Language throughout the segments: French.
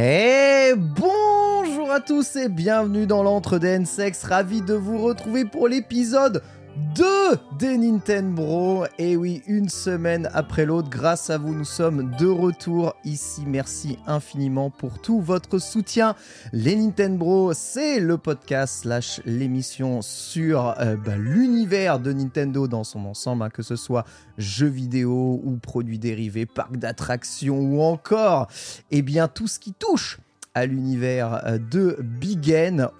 Et bonjour à tous et bienvenue dans l'entre des. Ravi de vous retrouver pour l'épisode 2 des Nintendo. Et oui, une semaine après l'autre, grâce à vous, nous sommes de retour ici. Merci infiniment pour tout votre soutien. Les Nintendo c'est le podcast slash l'émission sur euh, bah, l'univers de Nintendo dans son ensemble, hein, que ce soit jeux vidéo ou produits dérivés, parcs d'attractions ou encore, eh bien, tout ce qui touche à l'univers euh, de Big.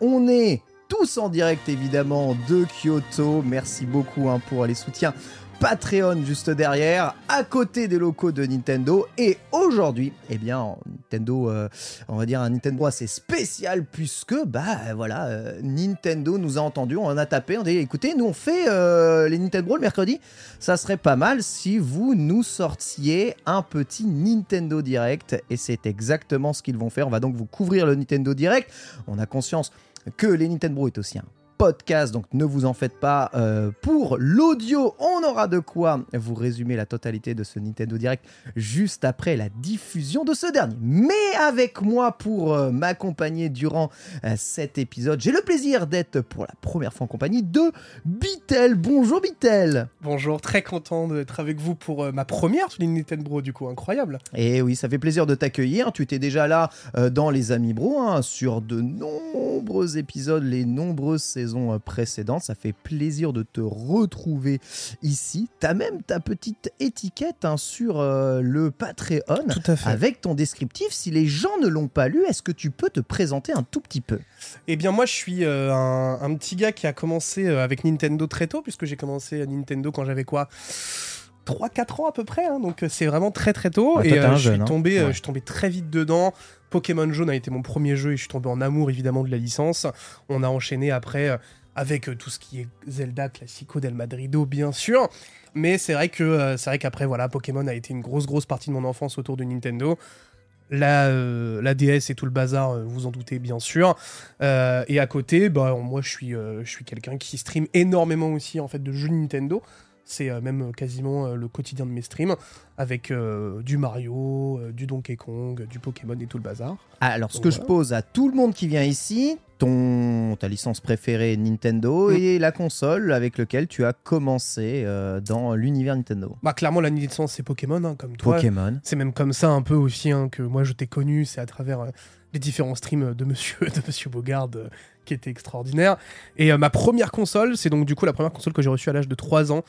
On est tous en direct évidemment de Kyoto. Merci beaucoup hein, pour les soutiens. Patreon juste derrière, à côté des locaux de Nintendo. Et aujourd'hui, eh bien, Nintendo, euh, on va dire un Nintendo assez spécial puisque, bah voilà, euh, Nintendo nous a entendu, on en a tapé, on a dit écoutez, nous on fait euh, les Nintendo le mercredi, ça serait pas mal si vous nous sortiez un petit Nintendo Direct. Et c'est exactement ce qu'ils vont faire. On va donc vous couvrir le Nintendo Direct. On a conscience que les Nintendo est aussi un podcast, donc ne vous en faites pas. Euh, pour l'audio, on aura de quoi vous résumer la totalité de ce Nintendo Direct juste après la diffusion de ce dernier. Mais avec moi pour euh, m'accompagner durant euh, cet épisode, j'ai le plaisir d'être pour la première fois en compagnie de Bitel. Bonjour Bitel. Bonjour, très content d'être avec vous pour ma première sur les Nintendo Bro, du coup, incroyable. Et oui, ça fait plaisir de t'accueillir. Tu étais déjà là dans les Amis Bro hein, sur de nombreux épisodes, les nombreuses saisons euh, précédentes. Ça fait plaisir de te retrouver ici. Tu as même ta petite étiquette hein, sur euh, le Patreon Tout à fait. avec ton descriptif. Si les gens ne l'ont pas lu, est-ce que tu peux te présenter un tout petit peu? Eh bien, moi, je suis euh, un, un petit gars qui a commencé euh, avec Nintendo très tôt, puisque j'ai commencé à Nintendo quand j'avais quoi? 3-4 ans à peu près, hein, donc c'est vraiment très très tôt. Ouais, et je, jeune, suis hein. tombé, euh, Ouais. je suis tombé très vite dedans. Pokémon Jaune a été mon premier jeu et je suis tombé en amour évidemment de la licence. On a enchaîné après euh, avec euh, tout ce qui est Zelda, Classico, Del Madrido, bien sûr. Mais c'est vrai que euh, c'est vrai qu'après voilà, Pokémon a été une grosse grosse partie de mon enfance autour de Nintendo. La, DS et tout le bazar, vous en doutez bien sûr. Et à côté, bah, moi je suis, je suis quelqu'un qui stream énormément aussi en fait de jeux Nintendo. C'est euh, même euh, quasiment euh, le quotidien de mes streams avec du Mario, du Donkey Kong, du Pokémon et tout le bazar. Alors, ce Donc que je pose à tout le monde qui vient ici, ton, ta licence préférée Nintendo Mm. et la console avec laquelle tu as commencé euh, dans l'univers Nintendo. Bah clairement la licence c'est Pokémon hein, comme toi. Pokémon. C'est même comme ça un peu aussi hein, que moi je t'ai connu, c'est à travers euh, les différents streams de Monsieur de Monsieur Bogard euh, qui étaient extraordinaires. Et ma première console, c'est donc du coup la première console que j'ai reçue à l'âge de 3 ans.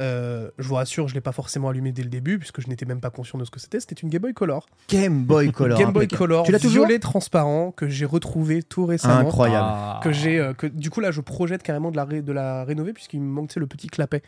Euh, je vous rassure, je l'ai pas forcément allumée dès le début puisque je n'étais même pas conscient de ce que c'était. C'était une Game Boy Color. Game Boy Color. Game Boy. Color, Tu l'as toujours violet transparent que j'ai retrouvé tout récemment. Incroyable. Que j'ai, euh, que du coup là je projette carrément de la, ré- de la rénover puisqu'il me sais, le petit clapet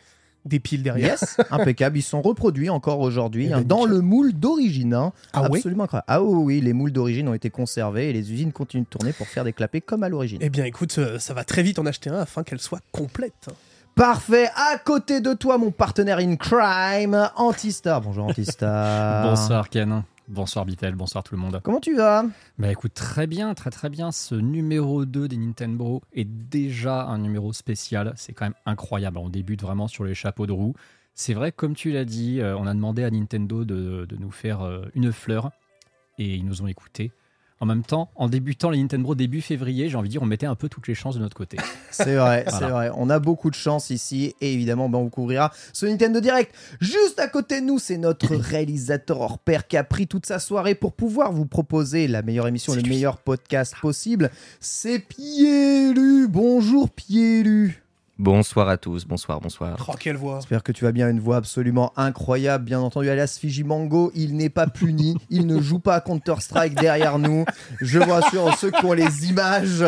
des piles derrière. Yes, impeccable. Ils sont reproduits encore aujourd'hui Eh hein, ben, dans le moule d'origine. hein. Ah Absolument incroyable. Ah oui, oui, les moules d'origine ont été conservés et les usines continuent de tourner pour faire des clapets comme à l'origine. Eh bien, écoute, euh, ça va très vite en acheter un afin qu'elle soit complète. Parfait. À côté de toi, mon partenaire in crime, Antistar. Bonjour Antistar. Bonsoir Ken, bonsoir Bitel, bonsoir tout le monde. Comment tu vas? Bah écoute, très bien, très très bien. Ce numéro 2 des Nintendo est déjà un numéro spécial. C'est quand même incroyable. On débute vraiment sur les chapeaux de roue. C'est vrai, comme tu l'as dit, euh, on a demandé à Nintendo de, de nous faire euh, une fleur et ils nous ont écoutés. En même temps, en débutant les Nintendo début février, j'ai envie de dire, on mettait un peu toutes les chances de notre côté. C'est vrai, Voilà. c'est vrai. On a beaucoup de chance ici et évidemment, ben, on vous couvrira ce Nintendo Direct. Juste à côté de nous, c'est notre réalisateur hors pair qui a pris toute sa soirée pour pouvoir vous proposer la meilleure émission, le meilleur podcast possible. C'est Pielu. Bonjour Pielu. Bonsoir à tous, bonsoir, bonsoir. Oh, quelle voix. J'espère que tu vas bien, une voix absolument incroyable. Bien entendu, alias Fijimango, il n'est pas puni, il ne joue pas à Counter-Strike derrière nous. Je vous rassure, ceux qui ont les images,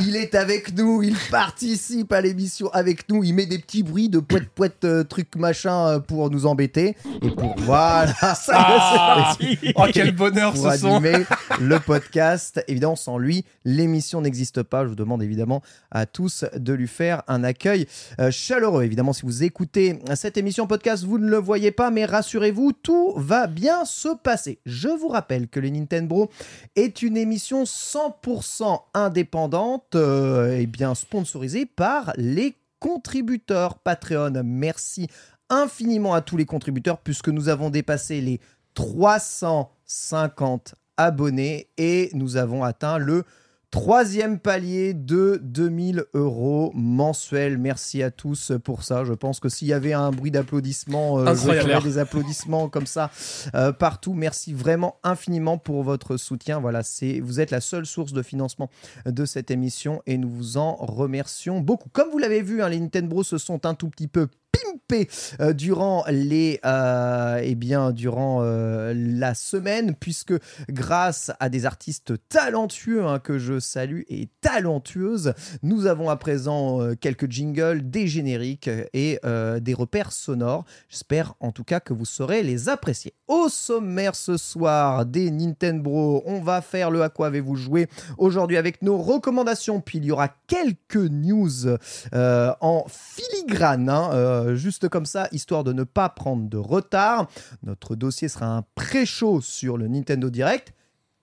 il est avec nous, il participe à l'émission avec nous, il met des petits bruits de poète poète euh, truc machin euh, pour nous embêter. Et pour voilà, ça Ah oh, quel bonheur pour ce son. animer le podcast. Évidemment, sans lui, l'émission n'existe pas. Je vous demande évidemment à tous de lui faire un accueil euh, chaleureux. Évidemment, si vous écoutez cette émission podcast, vous ne le voyez pas, mais rassurez-vous, tout va bien se passer. Je vous rappelle que le Nintendo est une émission 100% indépendante euh, et bien sponsorisée par les contributeurs Patreon. Merci infiniment à tous les contributeurs puisque nous avons dépassé les 350 abonnés et nous avons atteint le troisième palier de 2000 euros mensuels. Merci à tous pour ça. Je pense que s'il y avait un bruit d'applaudissements, euh, je des applaudissements comme ça euh, partout. Merci vraiment infiniment pour votre soutien. Voilà, c'est vous êtes la seule source de financement de cette émission et nous vous en remercions beaucoup. Comme vous l'avez vu, hein, les Nintendo se sont un tout petit peu pimpés euh, durant les euh, eh bien durant euh, la semaine puisque grâce à des artistes talentueux hein, que je salue et talentueuses nous avons à présent quelques jingles des génériques et des repères sonores. J'espère en tout cas que vous saurez les apprécier. Au sommaire ce soir des Nintendo on va faire le à quoi avez-vous joué aujourd'hui avec nos recommandations. Puis il y aura quelques news en filigrane, hein, juste comme ça, histoire de ne pas prendre de retard. Notre dossier sera un pré-show sur le Nintendo Direct.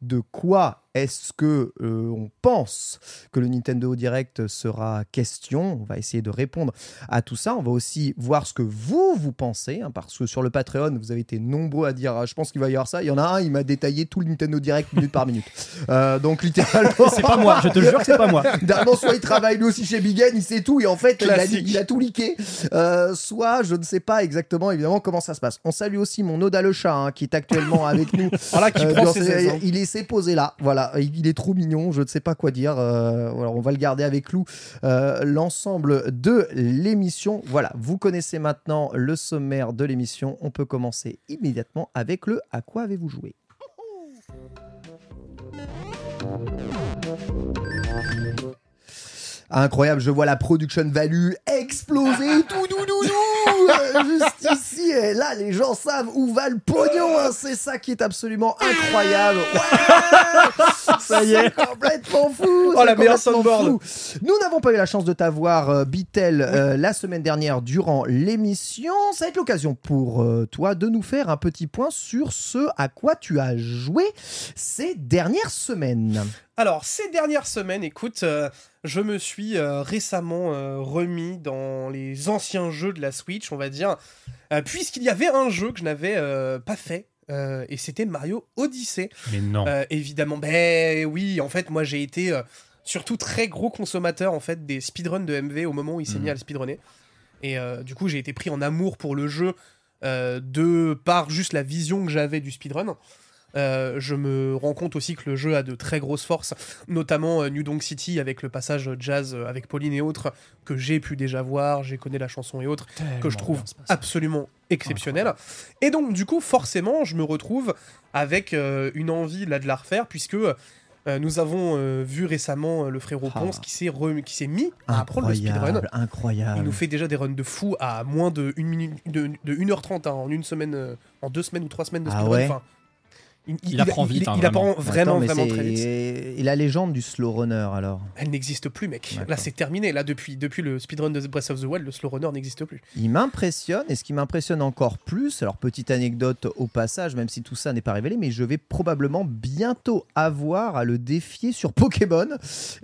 De quoi est-ce que euh, on pense que le Nintendo Direct sera question? On va essayer de répondre à tout ça. On va aussi voir ce que vous vous pensez, hein, parce que sur le Patreon, vous avez été nombreux à dire. ah, je pense qu'il va y avoir ça. Il y en a un, il m'a détaillé tout le Nintendo Direct minute par minute. Euh, donc littéralement, C'est pas moi, je te jure que c'est pas moi. D'abord, soit il travaille lui aussi chez Big N, il sait tout, et en fait, il a, Classique. il a tout liqué. Euh, soit je ne sais pas exactement, évidemment, comment ça se passe. On salue aussi mon Oda le chat, hein, qui est actuellement avec nous. Voilà qui prend dans ses ses- aises. hein. Il est s'est posé là, voilà. Il est trop mignon, je ne sais pas quoi dire. Euh, on va le garder avec nous euh, l'ensemble de l'émission. Voilà, vous connaissez maintenant le sommaire de l'émission. On peut commencer immédiatement avec le À quoi avez-vous joué? Incroyable, je vois la production value exploser, tout juste ici. Et là, les gens savent où va le pognon. hein. C'est ça qui est absolument incroyable. Ouais Ça y est. C'est complètement fou. Oh, la meilleure soundboard. fou. Nous n'avons pas eu la chance de t'avoir, euh, Bitel, euh, la semaine dernière durant l'émission. Ça va être l'occasion pour euh, toi de nous faire un petit point sur ce à quoi tu as joué ces dernières semaines. Alors, ces dernières semaines, écoute, euh, je me suis euh, récemment euh, remis dans les anciens jeux de la Switch, on va dire, puisqu'il y avait un jeu que je n'avais pas fait. euh, et c'était Mario Odyssey. Mais non. Euh, évidemment, ben oui, en fait, moi j'ai été euh, surtout très gros consommateur en fait des speedruns de MV au moment où il s'est Mhm. mis à le speedrunner. Et du coup, j'ai été pris en amour pour le jeu de par juste la vision que j'avais du speedrun. Euh, je me rends compte aussi que le jeu a de très grosses forces, notamment euh, New Donk City avec le passage jazz euh, avec Pauline et autres que j'ai pu déjà voir, j'ai connu la chanson et autres que je trouve absolument exceptionnel. Et donc, du coup, forcément, je me retrouve avec une envie là de la refaire, puisque nous avons vu récemment le frérot Ah. Ponce qui s'est re- qui s'est mis à apprendre le speedrun. Incroyable, Il nous fait déjà des runs de fou à moins de 1 minute de, de 1h30 hein, en une semaine en deux semaines ou trois semaines de Ah speedrun. ouais Enfin, il, Il apprend vite, Il, hein, il apprend vraiment vraiment très vite. Et la légende du slow runner alors. Elle n'existe plus, mec. Là, c'est terminé. Là, depuis, depuis le speedrun de Breath of the Wild, le slow runner n'existe plus. Il m'impressionne et ce qui m'impressionne encore plus, alors petite anecdote au passage, même si tout ça n'est pas révélé, mais je vais probablement bientôt avoir à le défier sur Pokémon.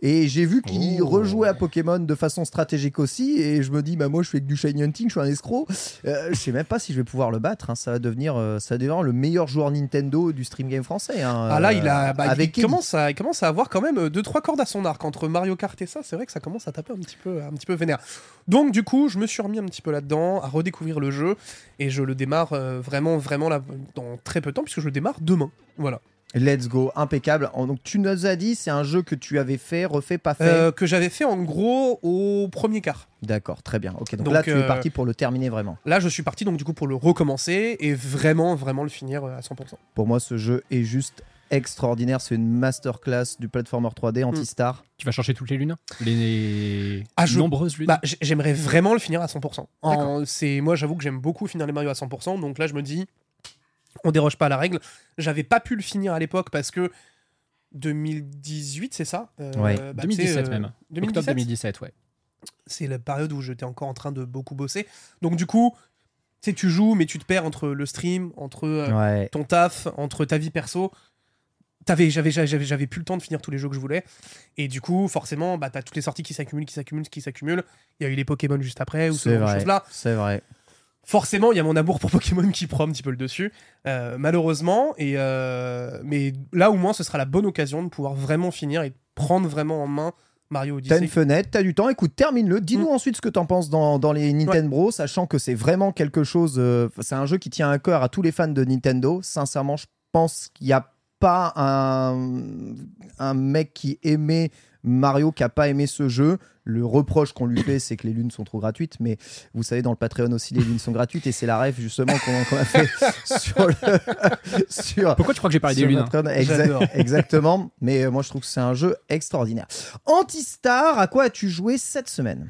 Et j'ai vu qu'il Oh. rejouait à Pokémon de façon stratégique aussi. Et je me dis, bah moi je fais que du shiny hunting, je suis un escroc. Euh, je sais même pas si je vais pouvoir le battre. hein. Ça, va devenir, euh, ça va devenir le meilleur joueur Nintendo du stream game français. hein. Ah là, il, a, bah, avec il, commence à, il commence à avoir quand même 2-3 cordes à son arc. Entre Mario Kart et ça, c'est vrai que ça commence à taper un petit, peu, un petit peu vénère. Donc, du coup, je me suis remis un petit peu là-dedans, à redécouvrir le jeu. Et je le démarre euh, vraiment, vraiment là, dans très peu de temps, puisque je le démarre demain. Voilà. Let's go, impeccable. En- Donc tu nous as dit, c'est un jeu que tu avais fait, refait, pas fait. Euh, que j'avais fait en gros au premier quart. D'accord, très bien. Ok, donc, Donc, là tu es euh, parti pour le terminer vraiment. Là, je suis parti donc du coup pour le recommencer et vraiment, vraiment le finir euh, à 100%. Pour moi, ce jeu est juste extraordinaire. C'est une masterclass du platformer 3D Hmm. anti-star. Tu vas chercher toutes les lunes Les Ah, je- nombreuses lunes Bah, j'aimerais vraiment le finir à 100%. En- c'est moi, j'avoue que j'aime beaucoup finir les Mario à 100%. Donc là, je me dis, on déroge pas à la règle. J'avais pas pu le finir à l'époque parce que 2018, c'est ça Euh, Ouais. bah, 2017 tu sais, euh, même. 2017 Octobre 2017, ouais. c'est la période où j'étais encore en train de beaucoup bosser. Donc du coup, tu sais, tu joues, mais tu te perds entre le stream, entre euh, Ouais. ton taf, entre ta vie perso. T'avais, j'avais, j'avais, j'avais plus le temps de finir tous les jeux que je voulais. Et du coup, forcément, bah, t'as toutes les sorties qui s'accumulent, qui s'accumulent, qui s'accumulent. Il y a eu les Pokémon juste après, ou ce genre de choses-là. C'est vrai. Forcément, il y a mon amour pour Pokémon qui prend un petit peu le dessus, euh, malheureusement. Et euh, mais là, au moins, ce sera la bonne occasion de pouvoir vraiment finir et de prendre vraiment en main Mario T'as Odyssey. une fenêtre, t'as du temps. Écoute, termine-le. Dis-nous Mm. ensuite ce que t'en penses dans, dans les Nintendo Bros, sachant que c'est vraiment quelque chose. euh, c'est un jeu qui tient à cœur à tous les fans de Nintendo. Sincèrement, je pense qu'il n'y a pas un, un mec qui aimait Mario qui a pas aimé ce jeu. Le reproche qu'on lui fait, c'est que les lunes sont trop gratuites, mais vous savez, dans le Patreon aussi, les lunes sont gratuites et c'est la ref justement qu'on a fait sur le. sur, Pourquoi tu crois que j'ai parlé des lunes. Exa- J'adore. exactement. Mais euh, moi, je trouve que c'est un jeu extraordinaire. Antistar, à quoi as-tu joué cette semaine?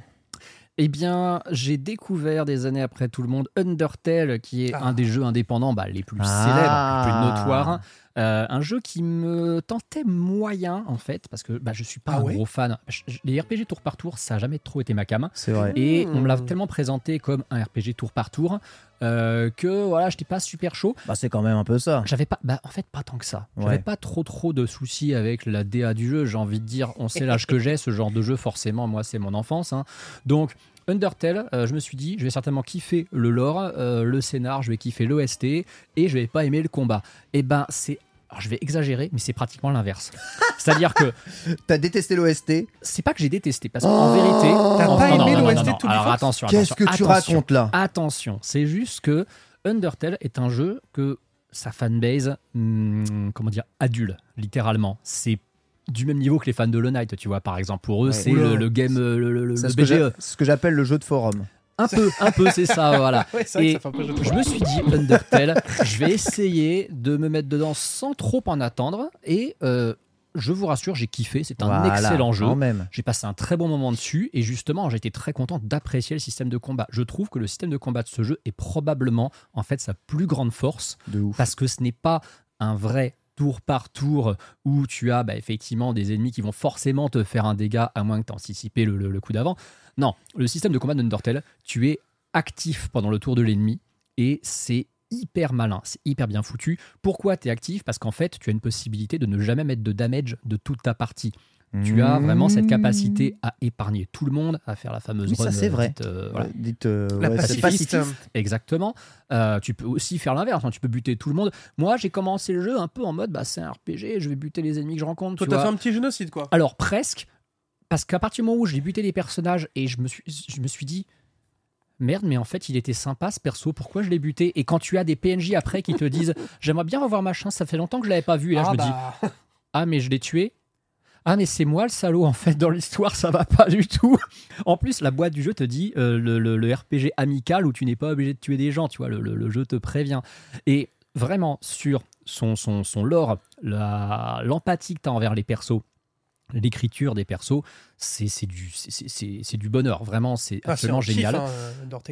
Eh bien, j'ai découvert des années après tout le monde Undertale, qui est Ah. un des jeux indépendants bah, les plus Ah. célèbres, les plus notoires. Euh, un jeu qui me tentait moyen, en fait, parce que bah, je suis pas Ah un ouais gros fan. Les RPG tour par tour, ça a jamais trop été ma cam. C'est vrai. Et on me l'a Hmm. tellement présenté comme un RPG tour par tour euh, que voilà, j'étais pas super chaud. Bah, c'est quand même un peu ça. J'avais pas, bah, en fait, pas tant que ça. J'avais Ouais. pas trop trop de soucis avec la DA du jeu. J'ai envie de dire, on sait l'âge que j'ai, ce genre de jeu, forcément, moi, c'est mon enfance. hein. Donc, Undertale, euh, je me suis dit, je vais certainement kiffer le lore, euh, le scénar, je vais kiffer l'OST et je vais pas aimer le combat. Et ben, c'est. Alors, je vais exagérer, mais c'est pratiquement l'inverse. C'est-à-dire que T'as détesté l'OST c'est pas que j'ai détesté, parce qu'en vérité. T'as pas non, aimé l'OST Toon Alors attention, Qu'est-ce que tu attention. racontes là Attention, c'est juste que Undertale est un jeu que sa fanbase, hmm, comment dire, adulte, littéralement. C'est du même niveau que les fans de Hollow Knight, tu vois, par exemple. Pour eux, Ouais. c'est le, le game, le, BGE. j'a- ce que j'appelle le jeu de forum. Un peu, un peu, c'est ça, voilà. Ouais, Et ça fait un peu jeu de je me suis dit, Undertale, je vais essayer de me mettre dedans sans trop en attendre. Et euh, je vous rassure, j'ai kiffé. C'est un Voilà, excellent jeu. J'ai passé un très bon moment dessus et justement, j'ai été très content d'apprécier le système de combat. Je trouve que le système de combat de ce jeu est probablement en fait sa plus grande force De ouf. parce que ce n'est pas un vrai tour par tour où tu as bah, effectivement des ennemis qui vont forcément te faire un dégât à moins que tu anticipé le, le- le coup d'avant. Non, le système de combat d'Undertale, tu es actif pendant le tour de l'ennemi et c'est hyper malin, c'est hyper bien foutu. Pourquoi tu es actif? Parce qu'en fait, tu as une possibilité de ne jamais mettre de damage de toute ta partie. Tu as vraiment cette capacité à épargner tout le monde, à faire la fameuse Oui, ça, c'est vrai. dite, euh, Euh, voilà. Euh, La ouais, pacifiste. Exactement. Euh, tu peux aussi faire l'inverse. hein. Tu peux buter tout le monde. Moi, j'ai commencé le jeu un peu en mode bah, c'est un RPG, je vais buter les ennemis que je rencontre. Toi, tu t'as vois. fait un petit génocide, quoi. Alors, presque. Parce qu'à partir du moment où j'ai buté les personnages et je me suis, je me suis dit merde, mais en fait, il était sympa ce perso, pourquoi je l'ai buté? Et quand tu as des PNJ après qui te disent j'aimerais bien revoir machin, ça fait longtemps que je l'avais pas vu. Et là, ah, je me dis bah, ah, mais je l'ai tué. Ah, mais c'est moi le salaud, en fait, dans l'histoire, ça va pas du tout. En plus, la boîte du jeu te dit euh, le, le- le RPG amical où tu n'es pas obligé de tuer des gens, tu vois, le, le- jeu te prévient. Et vraiment, sur son, son, son lore, la- l'empathie que tu as envers les persos, l'écriture des persos, c'est c'est du, c'est- c'est- c'est- c'est du bonheur. Vraiment, c'est Ah, absolument génial. hein,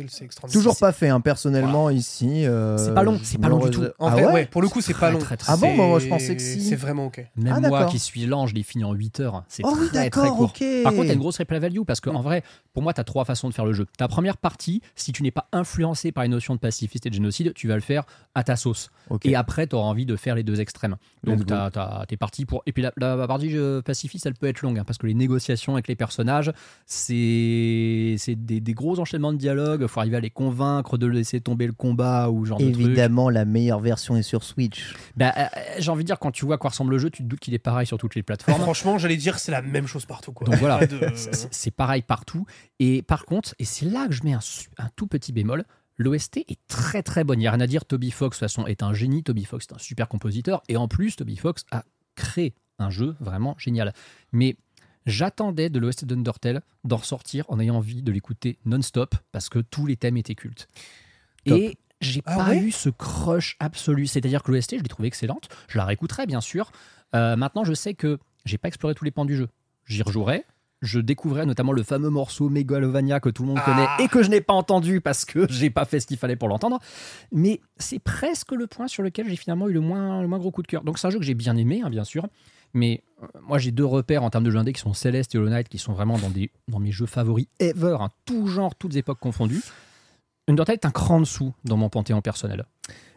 c'est. Toujours pas fait, hein, personnellement, ici. euh, C'est pas long, c'est pas long du tout. En ah ouais, ouais, pour le coup, c'est pas Très, long. très, très Ah bon, C'est- moi, je pensais que si. C'est vraiment ok. Même Ah, moi qui suis l'ange, je l'ai fini en 8 heures. C'est Oh oui, très, très court. ok. Par contre, il y a une grosse replay value parce que, en vrai, pour moi, tu as trois façons de faire le jeu. Ta première partie, si tu n'es pas influencé par les notions de pacifiste et de génocide, tu vas le faire à ta sauce. Ok. Et après, tu auras envie de faire les deux extrêmes. Donc, go. tu es parti pour. Et puis, la, la partie euh, pacifiste, elle peut être longue hein, parce que les négociations avec les personnages, c'est c'est des, des gros enchaînements de dialogue. faut arriver à les convaincre de laisser tomber le combat ou genre de. Évidemment, la meilleure version est sur Switch. Bah, euh, J'ai envie de dire, quand tu vois à quoi ressemble le jeu, tu te doutes qu'il est pareil sur toutes les plateformes. Franchement, j'allais dire, c'est la même chose partout. Quoi. Donc voilà, de- c'est pareil partout. Et par contre, et c'est là que je mets un, un tout petit bémol, l'OST est très très bonne. Il n'y a rien à dire, Toby Fox, de toute façon, est un génie. Toby Fox est un super compositeur. Et en plus, Toby Fox a créé un jeu vraiment génial. Mais j'attendais de l'OST d'Undertale d'en ressortir en ayant envie de l'écouter non-stop parce que tous les thèmes étaient cultes. Top. Et j'ai Ah pas ouais eu ce crush absolu. C'est-à-dire que l'OST, je l'ai trouvé excellente. Je la réécouterai, bien sûr. Euh, maintenant, je sais que j'ai pas exploré tous les pans du jeu. J'y rejouerai. Je découvrais notamment le fameux morceau Megalovania que tout le monde Ah. connaît et que je n'ai pas entendu parce que j'ai pas fait ce qu'il fallait pour l'entendre. Mais c'est presque le point sur lequel j'ai finalement eu le moins, le moins gros coup de cœur. Donc c'est un jeu que j'ai bien aimé, hein, bien sûr. Mais moi j'ai deux repères en termes de jeux indés qui sont Celeste et Hollow Knight qui sont vraiment dans, des, dans mes jeux favoris ever, hein, tout genre, toutes époques confondues. Undertale est un cran en dessous dans mon panthéon personnel.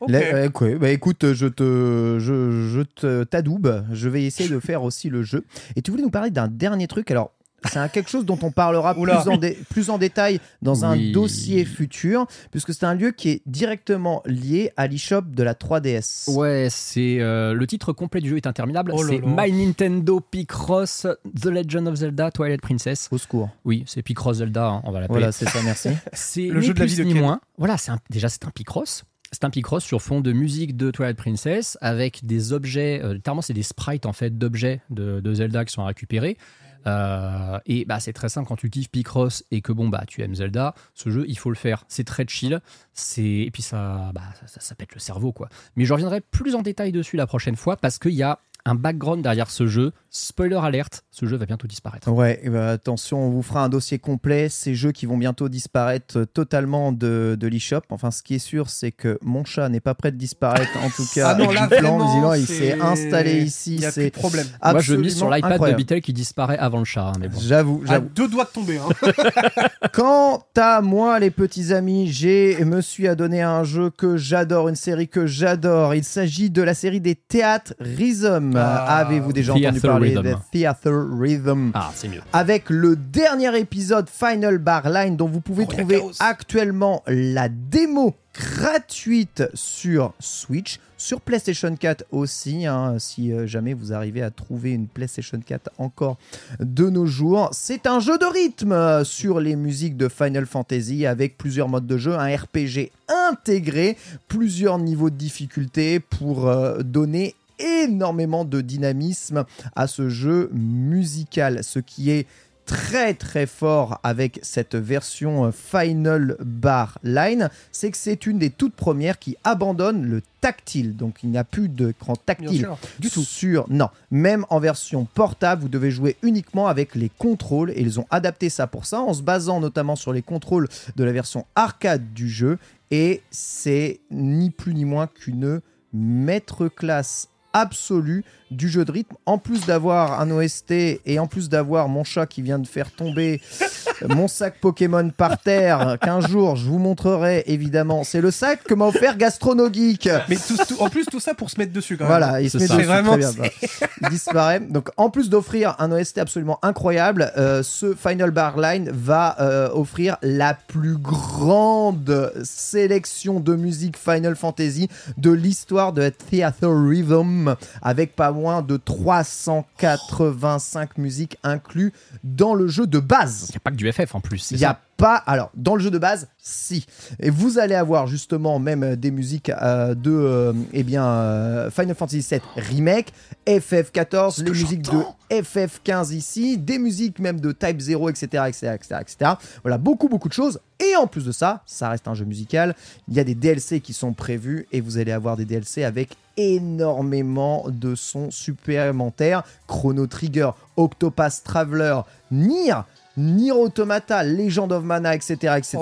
Ok. La- euh, bah écoute, je te, je, je te t'adoube. Je vais essayer de faire aussi le jeu. Et tu voulais nous parler d'un dernier truc. Alors, c'est quelque chose dont on parlera plus en, dé- plus en détail dans un dossier futur, puisque c'est un lieu qui est directement lié à l'eShop de la 3DS. Ouais, c'est euh, le titre complet du jeu est interminable. Oh c'est. My Nintendo Picross The Legend of Zelda Twilight Princess. Au secours. Oui, c'est Picross Zelda, hein, on va l'appeler. Voilà, c'est ça, merci. C'est Le jeu de la plus vie de ni moins. Voilà, un- déjà c'est un Picross. C'est un Picross sur fond de musique de Twilight Princess avec des objets, euh, littéralement c'est des sprites en fait d'objets de, de Zelda qui sont à récupérer. Euh, et bah c'est très simple quand tu kiffes Picross et que bon bah tu aimes Zelda, ce jeu il faut le faire. C'est très chill, c'est et puis ça, bah, ça, ça- pète le cerveau quoi. Mais je reviendrai plus en détail dessus la prochaine fois parce qu'il y a un background derrière ce jeu. Spoiler alerte, ce jeu va bientôt disparaître. Ouais, ben, attention, on vous fera un dossier complet. Ces jeux qui vont bientôt disparaître euh, totalement de, de l'eShop. Enfin, ce qui est sûr, c'est que mon chat n'est pas prêt de disparaître. En tout cas, Ah non, là, vraiment, il s'est installé ici. Il n'y a plus C'est de problème. Moi je mise sur l'iPad de. Beatle qui disparaît avant le chat. hein, mais bon. J'avoue, À j'avoue. deux doigts de tomber. Hein. Quant à moi, les petits amis, j'ai me suis adonné à un jeu que j'adore, une série que j'adore. Il s'agit de la série des théâtres Rhythm. Ah, Avez-vous déjà entendu parler Rhythm. de Theater Rhythm Ah, c'est mieux. avec le dernier épisode Final Bar Line dont vous pouvez Oh, trouver actuellement la démo gratuite sur Switch, sur PlayStation 4 aussi, hein, si euh, jamais vous arrivez à trouver une PlayStation 4 encore de nos jours. C'est un jeu de rythme euh, sur les musiques de Final Fantasy avec plusieurs modes de jeu, un RPG intégré, plusieurs niveaux de difficulté pour euh, donner énormément de dynamisme à ce jeu musical, ce qui est très très fort avec cette version euh, Final Bar Line, c'est que c'est une des toutes premières qui abandonne le tactile. Donc il n'y a plus d'écran tactile du tout. Sur, non, même en version portable, vous devez jouer uniquement avec les contrôles et ils ont adapté ça pour ça en se basant notamment sur les contrôles de la version arcade du jeu et c'est ni plus ni moins qu'une maître classe absolue du jeu de rythme en plus d'avoir un OST et en plus d'avoir mon chat qui vient de faire tomber mon sac Pokémon par terre qu'un jour je vous montrerai évidemment c'est le sac que m'a offert Gastronogeek Mais tout- tout- en plus, tout ça pour se mettre dessus quand même. voilà, il se met ça. dessus, vraiment- très bien. Bah, il disparaît. Donc, en plus d'offrir un OST absolument incroyable, euh, ce Final Bar Line va euh, offrir la plus grande sélection de musique Final Fantasy de l'histoire de Theater Rhythm, avec pas moins de 385 musiques inclus dans le jeu de base. Il n'y a pas que du FF en plus. Il n'y a pas. Alors, dans le jeu de base, si. Et vous allez avoir justement même euh, des musiques euh, de euh, eh bien, euh, Final Fantasy VII Remake, FF14, les musiques de FF15 ici, des musiques même de Type 0, etc., etc., etc., etc. Voilà, beaucoup, beaucoup de choses. Et en plus de ça, ça reste un jeu musical. Il y a des DLC qui sont prévus et vous allez avoir des DLC avec énormément de sons supplémentaires. Chrono Trigger, Octopath Traveler, Nier, Nier Automata, Legend of Mana, etc. etc.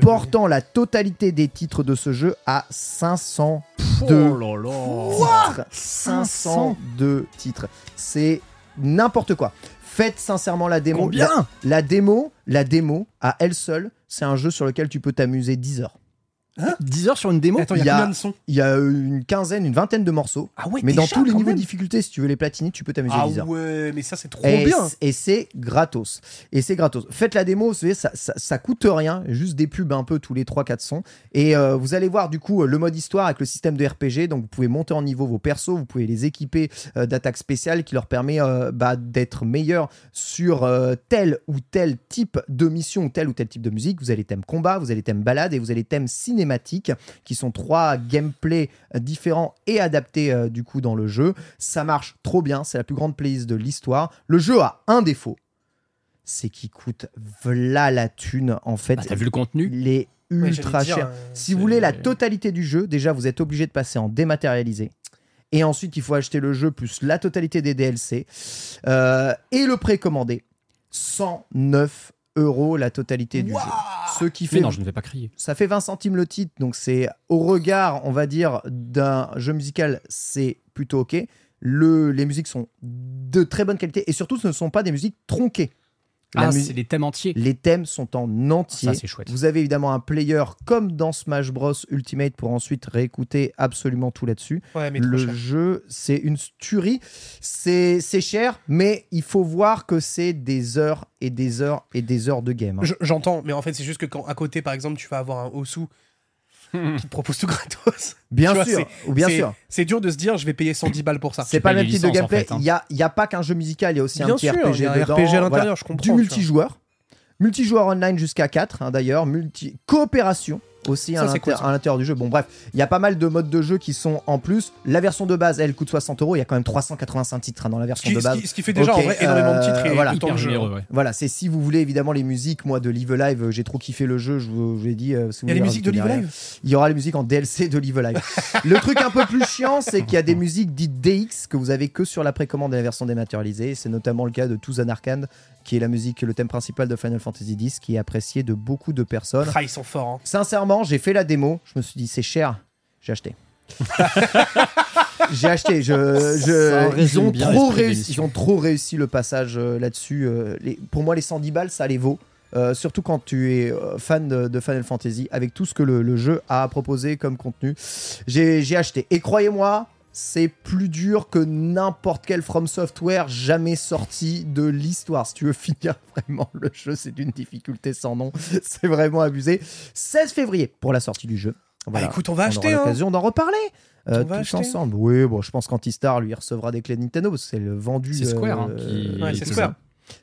Portant la totalité des titres de ce jeu à 502 Oh là là. titres. 502 titres. C'est n'importe quoi. Faites sincèrement la démo. Combien? La, la démo, la démo, à elle seule, c'est un jeu sur lequel tu peux t'amuser 10 heures. 10 heures sur une démo Attends, il y a combien de sons Il y a une quinzaine, une vingtaine de morceaux. Ah ouais, mais dans tous les niveaux de difficulté, si tu veux les platiner, tu peux t'amuser Ah 10 heures. ouais, mais ça c'est trop Et, bien. et c'est gratos. Et c'est gratos. Faites la démo, vous savez, ça, ça, ça coûte rien, juste des pubs un peu tous les 3-4 sons. Et euh, vous allez voir du coup le mode histoire avec le système de RPG. Donc vous pouvez monter en niveau vos persos, vous pouvez les équiper euh, d'attaques spéciales qui leur permet euh, bah, d'être meilleurs sur tel ou tel type de mission ou tel ou tel type de musique. Vous avez les thèmes combat, vous avez les thèmes balade et vous avez les thèmes cinématiques qui sont trois gameplays différents et adaptés euh, du coup dans le jeu. Ça marche trop bien, c'est la plus grande playlist de l'histoire. Le jeu a un défaut, c'est qu'il coûte v'là la thune en fait. Bah, T'as vu le contenu? Il est Ouais, ultra dire, cher. euh, Si vous voulez la totalité du jeu, déjà vous êtes obligé de passer en dématérialisé. Et ensuite, il faut acheter le jeu plus la totalité des DLC. Euh, et le précommander. 109 euros la totalité du jeu. Ce qui Mais fait non, je ne vais pas crier. ça fait 20 centimes le titre, donc c'est au regard, on va dire, d'un jeu musical, c'est plutôt ok. Le, les musiques sont de très bonne qualité et surtout, ce ne sont pas des musiques tronquées. Ah, c'est les thèmes entiers. les thèmes sont en entier. Ça, c'est chouette. Vous avez évidemment un player comme dans Smash Bros Ultimate pour ensuite réécouter absolument tout là-dessus. Ouais, mais trop Le jeu, c'est une tuerie. C'est c'est cher, mais il faut voir que c'est des heures et des heures et des heures de game. hein. Je- J'entends, mais en fait, c'est juste que quand à côté, par exemple, tu vas avoir un Osu qui te propose tout gratos. Bien vois, sûr, ou bien c'est- sûr. C'est dur de se dire, je vais payer 110 balles pour ça. C'est pas le même type de en gameplay. fait, hein. Il y a, il y a pas qu'un jeu musical, il y a aussi Bien un petit sûr, RPG y a un dedans. RPG à l'intérieur, Voilà. je comprends, Du multijoueur. Multijoueur online jusqu'à 4, hein, d'ailleurs. Multi coopération aussi à Ça, cool, l'intérieur du jeu. Bon, bref, il y a pas mal de modes de jeu qui sont en plus. La version de base, elle coûte 60 euros. Il y a quand même 385 titres hein, dans la version qui, de ce base. qui- ce qui fait déjà Ok, en vrai énormément de titres euh, et voilà. tout de jeu. généreux, ouais. Voilà, c'est si vous voulez évidemment les musiques, moi de Live Live, euh, j'ai trop kiffé le jeu, je vous, je vous ai dit. euh, si vous Il y a les voulez musiques de rajouter Live derrière. Live Il y aura les musiques en DLC de Live Live. le truc un peu plus chiant, c'est qu'il y a des musiques dites DX que vous avez que sur la précommande et la version dématérialisée. C'est notamment le cas de Tuzan Arcane, qui est la musique, le thème principal de Final Fantasy X, qui est apprécié de beaucoup de personnes. Ah, ils sont forts. hein. Sincèrement, j'ai fait la démo, je me suis dit c'est cher, j'ai acheté. j'ai acheté. Je, je- ils ont trop réussi. Ils ont trop réussi le passage euh, là-dessus. euh, les- pour moi, les 110 balles, ça les vaut. Euh, surtout quand tu es fan de, de Final Fantasy, avec tout ce que le, le jeu a à proposer comme contenu, j'ai j'ai acheté. Et croyez-moi, c'est plus dur que n'importe quel From Software jamais sorti de l'histoire. Si tu veux finir vraiment le jeu, c'est d'une difficulté sans nom. C'est vraiment abusé. 16 février pour la sortie du jeu. Voilà. Bah, écoute, on va on acheter. aura hein. l'occasion d'en reparler euh, tous acheter. ensemble. Oui, bon, je pense qu'Antistar lui recevra des clés Nintendo parce que c'est le vendu. C'est Square, hein, euh, qui- Ouais, c'est c'est Square.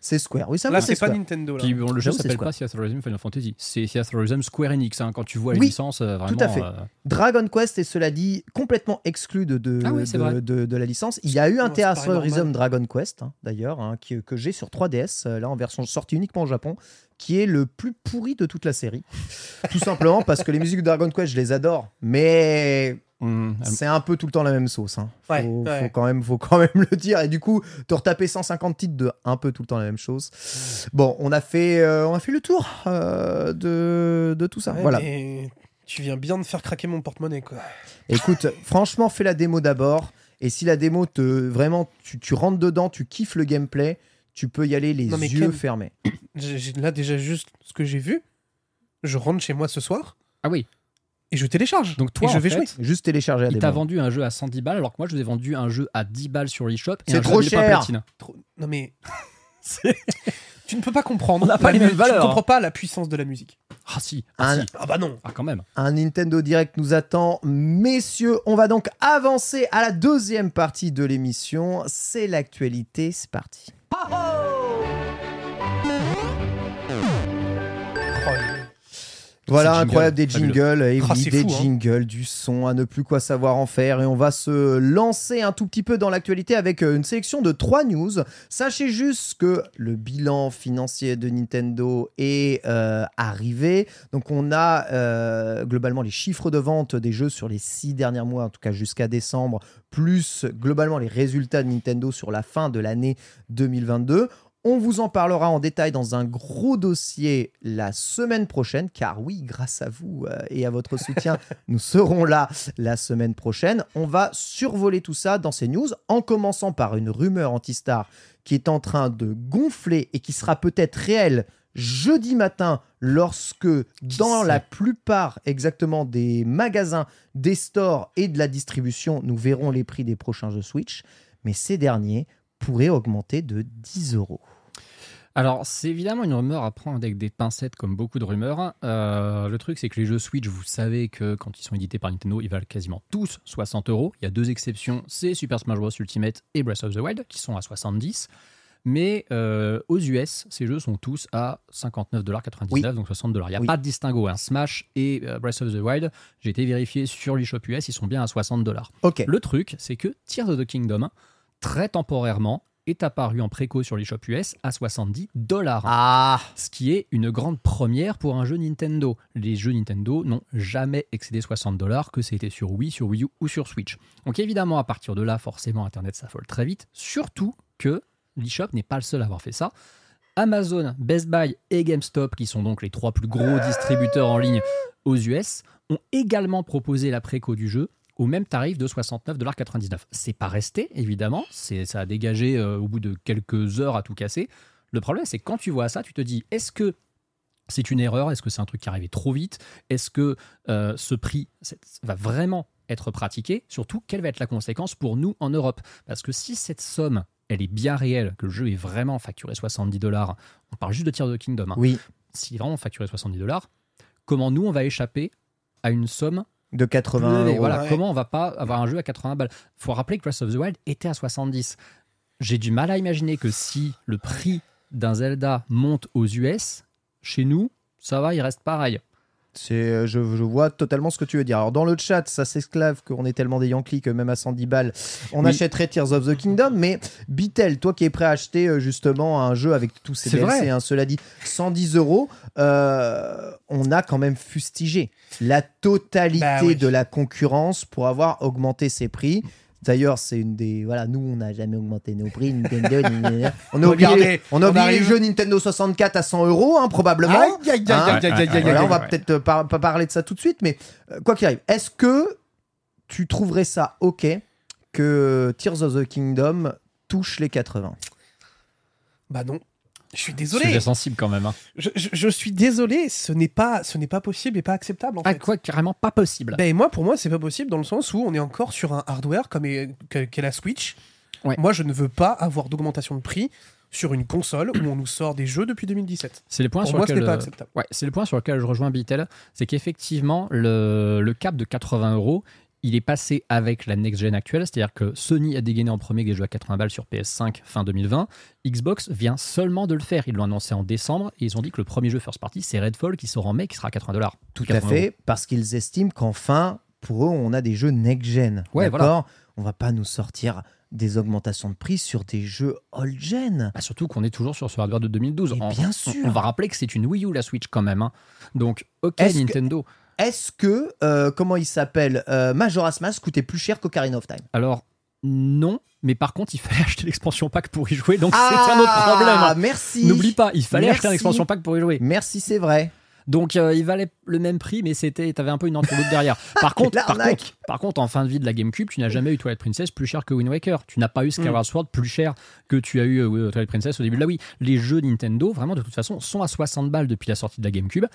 C'est Square. Oui, ça Là, c'est pas. Nintendo. Là. Puis bon, le jeu s'appelle pas Theatrhythm Final Fantasy, c'est Theatrhythm Square Enix. hein. Quand tu vois les Oui, licences, euh, vraiment. tout à fait. euh, Dragon Quest est cela dit complètement exclu de, de, Ah oui, de, vrai. de- de la licence. Il y a eu un normal. Dragon Quest hein, d'ailleurs hein, que j'ai sur 3DS euh, là en version sortie uniquement au Japon qui est le plus pourri de toute la série. Tout simplement parce que les musiques de Dragon Quest je les adore mais hum, c'est un peu tout le temps la même sauce. Hein. Faut, Ouais, ouais. faut quand même, faut quand même le dire. Et du coup, te retaper 150 titres de un peu tout le temps la même chose. Bon, on a fait, euh, on a fait le tour euh, de, de tout ça. Ouais, voilà. Tu viens bien de faire craquer mon porte-monnaie, quoi. Écoute, franchement, fais la démo d'abord. Et si la démo te vraiment, tu, tu rentres dedans, tu kiffes le gameplay, tu peux y aller les Non, mais yeux Ken- fermés. Là, déjà, juste ce que j'ai vu, je rentre chez moi ce soir Ah oui. Et je télécharge. Donc toi, et je en vais fait, jouer. Juste télécharger la il t'a vendu un jeu à 110 balles, alors que moi, je vous ai vendu un jeu à 10 balles sur l'eShop. et C'est trop à 1000 pas cher. Trop- Non, mais. tu ne peux pas comprendre. On n'a pas la les mêmes valeurs, Tu ne hein. comprends pas la puissance de la musique. Ah si, ah, Un- si. Ah bah non. Ah, quand même. Un Nintendo Direct nous attend. Messieurs, on va donc avancer à la deuxième partie de l'émission. C'est l'actualité. C'est parti. Oh, Voilà, incroyable, des jingles, et Ah, oui, des fou, hein. jingles, du son, à ne plus quoi savoir en faire. Et on va se lancer un tout petit peu dans l'actualité avec euh, une sélection de trois news. Sachez juste que le bilan financier de Nintendo est euh, arrivé. Donc on a euh, globalement les chiffres de vente des jeux sur les six derniers mois, en tout cas jusqu'à décembre, plus globalement les résultats de Nintendo sur la fin de l'année 2022. On vous en parlera en détail dans un gros dossier la semaine prochaine, car oui, grâce à vous euh, et à votre soutien, nous serons là la semaine prochaine. On va survoler tout ça dans ces news, en commençant par une rumeur anti-star qui est en train de gonfler et qui sera peut-être réelle jeudi matin lorsque dans sait la plupart exactement des magasins, des stores et de la distribution, nous verrons les prix des prochains jeux Switch, mais ces derniers pourraient augmenter de 10 euros. Alors, c'est évidemment une rumeur à prendre avec des pincettes, comme beaucoup de rumeurs. Euh, le truc, c'est que les jeux Switch, vous savez que quand ils sont édités par Nintendo, ils valent quasiment tous 60 euros. Il y a deux exceptions, c'est Super Smash Bros. Ultimate et Breath of the Wild, qui sont à 70. Mais euh, aux US, ces jeux sont tous à 59,99$, Oui. donc 60$. Il n'y a Oui. pas de distinguo. hein. Smash et euh, Breath of the Wild, j'ai été vérifié sur l'eShop US, ils sont bien à 60$. Ok. Le truc, c'est que Tears of the Kingdom, très temporairement, est apparu en préco sur l'eShop US à 70 dollars. Ah Ce qui est une grande première pour un jeu Nintendo. Les jeux Nintendo n'ont jamais excédé 60 dollars, que c'était sur Wii, sur Wii U ou sur Switch. Donc évidemment, à partir de là, forcément, Internet s'affole très vite. Surtout que l'eShop n'est pas le seul à avoir fait ça. Amazon, Best Buy et GameStop, qui sont donc les trois plus gros distributeurs en ligne aux US, ont également proposé la préco du jeu au même tarif de 69,99$. C'est pas resté, évidemment, c'est, ça a dégagé euh, au bout de quelques heures à tout casser. Le problème, c'est que quand tu vois ça, tu te dis, est-ce que c'est une erreur? Est-ce que c'est un truc qui est arrivé trop vite? Est-ce que euh, ce prix va vraiment être pratiqué? Surtout, quelle va être la conséquence pour nous en Europe? Parce que si cette somme, elle est bien réelle, que le jeu est vraiment facturé 70 dollars, on parle juste de Tears of the Kingdom, hein, Oui, est vraiment facturé 70 dollars, comment nous, on va échapper à une somme de 80 plus élevée euros. Voilà, ouais. comment on va pas avoir un jeu à 80 balles? Faut rappeler que Breath of the Wild était à 70. J'ai du mal à imaginer que si le prix d'un Zelda monte aux US, chez nous, ça va, il reste pareil. C'est, euh, je, je vois totalement ce que tu veux dire. Alors dans le chat, ça s'esclave qu'on est tellement des Yankees que même à 110 balles, on Oui. achèterait Tears of the Kingdom. Mais Bitel, toi qui es prêt à acheter euh, justement un jeu avec tous ces DLC, hein, cela dit, 110 euros, euh, on a quand même fustigé la totalité Bah oui. de la concurrence pour avoir augmenté ses prix. D'ailleurs, c'est une des. Voilà, nous, on n'a jamais augmenté nos prix. Nintendo, on a oublié, on a oublié les arrive. jeux Nintendo 64 à 100 euros, hein, probablement. On va peut-être pas parler de ça tout de suite, mais euh, quoi qu'il arrive, est-ce que tu trouverais ça ok que Tears of the Kingdom touche les 80 Bah non. Je suis Sujet désolé. sensible quand même. hein. Je, je- je suis désolé. Ce n'est pas, ce n'est pas possible et pas acceptable en Ah, fait. quoi, carrément pas possible. Ben moi, pour moi, c'est pas possible dans le sens où on est encore sur un hardware comme est, que- qu'est la Switch. Ouais. Moi, je ne veux pas avoir d'augmentation de prix sur une console où on nous sort des jeux depuis 2017. c'est le point Pour sur moi, ce lequel n'est pas euh, acceptable. Ouais, c'est le point sur lequel je rejoins Bitel, c'est qu'effectivement, le, le cap de 80 euros, il est passé avec la next-gen actuelle, c'est-à-dire que Sony a dégainé en premier des jeux à 80 balles sur PS5 fin 2020. Xbox vient seulement de le faire, ils l'ont annoncé en décembre, et ils ont dit que le premier jeu first party, c'est Redfall, qui sort en mai, qui sera à 80 dollars. Tout à fait, parce qu'ils estiment qu'enfin, pour eux, on a des jeux next-gen. Ouais, D'accord? On va pas nous sortir des augmentations de prix sur des jeux old-gen. Bah, surtout qu'on est toujours sur ce hardware de 2012. Et En- bien sûr. On, va rappeler que c'est une Wii U, la Switch, quand même. hein. Donc, ok, que- Nintendo. Est-ce que, euh, comment il s'appelle, euh, Majora's Mask coûtait plus cher qu'Ocarina of Time? Alors, non, mais par contre, il fallait acheter l'expansion pack pour y jouer, donc c'est un autre problème. Ah, merci N'oublie pas, il fallait acheter un Merci. expansion pack pour y jouer. Merci, c'est vrai. Donc euh, il valait le même prix, mais c'était, t'avais un peu une entourloupe derrière. Par contre, par contre, par contre, en fin de vie de la GameCube, tu n'as jamais eu Twilight Princess plus cher que Wind Waker. Tu n'as pas eu Skyward Sword plus cher que tu as eu euh, Twilight Princess au début de la Wii. Les jeux Nintendo, vraiment de toute façon, sont à 60 balles depuis la sortie de la GameCube.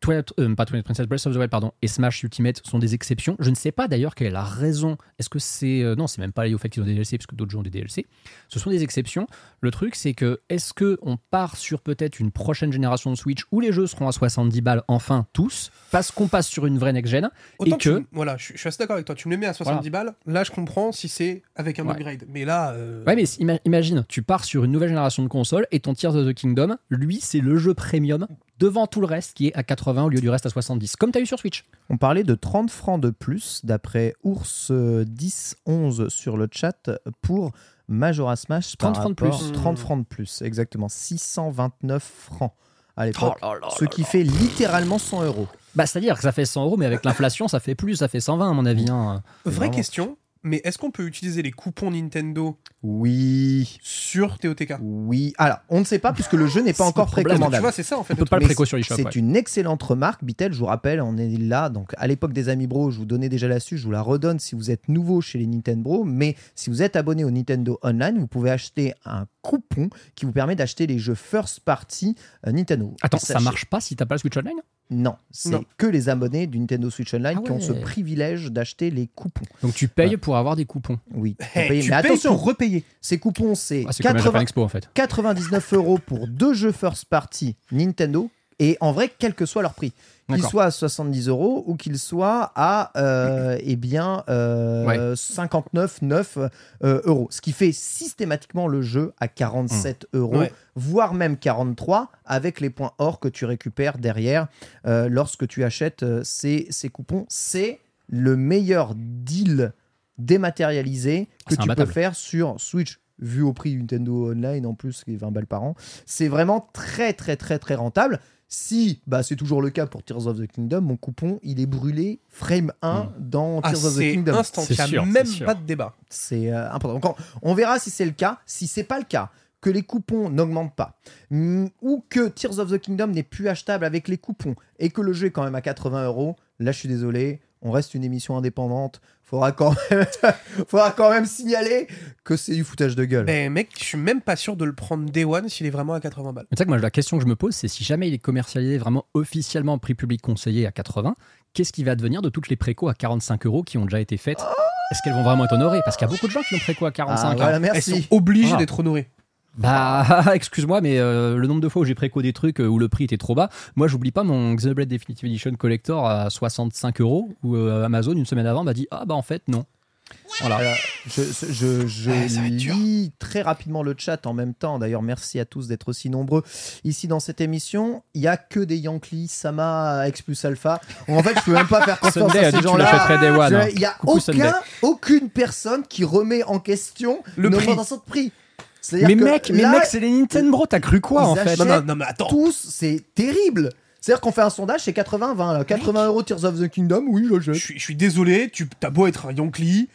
Twilight, euh, pas Twilight Princess, Breath of the Wild, pardon, et Smash Ultimate sont des exceptions. Je ne sais pas d'ailleurs quelle est la raison. Est-ce que c'est. euh, non, c'est même pas lié au fait qu'ils ont des DLC, parce que d'autres jeux ont des DLC. Ce sont des exceptions. Le truc, c'est que est-ce que on part sur peut-être une prochaine génération de Switch où les jeux seront à 70 balles, enfin tous, parce qu'on passe sur une vraie next-gen Autant et que. tu- voilà, je, suis- je suis assez d'accord avec toi. Tu me les mets à 70 balles. Là, je comprends si c'est avec un Ouais. upgrade. Mais là, euh, Ouais, mais ima- imagine, tu pars sur une nouvelle génération de consoles et ton Tears of the Kingdom, lui, c'est le jeu premium devant tout le reste qui est à 80 au lieu du reste à 70, comme tu as eu sur Switch. On parlait de 30 francs de plus, d'après ours 1011 sur le chat, pour Majora's Mask. 30 par francs de plus. 30 francs de plus, exactement. 629 francs à l'époque. Oh ce qui fait littéralement 100 euros. Bah, c'est-à-dire que ça fait 100 euros, mais avec l'inflation, ça fait plus, ça fait 120 à mon avis. hein. Vraie vraiment- question, mais est-ce qu'on peut utiliser les coupons Nintendo Oui, sur TOTK oui. Alors, on ne sait pas puisque le jeu n'est pas encore le problème. Tu précommandable. vois, c'est ça en fait. On peut pas le préco sur. C'est ouais. une excellente remarque, Bitel. Je vous rappelle, on est là. Donc, à l'époque des Amis Bro, je vous donnais déjà l'astuce. Je vous la redonne si vous êtes nouveau chez les Nintendo Bro. Mais si vous êtes abonné au Nintendo Online, vous pouvez acheter un coupon qui vous permet d'acheter les jeux first party euh, Nintendo. Attends, ça marche pas si t'as pas le Switch Online? Non, c'est que les abonnés du Nintendo Switch Online Ah qui ont ce privilège d'acheter les coupons. Donc tu payes pour avoir des coupons. Oui. Hey, tu mais payes attention, pour repayer. ces coupons, c'est Ah, c'est comme la Japan 80 Expo en fait. 99 euros pour deux jeux first party Nintendo. Et en vrai, quel que soit leur prix, D'accord. soient à 70 euros ou qu'ils soient à euh, eh bien euh, 59,9 euh, euros, ce qui fait systématiquement le jeu à 47 euros, Ouais. voire même 43 avec les points or que tu récupères derrière euh, lorsque tu achètes ces, ces coupons. C'est le meilleur deal dématérialisé que C'est tu peux faire sur Switch vu au prix Nintendo Online en plus qui est 20 balles par an c'est vraiment très très très très rentable si bah c'est toujours le cas pour Tears of the Kingdom mon coupon il est brûlé frame 1 dans Ah, Tears of the c'est Kingdom instant. C'est Il n'y a sûr, même c'est sûr. pas de débat. c'est euh, important. Donc, on, on verra si c'est le cas. Si c'est pas le cas, que les coupons n'augmentent pas, mm, ou que Tears of the Kingdom n'est plus achetable avec les coupons, et que le jeu est quand même à 80 euros, là je suis désolé, on reste une émission indépendante. Faudra quand même, faudra quand même signaler que c'est du foutage de gueule. Ben mec, je suis même pas sûr de le prendre Day One s'il est vraiment à 80 balles. Mais tu sais que moi, la question que je me pose, c'est si jamais il est commercialisé vraiment officiellement en prix public conseillé à 80, qu'est-ce qui va devenir de toutes les précos à 45 euros qui ont déjà été faites? Est-ce qu'elles vont vraiment être honorées? Parce qu'il y a beaucoup de gens qui l'ont préco à 45. Ah, hein. voilà, Elles merci. sont obligées Voilà. d'être honorées. Bah, excuse-moi, mais euh, le nombre de fois où j'ai préco des trucs euh, où le prix était trop bas, moi, j'oublie pas mon Xenoblade Definitive Edition Collector à 65 euros où euh, Amazon, une semaine avant, m'a dit Ah bah en fait, non. Voilà. Je lis très rapidement le chat en même temps. D'ailleurs, merci à tous d'être aussi nombreux ici dans cette émission. Il y a que des Yankees, Sama, X plus Alpha. En fait, je peux même pas faire confiance Sunday à a ces gens-là. l'achèterais Day One. hein. Il y a Coucou, Sunday. aucun, aucune personne qui remet en question Le prix. de prix. Mais que mec, mais là, mec, c'est les Nintendo, t'as cru quoi en fait Non, non, non, mais attends. tous, c'est terrible. C'est-à-dire qu'on fait un sondage, c'est 80-20. là. 80 euros Tears of the Kingdom, oui, je suis, je suis désolé, tu as beau être un Yankee,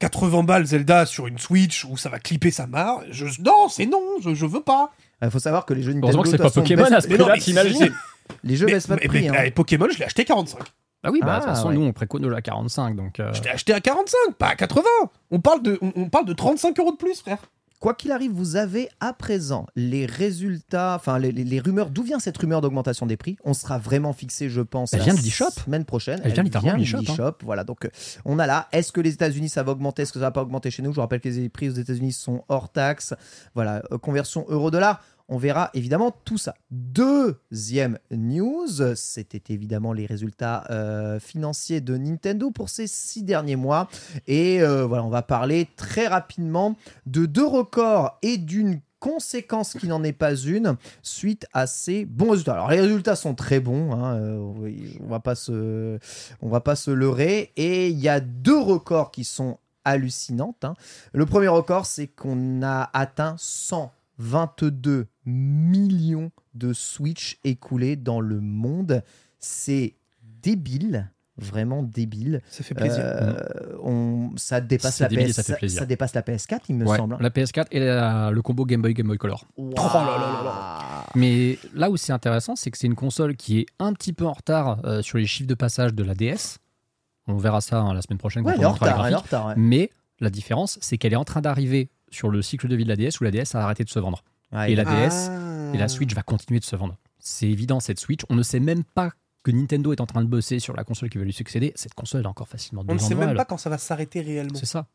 80 balles Zelda sur une Switch où ça va clipper sa marre. Je, non, c'est non, je, je veux pas. Il faut savoir que les jeux Nintendo, Heureusement que c'est pas façon, Pokémon baissent- à ce Mais non, prix-là, mais t'imagines c'est- Les jeux mais- baissent pas de mais- prix. mais- hein. eh, Pokémon, je l'ai acheté 45. Ah oui, bah de Ah, toute façon, ouais. nous on préco nos à 45, donc. euh, Je l'ai acheté à 45, pas à 80. On parle de, on, on parle de 35 euros de plus, frère. Quoi qu'il arrive, vous avez à présent les résultats, enfin les, les- les rumeurs. D'où vient cette rumeur d'augmentation des prix? On sera vraiment fixé, je pense. Elle vient de l'eShop. Semaine prochaine. Elle vient littéralement de l'eShop, hein. Voilà, donc euh, on a là. Est-ce que les États-Unis ça va augmenter? Est-ce que ça va pas augmenter chez nous? Je vous rappelle que les prix aux États-Unis sont hors taxe. Voilà, euh, conversion euro-dollar. On verra évidemment tout ça. Deuxième news, c'était évidemment les résultats euh, financiers de Nintendo pour ces six derniers mois. Et euh, voilà, on va parler très rapidement de deux records et d'une conséquence qui n'en est pas une suite à ces bons résultats. Alors les résultats sont très bons, hein, euh, on va pas se, on va pas se leurrer. Et il y a deux records qui sont hallucinantes. hein. Le premier record, c'est qu'on a atteint 122 millions de Switch écoulés dans le monde. C'est débile, vraiment débile. Ça fait plaisir. Euh, on, ça dépasse la PS, ça fait plaisir. dépasse la PS4, il me ouais, semble. hein. la PS4 et la- le combo Game Boy Game Boy Color. Oh là là là là. Mais là où c'est intéressant, c'est que c'est une console qui est un petit peu en retard euh, sur les chiffres de passage de la DS. On verra ça hein, la semaine prochaine Ouais, quand elle est on en montrera les retard, elle est en graphiques. retard. ouais. Mais la différence, c'est qu'elle est en train d'arriver sur le cycle de vie de la DS où la DS a arrêté de se vendre. Ouais, Et la DS et la Switch va continuer de se vendre. C'est évident, cette Switch. On ne sait même pas que Nintendo est en train de bosser sur la console qui va lui succéder. Cette console elle a encore facilement deux On ne sait même pas quand ça va s'arrêter réellement. C'est ça.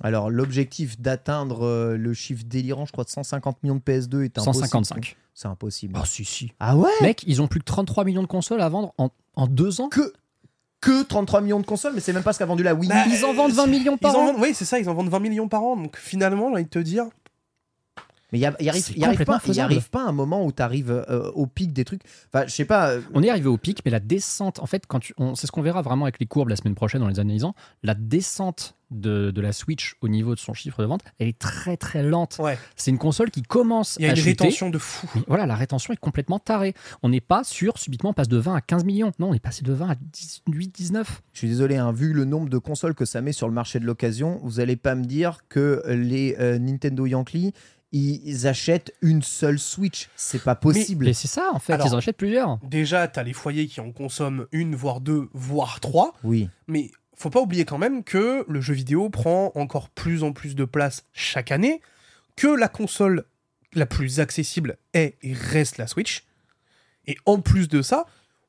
Alors, l'objectif d'atteindre euh, le chiffre délirant, je crois, de 150 millions de PS2 est impossible. 155. C'est impossible. Ah si, si. Ah ouais? Mec, ils ont plus que 33 millions de consoles à vendre en, en deux ans? que, que 33 millions de consoles, mais c'est même pas ce qu'a vendu la Wii. Bah, Ils en vendent 20 millions Ils par en an. vendent, oui, c'est ça, ils en vendent 20 millions par an. Donc finalement, j'ai envie de te dire, Mais il y, a- y arrive, y arrive pas, y arrive pas un moment où tu arrives au pic des trucs. Enfin, je sais pas. euh, On est arrivé au pic, mais la descente, en fait, quand c'est ce qu'on verra vraiment avec les courbes la semaine prochaine en les analysant. La descente de, de la Switch au niveau de son chiffre de vente, elle est très très lente. Ouais. C'est une console qui commence Il y a à une chuter. rétention de fou. Voilà, la rétention est complètement tarée. On n'est pas sur subitement on passe de 20 à 15 millions. Non, on est passé de 20 à 18, 19. Je suis désolé, hein, vu le nombre de consoles que ça met sur le marché de l'occasion, vous allez pas me dire que les euh, Nintendo Yankee ils achètent une seule Switch. C'est pas possible. Mais c'est ça, en fait, Alors- ils en achètent plusieurs. Déjà, t'as les foyers qui en consomment une, voire deux, voire trois. Oui. Mais faut pas oublier quand même que le jeu vidéo prend encore plus en plus de place chaque année, que la console la plus accessible est et reste la Switch. Et en plus de ça,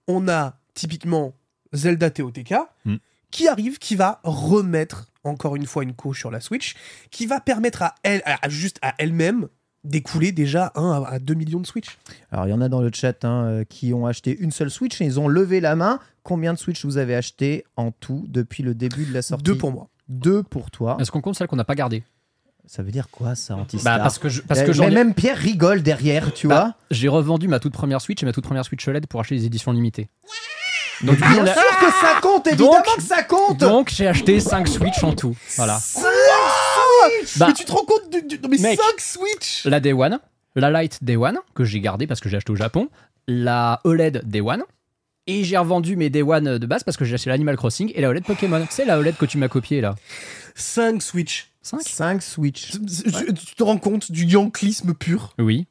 on a typiquement Zelda TOTK Mm. qui arrive, qui va remettre encore une fois une couche sur la Switch, qui va permettre à elle, à- à- juste à elle-même, d'écouler déjà 1 à 2 millions de Switch. Alors, il y en a dans le chat hein, euh, qui ont acheté une seule Switch et ils ont levé la main. Combien de Switch vous avez acheté en tout depuis le début de la sortie Deux pour moi. Deux pour toi. Est-ce qu'on compte celle qu'on n'a pas gardée Ça veut dire quoi, ça, bah, Antistar? Parce que, je- parce que j'en mais ai- même Pierre rigole derrière, tu Bah, vois. j'ai revendu ma toute première Switch et ma toute première Switch OLED pour acheter les éditions limitées. Donc, du coup, Bien on a- sûr que ça compte, évidemment Donc- que ça compte donc j'ai acheté 5 Switch en tout. Voilà. Bah, mais tu te rends compte du, du- non, mais Mec. 5 Switch la Day One, la Lite Day One, que j'ai gardée parce que j'ai acheté au Japon, la OLED Day One, et j'ai revendu mes Day One de base parce que j'ai acheté l'Animal Crossing et la OLED Pokémon. C'est la OLED que tu m'as copiée là. 5 Switch 5 5 Switch. Tu te rends compte du yanklisme pur? Oui.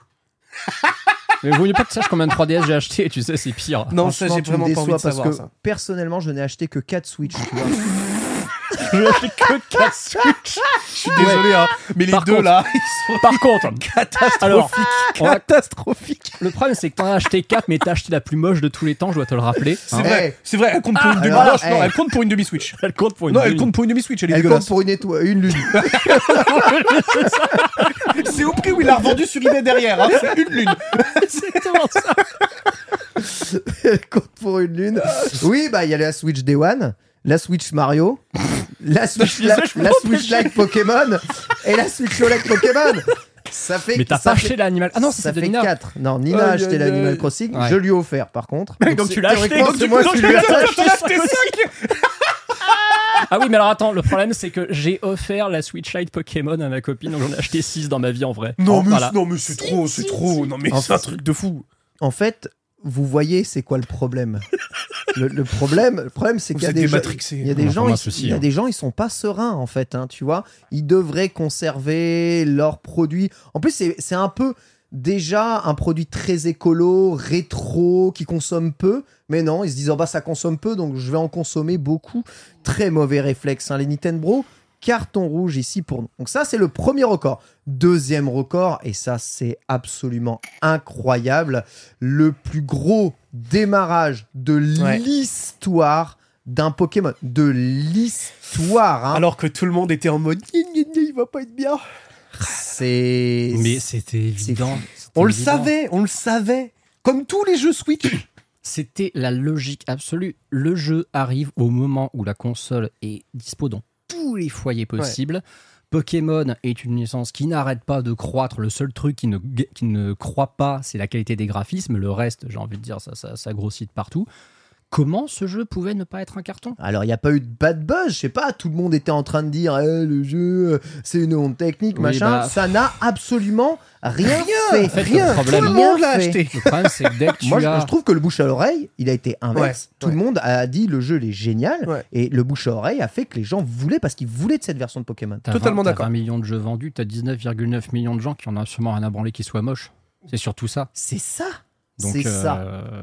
Mais vaut mieux pas que tu saches combien de 3DS j'ai acheté, tu sais, c'est pire. Non, ça j'ai vraiment pas envie de parce savoir que ça. personnellement, je n'ai acheté que 4 Switch, tu vois. J'ai acheté que 4 Switch. Je suis désolé, hein, mais les Par deux contre- là, ils sont Par contre, catastrophiques. alors, on va- catastrophiques. le problème c'est que t'en as acheté 4, mais t'as acheté la plus moche de tous les temps, je dois te le rappeler. C'est Hein. vrai, c'est vrai, elle compte pour une Ah, demi alors, Non, non, hey. elle compte pour une demi-switch. Elle compte pour une Non, elle demi. compte pour une demi-switch, elle est Elle compte dégueulasse. pour une étoile, une lune. C'est au prix où il a revendu sur eBay derrière, hein, c'est une lune. C'est exactement ça. Elle compte pour une lune. Oui, bah il y a la Switch Day One, la Switch Mario, la Switch, la, je la m'en Switch Lite Pokémon et la Switch OLED Pokémon. Ça fait Mais t'as pas fait- acheté l'animal. Ah non, ça fait Nina. 4. Non, Nina a acheté l'Animal. Crossing. Ouais. Je lui ai offert par contre. Donc tu l'as acheté, donc moi donc lui ai acheté. acheté 5 Ah oui, mais alors attends, le problème c'est que j'ai offert la Switch Lite Pokémon à ma copine, donc j'en ai acheté 6 dans ma vie en vrai. Non, mais, Voilà. non, mais c'est trop, c'est trop. Non, mais c'est un truc de fou. En fait, vous voyez, c'est quoi le problème? Le, le problème, le problème, c'est qu'il y a des gens, il y a des Enfin, gens, moi, ils, ceci, il y a hein. des gens, ils sont pas sereins en fait, hein, tu vois. Ils devraient conserver leurs produits. En plus, c'est c'est un peu déjà un produit très écolo, rétro, qui consomme peu. Mais non, ils se disent oh bah ça consomme peu, donc je vais en consommer beaucoup. Très mauvais réflexe, hein, les Nintendo. Carton rouge ici pour nous. Donc ça, c'est le premier record. Deuxième record, et ça, c'est absolument incroyable, le plus gros démarrage de Ouais. l'histoire d'un Pokémon. De l'histoire. hein. Alors que tout le monde était en mode il va pas être bien. c'est... Mais c'était évident. c'était On le évident. savait, on le savait. Comme tous les jeux Switch. C'était la logique absolue. Le jeu arrive au moment où la console est dispo dans tous les foyers possibles. Pokémon est une licence qui n'arrête pas de croître. Le seul truc qui ne, qui ne croît pas, c'est la qualité des graphismes. Le reste, j'ai envie de dire, ça, ça, ça grossit de partout. Comment ce jeu pouvait ne pas être un carton? Alors, il n'y a pas eu de bad buzz, je sais pas, tout le monde était en train de dire Eh, le jeu, euh, c'est une honte technique, Oui, machin. bah, Ça n'a absolument rien, fait. En fait, le rien, problème- tout le Rien monde l'a acheté. Le problème, c'est que dès que tu Moi, je, as... je trouve que le bouche à l'oreille, il a été inverse. Ouais, Tout ouais. le monde a dit le jeu il est génial. Ouais. Et le bouche à oreille a fait que les gens voulaient, parce qu'ils voulaient de cette version de Pokémon. T'as Totalement 20 t'as d'accord. 20 millions de jeux vendus, t'as 19,9 millions de gens qui en ont sûrement rien à branler qui soit moche. C'est surtout ça. C'est ça. Donc, C'est ça. euh,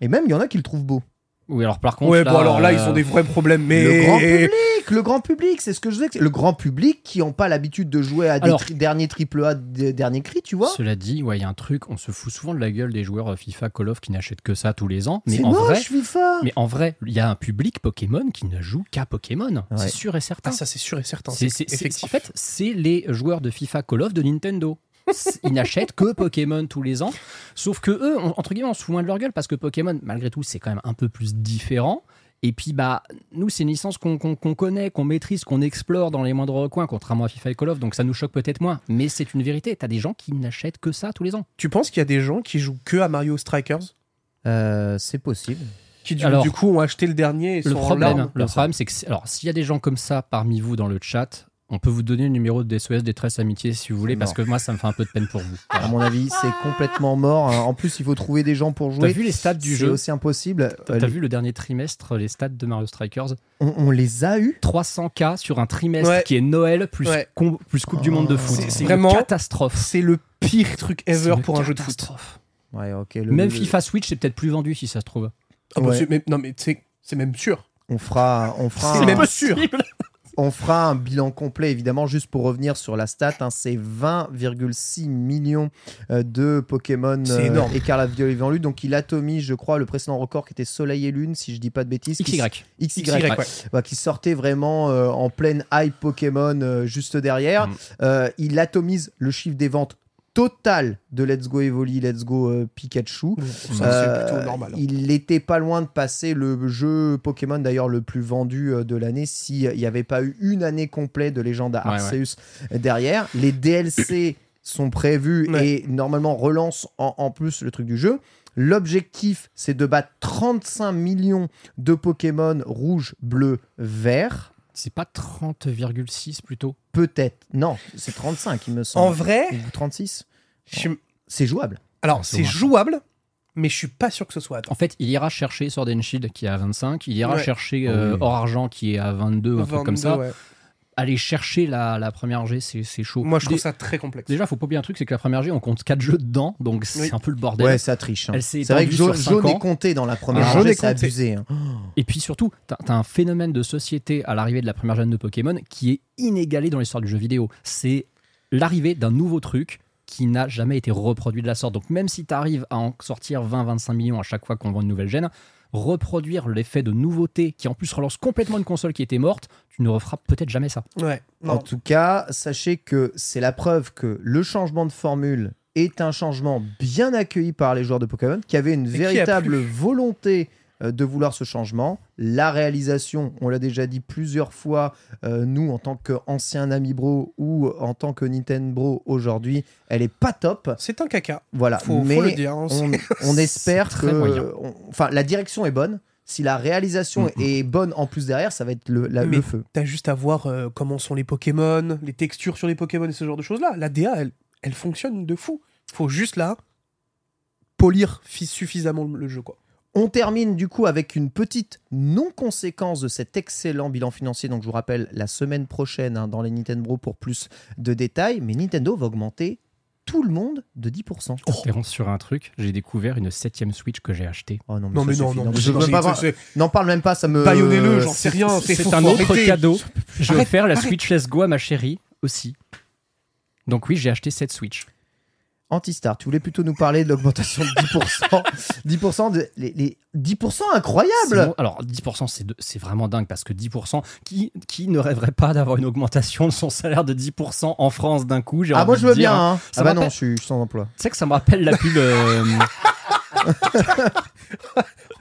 Et même, il y en a qui le trouvent beau. Oui, alors par contre. Ouais, là, bon, alors là, ils euh, ont des vrais problèmes. Mais. Le grand public, le grand public, c'est ce que je disais. Le grand public qui n'ont pas l'habitude de jouer à des Alors- tri- derniers triple A, des derniers cris, tu vois. Cela dit, ouais, il y a un truc, on se fout souvent de la gueule des joueurs euh, FIFA, Call of qui n'achètent que ça tous les ans. Mais C'est en moche, vrai, FIFA. mais en vrai, il y a un public Pokémon qui ne joue qu'à Pokémon. Ouais. C'est sûr et certain. Ah, ça, c'est sûr et certain. C'est- en fait, c'est les joueurs de FIFA Call of de Nintendo. Ils n'achètent que Pokémon tous les ans. Sauf que eux, on- entre guillemets, on se fout moins de leur gueule parce que Pokémon, malgré tout, c'est quand même un peu plus différent. Et puis, bah, nous, c'est une licence qu'on connaît, qu'on maîtrise, qu'on explore dans les moindres recoins, contrairement à FIFA et Call of, donc ça nous choque peut-être moins. Mais c'est une vérité. T'as des gens qui n'achètent que ça tous les ans. Tu penses qu'il y a des gens qui jouent que à Mario Strikers? Euh, c'est possible. Qui du, Alors, du coup ont acheté le dernier et Le sont en problème, larmes le problème, c'est que, alors, s'il y a des gens comme ça parmi vous dans le chat, on peut vous donner le numéro de SOS Détresse Amitié si vous voulez, parce que moi, ça me fait un peu de peine pour vous. À mon avis, c'est complètement mort. hein. En plus, il faut trouver des gens pour T'as jouer. vu les stats du C'est jeu aussi impossible. T'as Euh, t'as les- vu le dernier trimestre, les stats de Mario Strikers on, on les a eus 300K sur un trimestre Ouais. qui est Noël plus, Ouais. com- plus Coupe du Monde de foot. C'est- C'est vraiment- une catastrophe. C'est le pire truc C'est ever pour un jeu de foot. catastrophe. Ouais, ok. le- Même le- FIFA Switch, c'est peut-être plus vendu si ça se trouve. Ah bah, Ouais. c'est- mais- non mais c'est c'est même sûr. On fera, on fera, C'est un, même sûr. On fera un bilan complet évidemment juste pour revenir sur la stat. hein, c'est 20,6 millions euh, de Pokémon énorme. Écarlate Violet Vent Lune. Donc il atomise, je crois, le précédent record qui était Soleil et Lune, si je dis pas de bêtises. qui- XY. XY, XY, ouais. Bah, qui sortait vraiment euh, en pleine hype Pokémon euh, juste derrière. Mm. Euh, il atomise le chiffre des ventes total de Let's Go Evoli, Let's Go euh, Pikachu. Ça, Euh, c'est plutôt normal. hein. Il était pas loin de passer le jeu Pokémon d'ailleurs le plus vendu euh, de l'année s'il n'y avait pas eu une année complète de Légende à Ouais, Arceus derrière. Les DLC sont prévus Ouais. et normalement relancent en, en plus le truc du jeu. L'objectif, c'est de battre 35 millions de Pokémon rouge, bleu, vert. C'est pas 30,6 plutôt? Peut-être. Non, c'est 35, il me semble. En vrai, Ou 36. Je- C'est jouable. alors c'est jouable, mais je suis pas sûr que ce soit. Attends. En fait, il ira chercher Sword and Shield qui est à 25, il ira Ouais. chercher euh, Oui. Or Argent qui est à 22, un truc comme 22, ça. ouais. Aller chercher la, la première G, c'est chaud. Moi, je trouve Dé- ça très complexe. Déjà, faut pas oublier un truc, c'est que la première G, on compte 4 jeux dedans, donc c'est Oui. un peu le bordel. Ouais, ça triche. hein. C'est vrai que jaune, jaune est compté dans la première Ah, est c'est abusé. hein. Et puis surtout, t'as as un phénomène de société à l'arrivée de la première gêne de Pokémon qui est inégalé dans l'histoire du jeu vidéo. C'est l'arrivée d'un nouveau truc qui n'a jamais été reproduit de la sorte. Donc même si tu arrives à en sortir 20-25 millions à chaque fois qu'on vend une nouvelle gêne, reproduire l'effet de nouveauté qui en plus relance complètement une console qui était morte, tu ne referas peut-être jamais ça. Ouais. En tout cas, sachez que c'est la preuve que le changement de formule est un changement bien accueilli par les joueurs de Pokémon, qui avaient une véritable volonté euh, de vouloir ce changement. La réalisation, on l'a déjà dit plusieurs fois, euh, nous en tant qu'anciens Amibro ou en tant que Nintendo aujourd'hui, elle est pas top. C'est un caca. Voilà, Faut, mais faut le dire. hein. on, on espère que, enfin, la direction est bonne. Si la réalisation est bonne en plus derrière, ça va être le, la- Mais le feu. T'as juste à voir euh, comment sont les Pokémon, les textures sur les Pokémon et ce genre de choses-là. La DA, elle, elle fonctionne de fou. Faut juste là polir fi- suffisamment le, le jeu, quoi. On termine du coup avec une petite non-conséquence de cet excellent bilan financier. Donc je vous rappelle, la semaine prochaine hein, dans les Nintendo pour plus de détails, mais Nintendo va augmenter tout le monde de 10%. Référence sur un truc, j'ai découvert une septième Switch que j'ai achetée. Oh non, mais, Non, ça mais non, non. c'est- je c'est- N'en parle même pas, ça me. Baïonnez-le, j'en sais rien. C'est un autre arrêter. cadeau. J'ai Arrête, offert la arrête. Switch Let's Go à ma chérie aussi. Donc oui, j'ai acheté cette Switch. Antistar, tu voulais plutôt nous parler de l'augmentation de 10%. 10%, de, les, les 10% C'est incroyable bon. Alors 10%, c'est de- c'est vraiment dingue parce que 10%, qui, qui ne rêverait pas d'avoir une augmentation de son salaire de 10% en France d'un coup j'ai Ah, moi je veux dire, bien. hein. Hein. Ça Ah bah non, je suis, je suis sans emploi. Tu sais que ça me rappelle la pub. euh,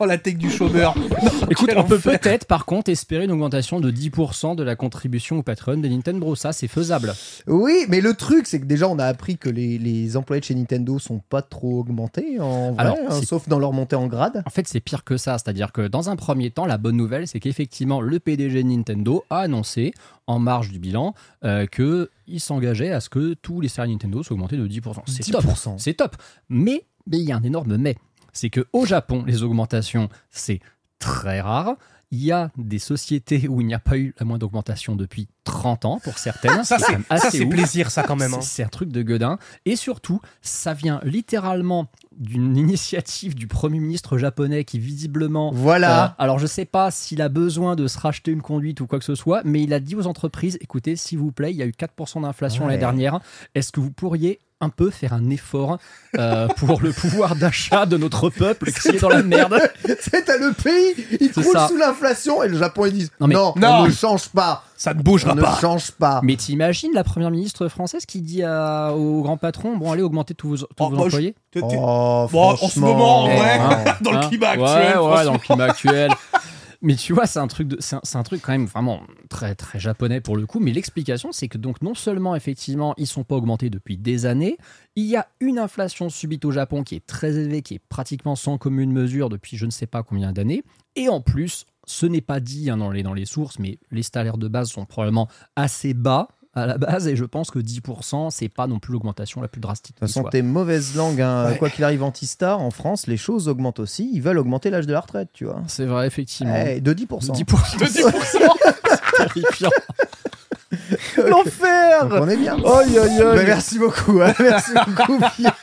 Oh, la tech du chômeur. Non, Écoute, quel on peut peut-être par contre espérer une augmentation de 10% de la contribution au Patreon de Nintendo. Ça, c'est faisable. Oui, mais le truc, c'est que déjà, on a appris que les, les employés de chez Nintendo sont pas trop augmentés, en vrai, Alors, hein, sauf dans leur montée en grade. En fait, c'est pire que ça. C'est-à-dire que dans un premier temps, la bonne nouvelle, c'est qu'effectivement, le PDG de Nintendo a annoncé, en marge du bilan, euh, qu'il s'engageait à ce que tous les salariés Nintendo soient augmentés de 10%. C'est top. 10%. C'est top. Mais mais il y a un énorme mais. C'est que au Japon, les augmentations, c'est très rare. Il y a des sociétés où il n'y a pas eu la moindre augmentation depuis 30 ans pour certaines. Ça, C'est même ça, c'est plaisir, ça, quand même. hein. C'est- C'est un truc de gueudin. Et surtout, ça vient littéralement d'une initiative du Premier ministre japonais qui visiblement... Voilà. euh, alors je sais pas s'il a besoin de se racheter une conduite ou quoi que ce soit, mais il a dit aux entreprises, écoutez, s'il vous plaît, il y a eu 4% d'inflation Ouais. l'année dernière, est-ce que vous pourriez un peu faire un effort euh, pour le pouvoir d'achat de notre peuple qui est dans la merde C'est t'as le pays, il croule ça. sous l'inflation et le Japon ils disent Non, mais- non, Non. on ne change pas, Ça ne bougera on ne pas. change pas. Mais t'imagines la première ministre française qui dit à- au grand patron, bon allez, augmentez tous vos, tous Oh, vos je- employés? Oh, Bon, en ce moment, en vrai, Hein, dans le hein? climat Ouais, actuel. ouais, franchement. dans le climat actuel. Mais tu vois, c'est un truc, c'est un truc quand même vraiment très très japonais pour le coup. Mais l'explication, c'est que donc non seulement effectivement ils sont pas augmentés depuis des années, il y a une inflation subite au Japon qui est très élevée, qui est pratiquement sans commune mesure depuis je ne sais pas combien d'années, et en plus, ce n'est pas dit hein, dans, les, dans les sources, mais les salaires de base sont probablement assez bas à la base, et je pense que 10%, c'est pas non plus l'augmentation la plus drastique. De toute façon, tes mauvaises langues, hein, Ouais. quoi qu'il arrive anti-star, en France, les choses augmentent aussi. Ils veulent augmenter l'âge de la retraite, tu vois. C'est vrai, effectivement. Eh, de 10%. 10%. De 10%. c'est terrifiant. L'enfer on est bien. Aïe, aïe, aïe. Mais merci beaucoup. hein. Merci beaucoup, Pierre.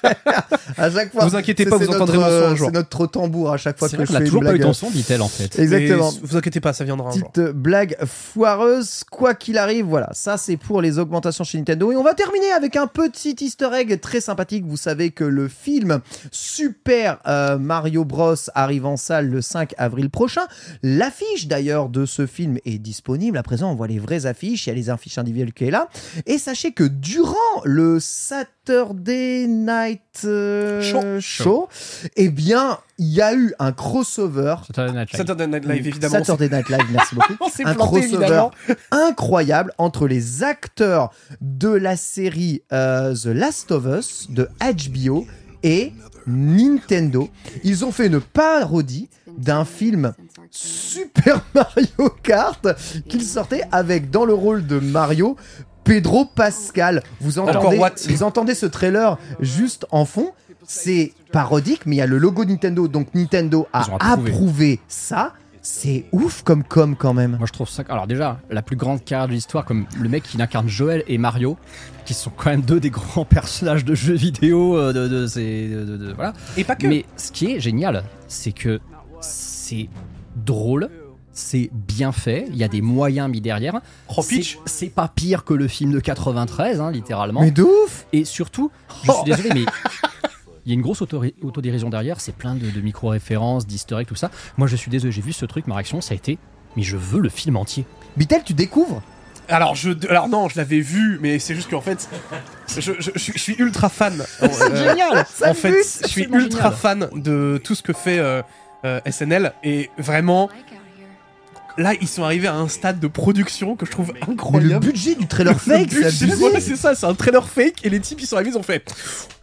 À chaque fois. Vous inquiétez pas, c'est vous entendrez notre, mon son un euh, jour. C'est notre trop tambour à chaque fois C'est que vrai je qu'on a une toujours pas eu blague. ton son, dit-elle en fait. Exactement. Mais vous inquiétez pas, ça viendra un jour. Petite blague foireuse, quoi qu'il arrive, voilà, ça c'est pour les augmentations chez Nintendo. Et on va terminer avec un petit easter egg très sympathique. Vous savez que le film Super euh, Mario Bros arrive en salle le 5 avril prochain. L'affiche d'ailleurs de ce film est disponible. À présent, on voit les vraies affiches, il y a les affiches individuelles qui est là. Et sachez que durant le Saturday Night euh, Show. Show, eh bien, il y a eu un crossover Saturday Night Live. Saturday Night Live, évidemment. Saturday Night Live, merci beaucoup. On s'est un planté, crossover évidemment. incroyable entre les acteurs de la série euh, The Last of Us de HBO et Nintendo. Ils ont fait une parodie d'un film Super Mario Kart qu'il sortait avec dans le rôle de Mario Pedro Pascal. Vous Encore entendez, what? vous entendez ce trailer juste en fond? C'est parodique, mais il y a le logo Nintendo, donc Nintendo a Ils ont approuvé. approuvé ça. C'est ouf comme com quand même. Moi je trouve ça. Alors déjà, la plus grande carrière de l'histoire, comme le mec qui incarne Joel et Mario, qui sont quand même deux des grands personnages de jeux vidéo euh, de, de ces. de- de- de- voilà. Et pas que. Mais ce qui est génial, c'est que c'est drôle, c'est bien fait, il y a des moyens mis derrière. Oh, C'est-. C'est pas pire que le film de 93, hein, littéralement. Mais de ouf Et surtout, je suis désolé, mais il y a une grosse autodérision derrière, c'est plein de, de micro-références, d'easter eggs, tout ça. Moi, je suis désolé, j'ai vu ce truc, ma réaction, ça a été, mais je veux le film entier. Bitel, tu découvres? Alors, je, alors non, je l'avais vu, mais c'est juste qu'en fait, je, je- je suis- je suis ultra fan. Euh, génial en fait, je suis ultra génial. fan de tout ce que fait euh, euh, SNL et vraiment, là, ils sont arrivés à un stade de production que je trouve Mais le incroyable. budget du trailer fake, ouais, c'est ça, c'est un trailer fake. Et les types ils sont arrivés, ils ont fait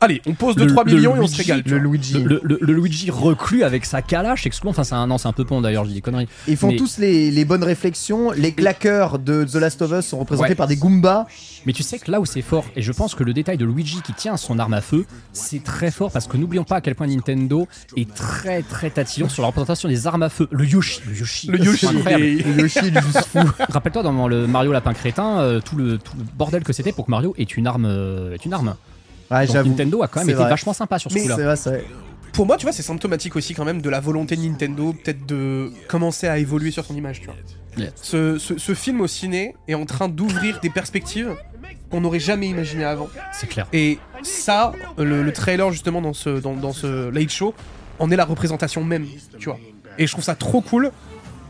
Allez, on pose Le- 2-3 le millions et on se régale. Le. Luigi. Le, le- le Luigi reclus avec sa calache, excluant, enfin, c'est un, non, c'est un peu pont d'ailleurs, je dis des conneries. Ils font mais- tous les, les bonnes réflexions. Les claqueurs de The Last of Us sont représentés Ouais. par des Goombas. Mais tu sais que là où c'est fort, et je pense que le détail de Luigi qui tient son arme à feu, c'est très fort parce que n'oublions pas à quel point Nintendo est très très tatillon sur la représentation des armes à feu. Le Yoshi, le Yoshi, Le Yoshi, incroyable. est- Le Yoshi, il est juste fou. Rappelle-toi dans le Mario Lapin Crétin, euh, tout, le, tout le bordel que c'était pour que Mario ait une arme. euh, ait une arme. Ouais, Donc. Nintendo a quand même C'est été vrai. vachement sympa sur ce coup-là. vrai, c'est vrai. Pour moi, tu vois, c'est symptomatique aussi quand même de la volonté de Nintendo, peut-être de commencer à évoluer sur son image, tu vois. Yeah. Ce, ce- ce film au ciné est en train d'ouvrir des perspectives qu'on n'aurait jamais imaginées avant. C'est clair. Et ça, le, le trailer justement dans ce, dans, dans ce late show, en est la représentation même, tu vois. Et je trouve ça trop cool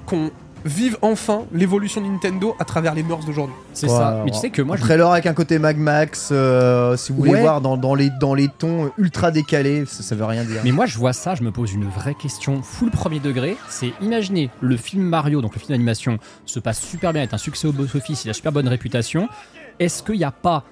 qu'on vive enfin l'évolution de Nintendo à travers les mœurs d'aujourd'hui. C'est Ouais, ça. alors, Mais tu sais que moi, je trailer avec un côté Mag Max, euh, si vous voulez Ouais. voir dans, dans les, dans les tons ultra décalés, ça, ça veut rien dire. Mais moi, je vois ça, je me pose une vraie question full premier degré. C'est imaginer le film Mario, donc le film d'animation, se passe super bien, est un succès au box-office, il a super bonne réputation. Est-ce qu'il n'y a pas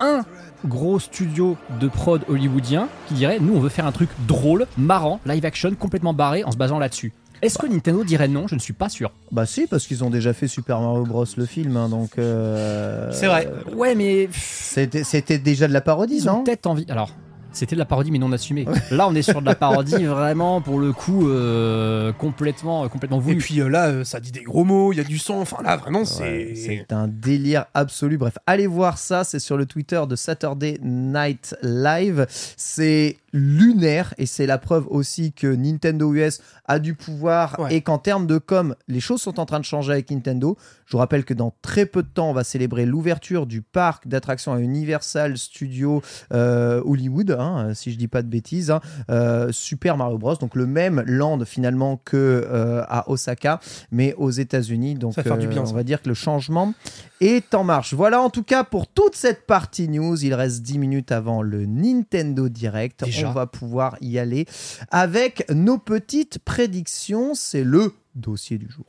un gros studio de prod hollywoodien qui dirait nous, on veut faire un truc drôle, marrant, live action, complètement barré en se basant là-dessus? Est-ce que Nintendo dirait non? Je ne suis pas sûr. Bah si, parce qu'ils ont déjà fait Super Mario Bros. le film, hein, donc... euh, C'est vrai. Ouais, mais C'était déjà de la parodie, ils non? peut-être envie. Alors. C'était de la parodie mais non assumée. Là, on est sur de la parodie vraiment pour le coup euh, complètement complètement Et voulu. puis euh, là, euh, ça dit des gros mots, il y a du sang, enfin là, vraiment, c'est. Ouais, C'est un délire absolu. Bref, allez voir ça. C'est sur le Twitter de Saturday Night Live. C'est lunaire et c'est la preuve aussi que Nintendo US a du pouvoir Ouais. et qu'en termes de com, les choses sont en train de changer avec Nintendo. Je vous rappelle que dans très peu de temps, on va célébrer l'ouverture du parc d'attractions à Universal Studios euh, Hollywood, hein, si je dis pas de bêtises. hein. Euh, Super Mario Bros. Donc le même land finalement que euh, à Osaka, mais aux États-Unis. Donc Ça va faire du bien, on va dire que le changement est en marche. Voilà en tout cas pour toute cette partie news. Il reste 10 minutes avant le Nintendo Direct. Déjà On va pouvoir y aller avec nos petites prédictions. C'est le dossier du jour.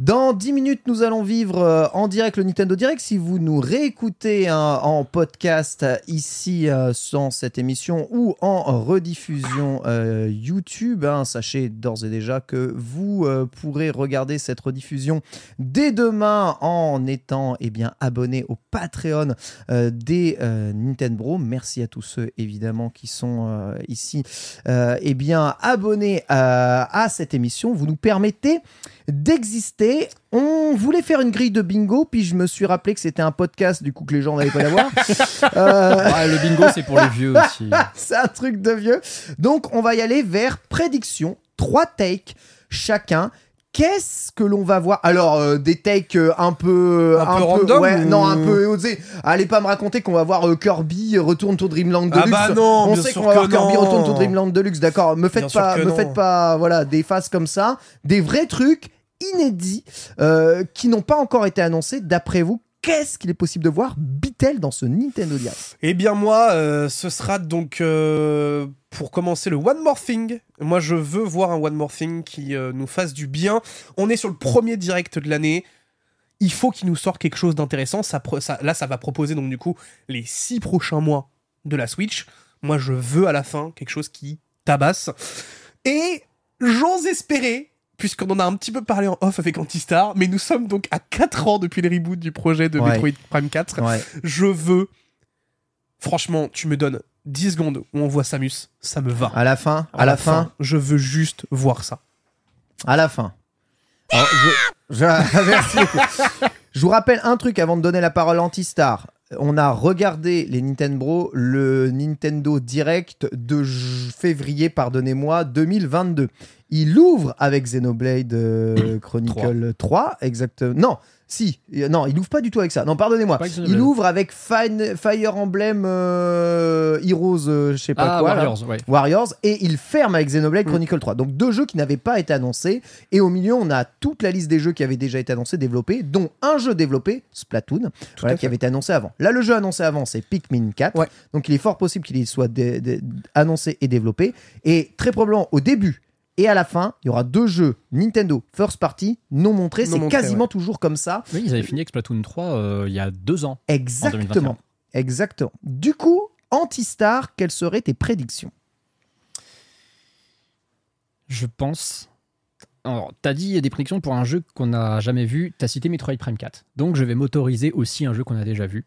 Dans 10 minutes, nous allons vivre euh, en direct le Nintendo Direct. Si vous nous réécoutez hein, en podcast euh, ici euh, sans cette émission ou en rediffusion euh, YouTube, hein, sachez d'ores et déjà que vous pourrez regarder cette rediffusion dès demain en étant eh bien, abonné au Patreon des Nintendo. Merci à tous ceux évidemment qui sont ici eh bien, abonnés à cette émission. Vous nous permettez d'exister. On voulait faire une grille de bingo, puis je me suis rappelé que c'était un podcast, du coup que les gens n'allaient pas l'avoir. Euh, Ah, le bingo, c'est pour les vieux aussi. c'est un truc de vieux. Donc on va y aller vers prédiction, trois takes chacun. Qu'est-ce que l'on va voir? Alors euh, des takes euh, un peu Un peu random ouais, ou- non un peu osé. Allez pas me raconter qu'on va voir euh, Kirby retourne to Dreamland Ah Deluxe. bah non, on bien sait qu'on va voir Kirby retourne to Dreamland Deluxe, d'accord. Me faites Bien pas, me non. faites pas, voilà, des phases comme ça, des vrais trucs inédits euh, qui n'ont pas encore été annoncés. D'après vous, qu'est-ce qu'il est possible de voir Bitel dans ce Nintendo Direct? Eh bien moi, euh, ce sera donc euh, pour commencer le One More Thing. Moi je veux voir un One More Thing qui nous fasse du bien. On est sur le premier direct de l'année. Il faut qu'il nous sorte quelque chose d'intéressant. Là ça va proposer donc du coup les six prochains mois de la Switch. Moi je veux à la fin quelque chose qui tabasse. Et j'ose espérer puisqu'on en a un petit peu parlé en off avec Antistar, mais nous sommes donc à 4 ans depuis le reboot du projet de Ouais. Metroid Prime 4 Ouais. je veux. Franchement, tu me donnes 10 secondes où on voit Samus, ça me va. À la fin, à, la fin, je veux juste voir ça. À la fin. Alors, je, je- merci beaucoup. Je vous rappelle un truc avant de donner la parole à Antistar. On a regardé les Nintendo, le Nintendo Direct de février, pardonnez-moi, 2022. Il ouvre avec Xenoblade euh, Chronicle 3, exactement. Non, si, non, il ouvre pas du tout avec ça. Non, pardonnez-moi. Il ouvre avec Fine- Fire Emblem euh, Heroes, euh, je sais pas Ah, quoi. Warriors, ouais. Warriors et il ferme avec Xenoblade Mm. Chronicle 3. Donc deux jeux qui n'avaient pas été annoncés et au milieu on a toute la liste des jeux qui avaient déjà été annoncés, développés, dont un jeu développé, Splatoon, voilà, qui avait été annoncé avant. Là le jeu annoncé avant c'est Pikmin 4, Ouais. donc il est fort possible qu'il y soit annoncé et développé et très probablement au début et à la fin, il y aura deux jeux Nintendo First Party non montrés. Non C'est quasiment ouais. toujours comme ça. Oui, ils avaient fini avec Splatoon 3 euh, il y a deux ans. Exactement. 2021. Exactement. Du coup, Antistar, quelles seraient tes prédictions? Je pense. Alors, t'as dit des prédictions pour un jeu qu'on n'a jamais vu. T'as cité Metroid Prime 4. Donc, je vais m'autoriser aussi un jeu qu'on a déjà vu.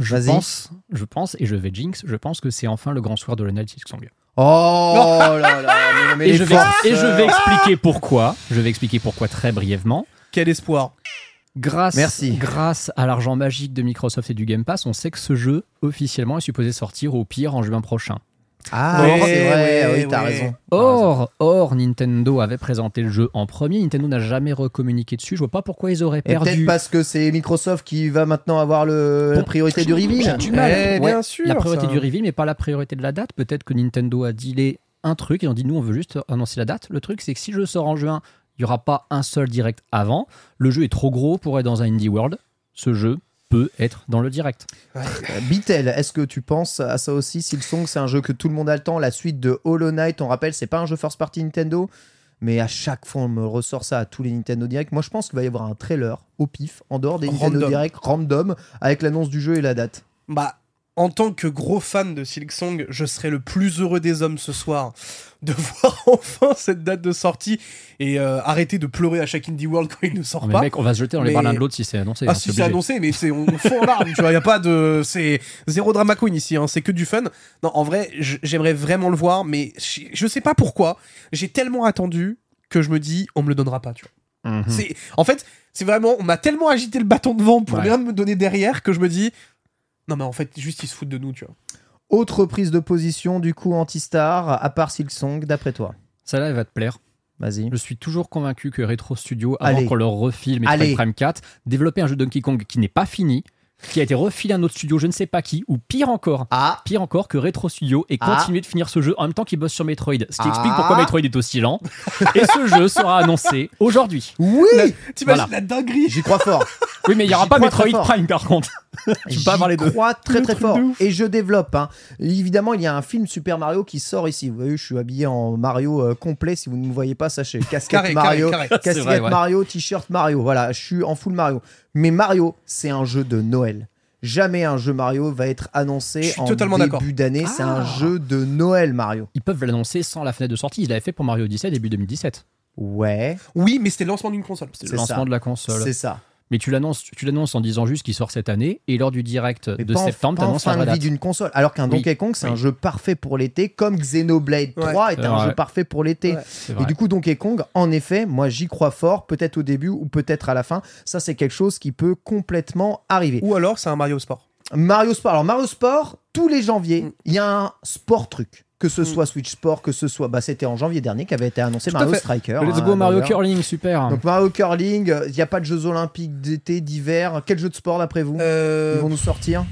Je Vas-y. pense, je pense, et je vais jinx, je pense que c'est enfin le grand soir de Ronald Silksong. Oh là là, mais, mais Et les je, vais, forces, et je vais expliquer pourquoi. Je vais expliquer pourquoi très brièvement. Quel espoir. Grâce, Merci. grâce à l'argent magique de Microsoft et du Game Pass, on sait que ce jeu, officiellement, est supposé sortir au pire en juin prochain. Ah, c'est vrai, oui, t'as ouais. raison. Or, or, Nintendo avait présenté le jeu en premier. Nintendo n'a jamais recommuniqué dessus. Je vois pas pourquoi ils auraient Et peut-être perdu. parce que c'est Microsoft qui va maintenant avoir le, la priorité du J'ai reveal. du mal. Eh, Ouais, bien sûr. la priorité ça. du reveal, mais pas la priorité de la date. Peut-être que Nintendo a dealé un truc et ont dit nous, on veut juste annoncer la date. Le truc, c'est que si je sors en juin, il n'y aura pas un seul direct avant. Le jeu est trop gros pour être dans un Indie World. Ce jeu peut être dans le direct. Euh, Beatle, est-ce que tu penses à ça aussi Silksong, c'est un jeu que tout le monde a le temps. La suite de Hollow Knight, on rappelle, c'est pas un jeu first party Nintendo. Mais à chaque fois, on me ressort ça à tous les Nintendo Direct. Moi, je pense qu'il va y avoir un trailer au pif, en dehors des Nintendo. Direct, random, avec l'annonce du jeu et la date. Bah, en tant que gros fan de Silksong, je serais le plus heureux des hommes ce soir de voir enfin cette date de sortie et euh, arrêter de pleurer à chaque Indie World quand il ne sort mais pas. mec, on va se jeter dans les Mais- bras l'un de l'autre si c'est annoncé. Ah hein, si c'est annoncé, mais c'est on fond en larmes, tu vois, y a pas de, c'est zéro drama queen ici, hein, c'est que du fun. Non, en vrai, j'aimerais vraiment le voir, mais je je sais pas pourquoi. J'ai tellement attendu que je me dis, on me le donnera pas, tu vois. Mhm. C'est, en fait, c'est vraiment, on m'a tellement agité le bâton devant pour Ouais. rien me donner derrière que je me dis, non mais en fait, juste ils se foutent de nous, tu vois. Autre prise de position, du coup, anti-star, à part Silksong, d'après toi Celle-là, elle va te plaire. Vas-y. Je suis toujours convaincu que Retro Studio, avant qu'on leur refile Metroid. Prime 4, développait un jeu Donkey Kong qui n'est pas fini, qui a été refilé à un autre studio, je ne sais pas qui, ou pire encore, Ah, pire encore que Retro Studio ait Ah. continué de finir ce jeu en même temps qu'il bosse sur Metroid. Ce qui Ah. explique pourquoi Metroid est aussi lent. Et ce jeu sera annoncé aujourd'hui. oui T'imagines Voilà. la dinguerie J'y crois fort. Oui, mais il n'y aura J'y pas Metroid. Prime par contre. Tu peux pas avoir les J'y deux. crois très très fort. de. Et je développe. hein. Évidemment, il y a un film Super Mario qui sort ici. Vous voyez, je suis habillé en Mario euh, complet. Si vous ne me voyez pas, sachez. Casquette Carré, Mario, carré, carré. C'est casquette vrai, ouais. Mario, t-shirt Mario. Voilà, je suis en full Mario. Mais Mario, c'est un jeu de Noël. Jamais un jeu Mario va être annoncé Je en totalement d'accord. début d'année. C'est un Ah. jeu de Noël, Mario. Ils peuvent l'annoncer sans la fenêtre de sortie. Ils l'avaient fait pour Mario Odyssey début 2017. Ouais, Oui, mais c'était le lancement d'une console. C'est C'est le lancement ça. de la console. c'est ça. Mais tu l'annonces, tu l'annonces en disant juste qu'il sort cette année et lors du direct Mais de septembre, pas en t'annonces la fin de vraie vie d'une console. Alors qu'un Oui. Donkey Kong, c'est Oui. un jeu parfait pour l'été, comme Xenoblade Ouais. 3 est un Ouais. jeu parfait pour l'été. Ouais. Et du coup, Donkey Kong, en effet, moi j'y crois fort, peut-être au début ou peut-être à la fin. Ça, c'est quelque chose qui peut complètement arriver. Ou alors, c'est un Mario Sport. Mario Sport. Alors, Mario Sport, tous les janviers, Mm. il y a un sport truc. Que ce Mm. soit Switch Sport, que ce soit. Bah, c'était en janvier dernier qu'avait été annoncé Tout Mario. Striker. Let's hein, go Mario. Curling, super. Donc, Mario Curling, il n'y a pas de Jeux Olympiques d'été, d'hiver. Quel jeu de sport d'après vous Euh, Ils vont nous sortir?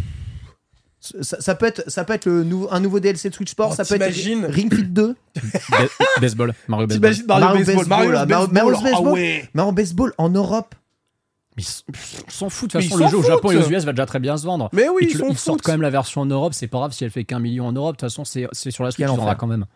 Ça, ça peut être, ça peut être le nou- un nouveau DLC de Switch Sport, Oh, ça peut être Ring Fit 2, Be- baseball, Mario Baseball. Mario, Mario Baseball, Mario Mario- Baseball, Mario. Ah ouais. baseball en Europe. Mais ils s'en fout. De toute façon, le jeu au Japon et aux foutent. US va déjà très bien se vendre. Mais oui, Et ils tu- sont ils sortent foutent. quand même la version en Europe. C'est pas grave si elle fait qu'un million en Europe. De toute façon, c'est sur la Switch, Quel ils en aura quand même.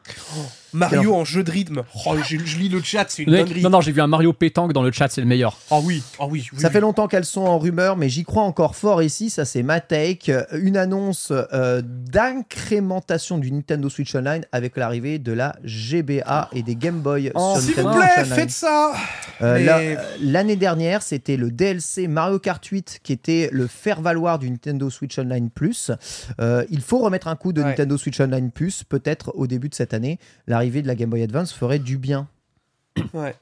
Mario en jeu de rythme. Oh, je, je lis le chat, c'est une Mec, dinguerie. non, non, j'ai vu un Mario pétanque dans le chat, c'est le meilleur. Ah oui, ah oui. oui, Ça oui. fait longtemps qu'elles sont en rumeur, mais j'y crois encore fort ici. Ça, c'est ma take. Euh, Une annonce euh, d'incrémentation du Nintendo Switch Online avec l'arrivée de la GBA et des Game Boy Oh, sur S'il Nintendo vous plaît, faites ça. Euh, Mais- L'année dernière, c'était le DLC Mario Kart 8 qui était le faire-valoir du Nintendo Switch Online Plus. Euh, il faut remettre un coup de Ouais. Nintendo Switch Online Plus. Peut-être au début de cette année, l'arrivée de la Game Boy Advance ferait du bien. Ouais.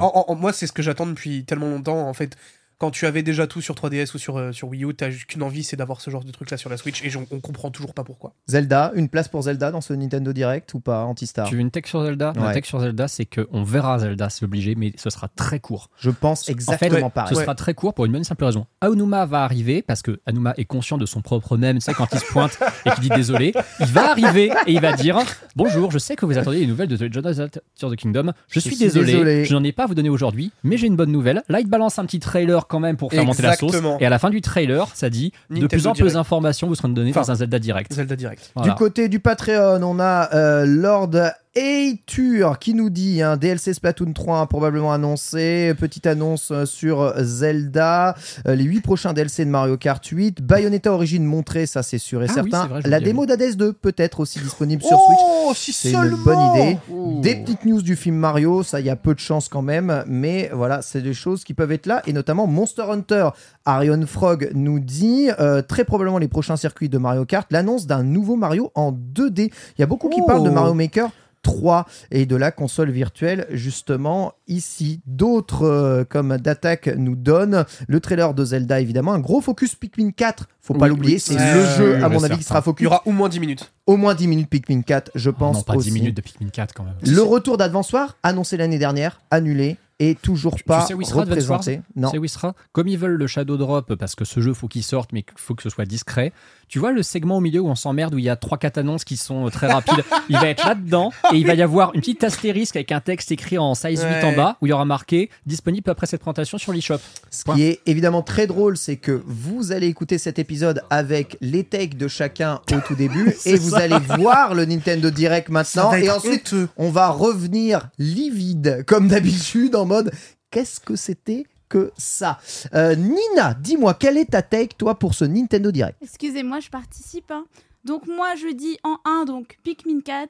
En- en- moi, c'est ce que j'attends depuis tellement longtemps. En fait, quand tu avais déjà tout sur 3DS ou sur, euh, sur Wii U, t'as juste qu'une envie, c'est d'avoir ce genre de truc là sur la Switch et on comprend toujours pas pourquoi. Zelda, une place pour Zelda dans ce Nintendo Direct ou pas, Antistar Tu veux une tech sur Zelda? Ouais. La tech sur Zelda, c'est qu'on verra Zelda, c'est obligé, mais ce sera très court. Je pense exactement ouais, pareil. Ce sera très court pour une bonne simple raison. Aonuma va arriver parce que Aonuma est conscient de son propre même. Tu sais, quand il se pointe et qu'il dit désolé, il va arriver et il va dire Bonjour, je sais que vous attendez les nouvelles de The Legend of Zelda Tears of the Kingdom. Je, suis suis désolé, désolé. je n'en ai pas à vous donner aujourd'hui, mais j'ai une bonne nouvelle. Là, il balance un petit trailer quand même pour faire monter la sauce. Exactement. Et à la fin du trailer, ça dit De plus en plus d'informations vous seront données Enfin, dans un Zelda Direct. Zelda Direct. Voilà. Du côté du Patreon, on a euh, Lord Eitur qui nous dit un DLC Splatoon 3 hein, probablement annoncé. Petite annonce euh, sur Zelda. Euh, les 8 prochains DLC de Mario Kart 8. Bayonetta Origin montré, ça c'est sûr et Ah certain. vrai, La démo d'Hades 2 peut-être aussi disponible sur Switch. Oh, si C'est une bonne idée. Ouh. Des petites news du film Mario, ça il y a peu de chance quand même, mais voilà, c'est des choses qui peuvent être là, et notamment Monster Hunter. Arion Frog nous dit euh, très probablement les prochains circuits de Mario Kart, l'annonce d'un nouveau Mario en 2D. Il y a beaucoup qui Oh. parlent de Mario Maker 3 et de la console virtuelle justement ici. D'autres euh, comme d'attaque nous donnent le trailer de Zelda évidemment, un gros focus Pikmin 4, faut pas Oui, l'oublier, oui, c'est c'est le jeu à mon avis qui sera Il y focus aura au moins 10 minutes. au moins 10 minutes Pikmin 4, je pense non, pas aussi. 10 minutes de Pikmin 4 quand même. Le retour d'Advance War, annoncé l'année dernière, annulé et toujours Tu- tu pas sais où il sera, représenté. Non. C'est où il sera? Comme ils veulent le Shadow Drop, parce que ce jeu, faut qu'il sorte, mais qu'il faut que ce soit discret. Tu vois le segment au milieu où on s'emmerde, où il y a 3-4 annonces qui sont euh, très rapides? Il va être là-dedans, et il va y avoir une petite astérisque avec un texte écrit en size 8 en bas, où il y aura marqué « Disponible après cette présentation sur l'eShop. Ce qui est évidemment très drôle, c'est que vous allez écouter cet épisode avec les takes de chacun au tout début et vous allez voir le Nintendo Direct maintenant et ensuite honteux. on va revenir livide comme d'habitude en mode qu'est-ce que c'était que ça Euh, Nina, dis-moi quelle est ta take toi pour ce Nintendo Direct Excusez-moi, je participe. hein. Donc moi, je dis en 1, donc Pikmin 4,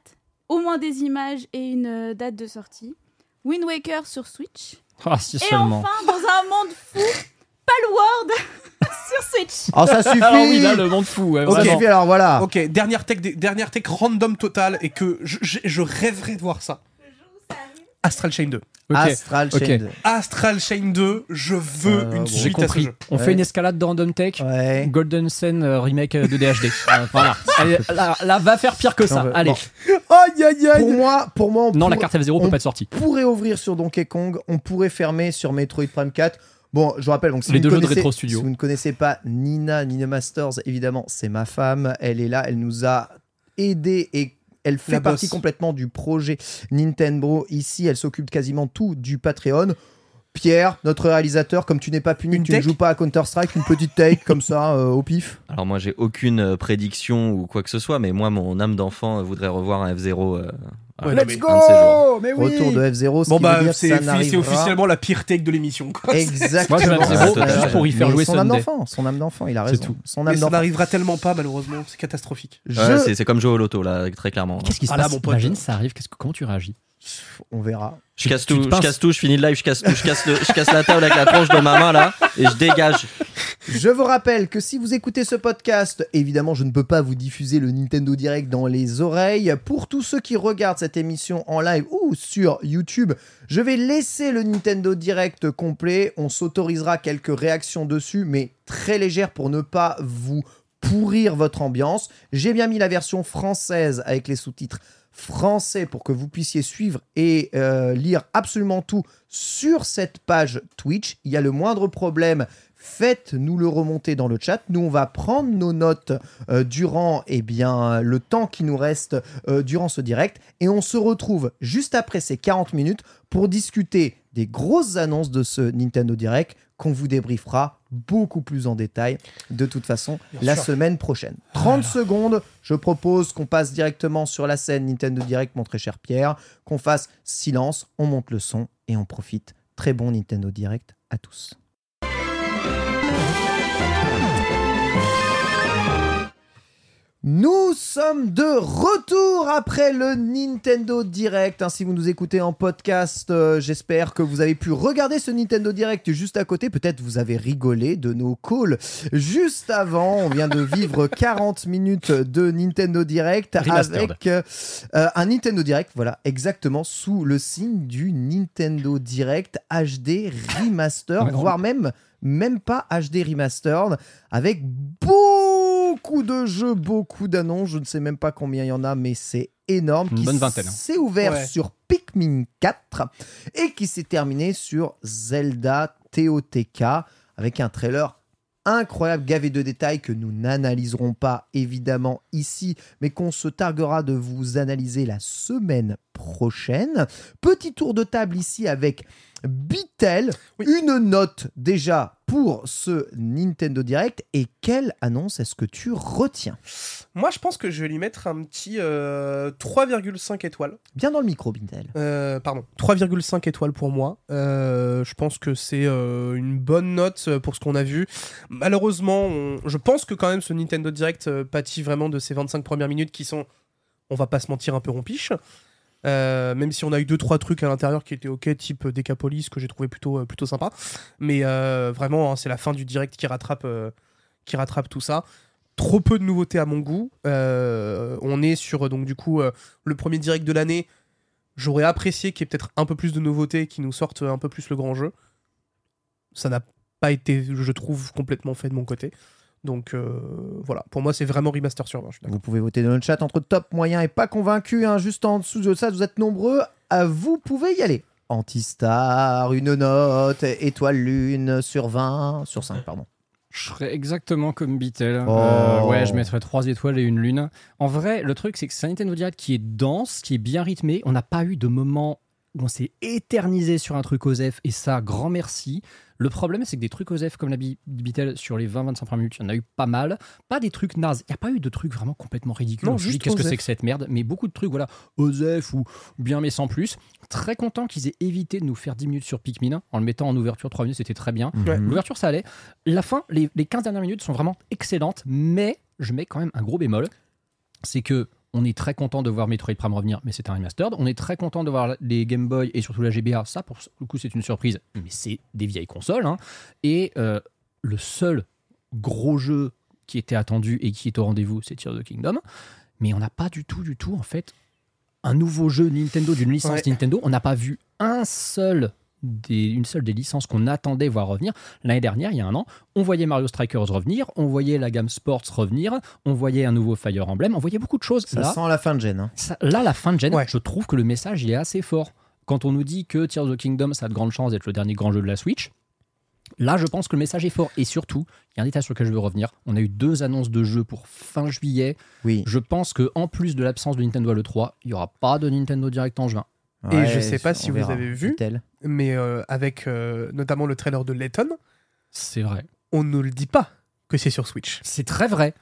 au moins des images et une euh, date de sortie. Wind Waker sur Switch. ». Ah, si Et seulement. enfin, dans un monde fou, Palworld sur Switch. Oh ça suffit Alors oui, là, le monde fou, ouais, suffit alors voilà Ok, dernière tech, dernière tech random totale et que je, je- je rêverais de voir ça. Astral Chain 2. Ok, Astral ok. Chain 2. Astral Chain 2, je veux Euh, une bon. J'ai suite à ce compris. jeu. On Ouais. fait une escalade dans Random Tech. Ouais. Golden Sun euh, remake euh, de DHD. Euh, voilà. Allez, là, là, va faire pire que ça. Non, Allez. bon. Aïe aïe Pour moi, pour moi on Non, la pourrait- carte F0 peut on pas être sortie. pourrait ouvrir sur Donkey Kong, on pourrait fermer sur Metroid Prime 4. Bon, je rappelle, donc, si, Les vous deux ne jeux de Retro Studio. si vous ne connaissez pas Nina, Nina Masters, évidemment, c'est ma femme. Elle est là, elle nous a aidé et elle fait La partie boss. complètement du projet Nintendo. Ici, elle s'occupe quasiment tout du Patreon. Pierre, notre réalisateur, comme tu n'es pas puni, Une tu ne joues pas à Counter-Strike, une petite take comme ça, euh, au pif. Alors moi j'ai aucune euh, prédiction ou quoi que ce soit, mais moi mon âme d'enfant euh, voudrait revoir un F0. euh, Ouais, Let's un de ces jours. go Mais oui Retour de F0, ce Bon bah c'est officiellement la pire take de l'émission. Exactement. Moi, je vais à F0 Ouais, juste pour y faire Mais jouer son âme d'enfant, son âme d'enfant, il a C'est raison. tout. Son Mais âme ça n'arrivera tellement pas malheureusement, c'est catastrophique. Je- Ouais, c'est- comme jouer au loto là, très clairement. Qu'est-ce qui se Ah là, passe mon pote. Imagine, ça arrive, qu'est-ce que- comment tu réagis? On verra. Je casse tout, je pinces. casse tout, je finis le live, je casse tout, je casse, le- je casse la table avec la tronche de ma main là et je dégage. Je vous rappelle que si vous écoutez ce podcast, évidemment, je ne peux pas vous diffuser le Nintendo Direct dans les oreilles. Pour tous ceux qui regardent cette émission en live ou sur YouTube, je vais laisser le Nintendo Direct complet. On s'autorisera quelques réactions dessus, mais très légères pour ne pas vous pourrir votre ambiance. J'ai bien mis la version française avec les sous-titres français pour que vous puissiez suivre et euh, lire absolument tout sur cette page Twitch. Il y a le moindre problème, faites-nous le remonter dans le chat. Nous, on va prendre nos notes euh, durant eh bien, le temps qui nous reste euh, durant ce direct et on se retrouve juste après ces 40 minutes pour discuter des grosses annonces de ce Nintendo Direct qu'on vous débriefera beaucoup plus en détail de toute façon Bien la sûr. semaine prochaine. 30 secondes, je propose qu'on passe directement sur la scène Nintendo Direct, mon très cher Pierre, qu'on fasse silence, on monte le son et on profite. Très bon Nintendo Direct à tous. Nous sommes de retour après le Nintendo Direct. hein. si vous nous écoutez en podcast, euh, j'espère que vous avez pu regarder ce Nintendo Direct juste à côté. Peut-être vous avez rigolé de nos calls juste avant. On vient de vivre 40 minutes de Nintendo Direct Remastered. avec euh, euh, un Nintendo Direct, voilà, exactement sous le signe du Nintendo Direct HD Remaster, voire même même pas HD Remastered, avec beaucoup de jeux, beaucoup d'annonces. Je ne sais même pas combien il y en a, mais c'est énorme. Une qui bonne vingtaine. s'est ouvert Ouais. sur Pikmin 4 et qui s'est terminé sur Zelda TOTK avec un trailer incroyable, gavé de détails que nous n'analyserons pas évidemment ici, mais qu'on se targuera de vous analyser la semaine prochaine. Petit tour de table ici avec Bitel, Oui. une note déjà pour ce Nintendo Direct et quelle annonce est-ce que tu retiens? Moi je pense que je vais lui mettre un petit euh, 3,5 étoiles. Bien dans le micro, Bitel. Euh, pardon, 3,5 étoiles pour moi. Euh, je pense que c'est euh, une bonne note euh, pour ce qu'on a vu. Malheureusement, on- je pense que quand même ce Nintendo Direct euh, pâtit vraiment de ces 25 premières minutes qui sont, on va pas se mentir, un peu rompiches. Euh, même si on a eu deux trois trucs à l'intérieur qui étaient ok, type Decapolis que j'ai trouvé plutôt euh, sympa. Mais euh, vraiment, hein, c'est la fin du direct qui rattrape euh, qui rattrape tout ça. Trop peu de nouveautés à mon goût. Euh, on est sur donc du coup euh, le premier direct de l'année. J'aurais apprécié qu'il y ait peut-être un peu plus de nouveautés qui nous sortent un peu plus le grand jeu. Ça n'a pas été, je trouve, complètement fait de mon côté. Donc euh, voilà, pour moi c'est vraiment remaster sur 20. je suis d'accord. Vous pouvez voter dans le chat entre top, moyen et pas convaincu. hein. Juste en dessous de ça, vous êtes nombreux. Ah, Vous pouvez y aller. Antistar, une note, étoile lune sur 20, sur 5, pardon. Je serais exactement comme Beatle. Oh. Euh, ouais, je mettrais 3 étoiles et une lune. En vrai, le truc, c'est que c'est un Nintendo Direct qui est dense, qui est bien rythmé. On n'a pas eu de moment où on s'est éternisé sur un truc OSEF, et ça, grand merci. Le problème, c'est que des trucs OSEF comme la Bi- Beatle sur les 20-25 premières minutes, il y en a eu pas mal. Pas des trucs nazes. Il n'y a pas eu de trucs vraiment complètement ridicules. Non, juste qu'est-ce que c'est que cette merde? Mais beaucoup de trucs, voilà, OSEF ou bien mais sans plus. Très content qu'ils aient évité de nous faire 10 minutes sur Pikmin en le mettant en ouverture 3 minutes, c'était très bien. Ouais. L'ouverture, ça allait. La fin, les, les 15 dernières minutes sont vraiment excellentes, mais je mets quand même un gros bémol. C'est que on est très content de voir Metroid Prime revenir, mais c'est un remastered. On est très content de voir les Game Boy et surtout la GBA. Ça, pour le coup, c'est une surprise, mais c'est des vieilles consoles. hein. Et euh, le seul gros jeu qui était attendu et qui est au rendez-vous, c'est Tears of the Kingdom. Mais on n'a pas du tout, du tout, en fait, un nouveau jeu Nintendo d'une licence Ouais. Nintendo. On n'a pas vu un seul des, une seule des licences qu'on attendait voir revenir. L'année dernière, il y a un an, on voyait Mario Strikers revenir, on voyait la gamme Sports revenir, on voyait un nouveau Fire Emblem, on voyait beaucoup de choses. Ça là, sent la fin de gêne. hein. ça- là, la fin de gen, Ouais. je trouve que le message il est assez fort. Quand on nous dit que Tears of the Kingdom, ça a de grandes chances d'être le dernier grand jeu de la Switch, là, je pense que le message est fort. Et surtout, il y a un détail sur lequel je veux revenir. On a eu deux annonces de jeux pour fin juillet. Oui. Je pense que en plus de l'absence de Nintendo à l'E3, il n'y aura pas de Nintendo Direct en juin. Et je sais pas si vous avez vu. Mais euh, avec euh, notamment le trailer de Letton, C'est vrai. on ne le dit pas que c'est sur Switch. C'est très vrai.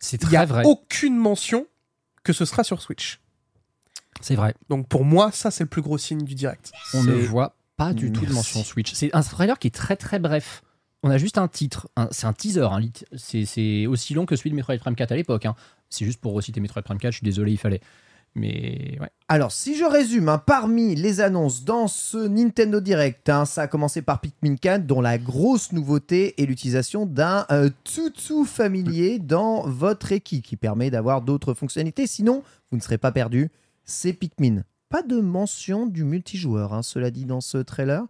C'est Il n'y a très vrai. aucune mention que ce sera sur Switch. C'est vrai. Donc pour moi, ça c'est le plus gros signe du direct. On ne voit pas du tout de mention Switch. C'est un trailer qui est très très bref. On a juste un titre. un- C'est un teaser. un lit- C'est c'est aussi long que celui de Metroid Prime 4 à l'époque. hein. C'est juste pour reciter Metroid Prime 4. Je suis désolé, il fallait. Mais ouais. Alors, si je résume, hein, parmi les annonces dans ce Nintendo Direct, hein, ça a commencé par Pikmin 4, dont la grosse nouveauté est l'utilisation d'un euh, toutou familier dans votre équipe, qui permet d'avoir d'autres fonctionnalités. Sinon, vous ne serez pas perdu. C'est Pikmin. Pas de mention du multijoueur, hein, cela dit dans ce trailer.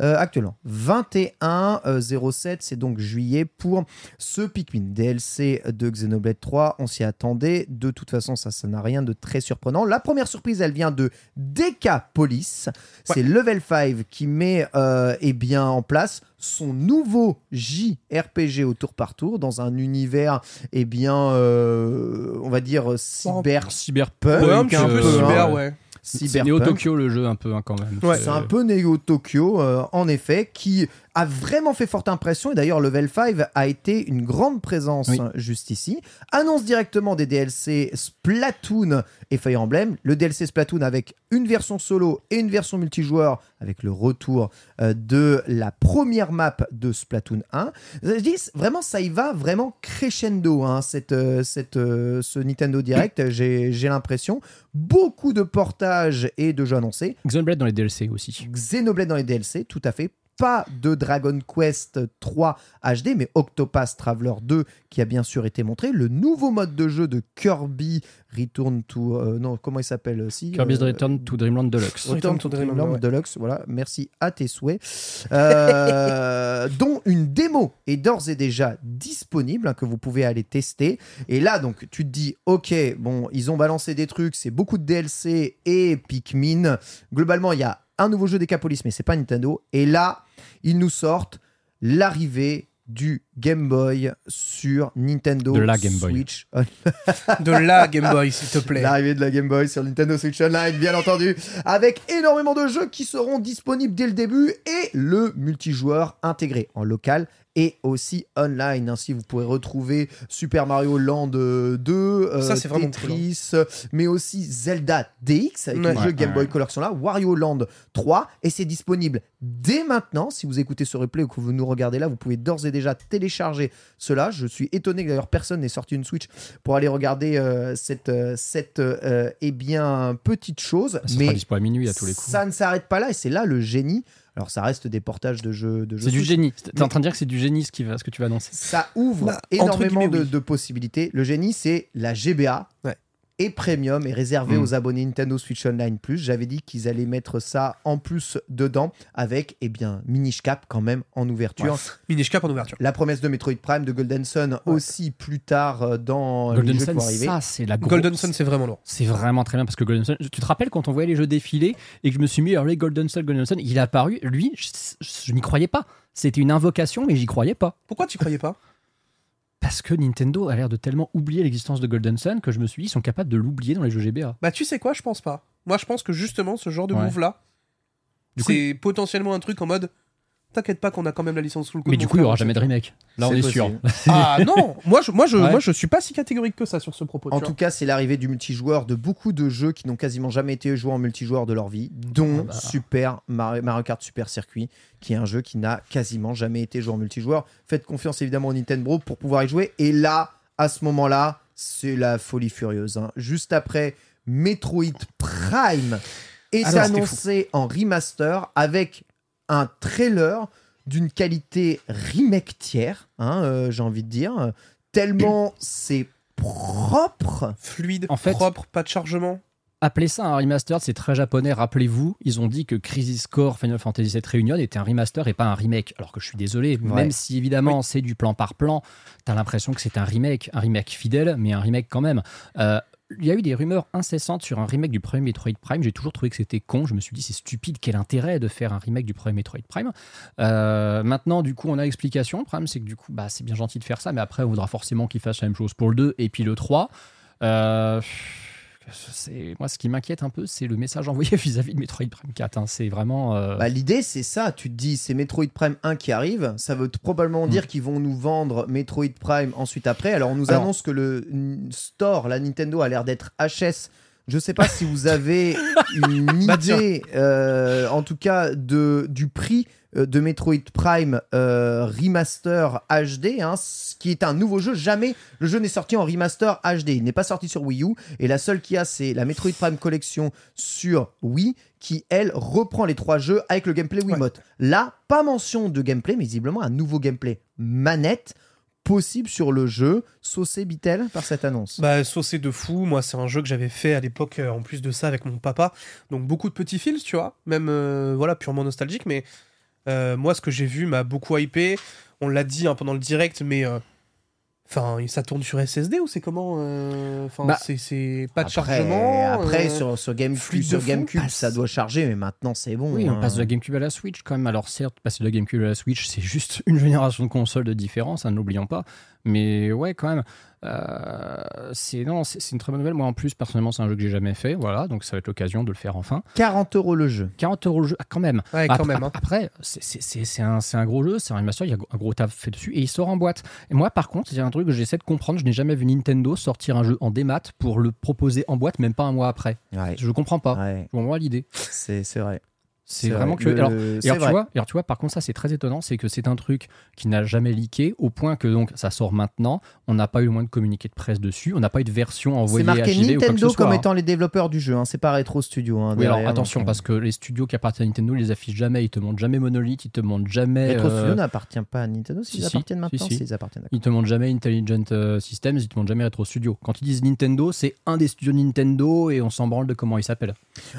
Euh, actuellement, 21-07, c'est donc juillet pour ce Pikmin. DLC de Xenoblade 3, on s'y attendait. De toute façon, ça, ça n'a rien de très surprenant. La première surprise, elle vient de Decapolis. C'est Level 5 qui met euh, eh bien, en place son nouveau JRPG au tour par tour dans un univers, eh bien, euh, on va dire cyber Cyberpunk. Ouais, un peu peu, cyber, hein. C'est. Neo Tokyo le jeu un peu hein, quand même. Ouais, C'est un peu Neo Tokyo, euh, en effet, qui a vraiment fait forte impression. Et d'ailleurs, Level 5 a été une grande présence Oui. juste ici. Annonce directement des DLC Splatoon et Fire Emblem. Le DLC Splatoon avec une version solo et une version multijoueur avec le retour euh, de la première map de Splatoon 1. Je dis, vraiment, ça y va vraiment crescendo, hein, cette, euh, cette, euh, ce Nintendo Direct. J'ai j'ai l'impression. Beaucoup de portages et de jeux annoncés. Xenoblade dans les DLC aussi. Xenoblade dans les DLC, tout à fait. Pas de Dragon Quest 3 HD, mais Octopath Traveler 2 qui a bien sûr été montré. Le nouveau mode de jeu de Kirby Return to. euh, non, comment il s'appelle aussi Kirby's euh, Return to Dreamland Deluxe. Return to Dreamland, Dreamland ouais. Deluxe, voilà, merci à tes souhaits. Euh, dont une démo est d'ores et déjà disponible, hein, que vous pouvez aller tester. Et là, donc, tu te dis, ok, bon, ils ont balancé des trucs, c'est beaucoup de DLC et Pikmin. Globalement, il y a un nouveau jeu Decapolis, mais c'est pas Nintendo. Et là, ils nous sortent l'arrivée du Game Boy sur Nintendo De la Game Boy. Switch De la Game Boy, s'il te plaît. L'arrivée de la Game Boy sur Nintendo Switch Online, bien entendu, avec énormément de jeux qui seront disponibles dès le début et le multijoueur intégré en local et aussi online. Ainsi, vous pourrez retrouver Super Mario Land euh, 2, euh, Ça, c'est vraiment hein. Tetris, mais aussi Zelda DX avec Ouais. le jeu Game Boy. Color qui sont là, Wario Land 3 et c'est disponible dès maintenant. Si vous écoutez ce replay ou que vous nous regardez là, vous pouvez d'ores et déjà télécharger cela. Je suis étonné que d'ailleurs personne n'ait sorti une Switch pour aller regarder euh, cette, euh, cette euh, eh bien, petite chose. Ça sera mais dispo à minuit à tous les coups. ça ne s'arrête pas là et c'est là le génie. Alors ça reste des portages de jeux. De jeux C'est du génie. T'es Mais- en train de dire que c'est du génie ce, qui va, ce que tu vas annoncer. Ça ouvre Bah, énormément de, oui. de possibilités. Le génie, c'est la GBA. Ouais. Et premium est réservé Mm. aux abonnés Nintendo Switch Online Plus. J'avais dit qu'ils allaient mettre ça en plus dedans avec, eh bien, Minish Cap quand même en ouverture. Minish Cap en ouverture. La promesse de Metroid Prime de Golden Sun aussi plus tard euh, dans les Golden jeux qui Sun, vont arriver. ça, c'est la grosse. Golden Sun, c'est vraiment lourd. C'est vraiment très bien parce que Golden Sun, tu te rappelles quand on voyait les jeux défiler et que je me suis mis, les Golden Sun, Golden Sun, il est apparu, lui, je, je n'y croyais pas. C'était une invocation, mais j'y croyais pas. Pourquoi tu croyais pas? Parce que Nintendo a l'air de tellement oublier l'existence de Golden Sun que je me suis dit, ils sont capables de l'oublier dans les jeux GBA. Bah, tu sais quoi, je pense pas. Moi, je pense que justement, ce genre de Ouais. move-là, c'est potentiellement un truc en mode T'inquiète pas qu'on a quand même la licence sous le coude. Mais du coup, il n'y aura jamais de remake. Là, on est sûr. Ah non Moi, je, moi, je, Ouais. moi, je suis pas si catégorique que ça sur ce propos. En tout cas, c'est l'arrivée du multijoueur de beaucoup de jeux qui n'ont quasiment jamais été joués en multijoueur de leur vie, dont Ah bah. Super Mario, Mario Kart Super Circuit, qui est un jeu qui n'a quasiment jamais été joué en multijoueur. Faites confiance évidemment au Nintendo pour pouvoir y jouer. Et là, à ce moment-là, c'est la folie furieuse. hein. Juste après, Metroid Prime est Alors, c'était annoncé en remaster avec un trailer d'une qualité remake tiers, hein, euh, j'ai envie de dire, tellement c'est propre. Fluide, En fait- propre, pas de chargement. Appeler ça un remaster, c'est très japonais. Rappelez-vous, ils ont dit que Crisis Core Final Fantasy VII Reunion était un remaster et pas un remake. Alors que je suis désolé, Ouais. même si évidemment c'est du plan par plan, t'as l'impression que c'est un remake, un remake fidèle, mais un remake quand même. Euh, il y a eu des rumeurs incessantes sur un remake du premier Metroid Prime. J'ai toujours trouvé que c'était con. Je me suis dit, c'est stupide. Quel intérêt de faire un remake du premier Metroid Prime Euh, Maintenant, du coup, on a l'explication. Le problème, c'est que du coup, bah, c'est bien gentil de faire ça, mais après, on voudra forcément qu'ils fassent la même chose pour le 2 et puis le 3. Euh, c'est moi ce qui m'inquiète un peu, c'est le message envoyé vis-à-vis de Metroid Prime 4. hein. C'est vraiment. euh, Bah, L'idée, c'est ça. Tu te dis, c'est Metroid Prime 1 qui arrive. Ça veut probablement Mm. dire qu'ils vont nous vendre Metroid Prime ensuite après. Alors, on nous Alors- annonce que le store, la Nintendo, a l'air d'être HS. Je sais pas si vous avez une Bah, idée, euh, en tout cas, de, du prix de Metroid Prime euh, Remaster HD, hein, ce qui est un nouveau jeu. Jamais le jeu n'est sorti en remaster HD. Il n'est pas sorti sur Wii U. Et la seule qu'il y a, c'est la Metroid Prime Collection sur Wii, qui, elle, reprend les trois jeux avec le gameplay Wiimote. Là, pas mention de gameplay, mais visiblement un nouveau gameplay manette possible sur le jeu, saucé Bitel par cette annonce. Bah, saucé de fou. Moi, c'est un jeu que j'avais fait à l'époque, euh, en plus de ça, avec mon papa. Donc, beaucoup de petits fils, tu vois. Même, euh, voilà, purement nostalgique. Mais euh, moi, ce que j'ai vu m'a beaucoup hypé. On l'a dit hein, pendant le direct, mais. euh, Enfin, ça tourne sur SSD ou c'est comment euh, Enfin, Bah, c'est- pas de après, chargement. après euh, sur, sur, Game- fluide de sur GameCube, passe. ça doit charger, mais maintenant c'est bon. Oui, hein. on passe de la GameCube à la Switch quand même. Alors certes, passer de la GameCube à la Switch, c'est juste une génération de consoles de différence, hein, n'oublions pas. Mais ouais, quand même, euh, c'est non, c'est c'est une très bonne nouvelle. Moi, en plus, personnellement, c'est un jeu que j'ai jamais fait, voilà, donc ça va être l'occasion de le faire enfin. 40 euros le jeu. 40 euros le jeu, ah, quand même. Ouais, quand Après, même. hein. après, c'est- c'est c'est- c'est un, c'est un gros jeu, c'est un remaster, il y a un gros taf fait dessus et il sort en boîte. Et moi, par contre, il y a un truc que j'essaie de comprendre, je n'ai jamais vu Nintendo sortir un jeu en démat pour le proposer en boîte, même pas un mois après. Ouais, Je comprends pas. ouais, Je moi l'idée. c'est c'est vrai. C'est vrai. vraiment que. Le- Alors, c'est et alors, tu vrai. vois, et alors, tu vois, par contre, ça c'est très étonnant, c'est que c'est un truc qui n'a jamais leaké, au point que donc ça sort maintenant. On n'a pas eu le moins de communiqué de presse dessus, on n'a pas eu de version C'est envoyée marqué à ou quoi que Nintendo soit. comme hein. étant les développeurs du jeu, hein. c'est pas Retro Studio. hein, Oui, alors attention, donc, parce que les studios qui appartiennent à Nintendo, ils les affichent jamais, ils te montrent jamais Monolith, ils te montrent jamais. Retro euh, Studio n'appartient pas à Nintendo, si, s'ils si, appartiennent maintenant, si, s'ils appartiennent. Ils te montrent jamais Intelligent euh, Systems, ils te montrent jamais Retro Studio. Quand ils disent Nintendo, c'est un des studios Nintendo et on s'en branle de comment il s'appelle.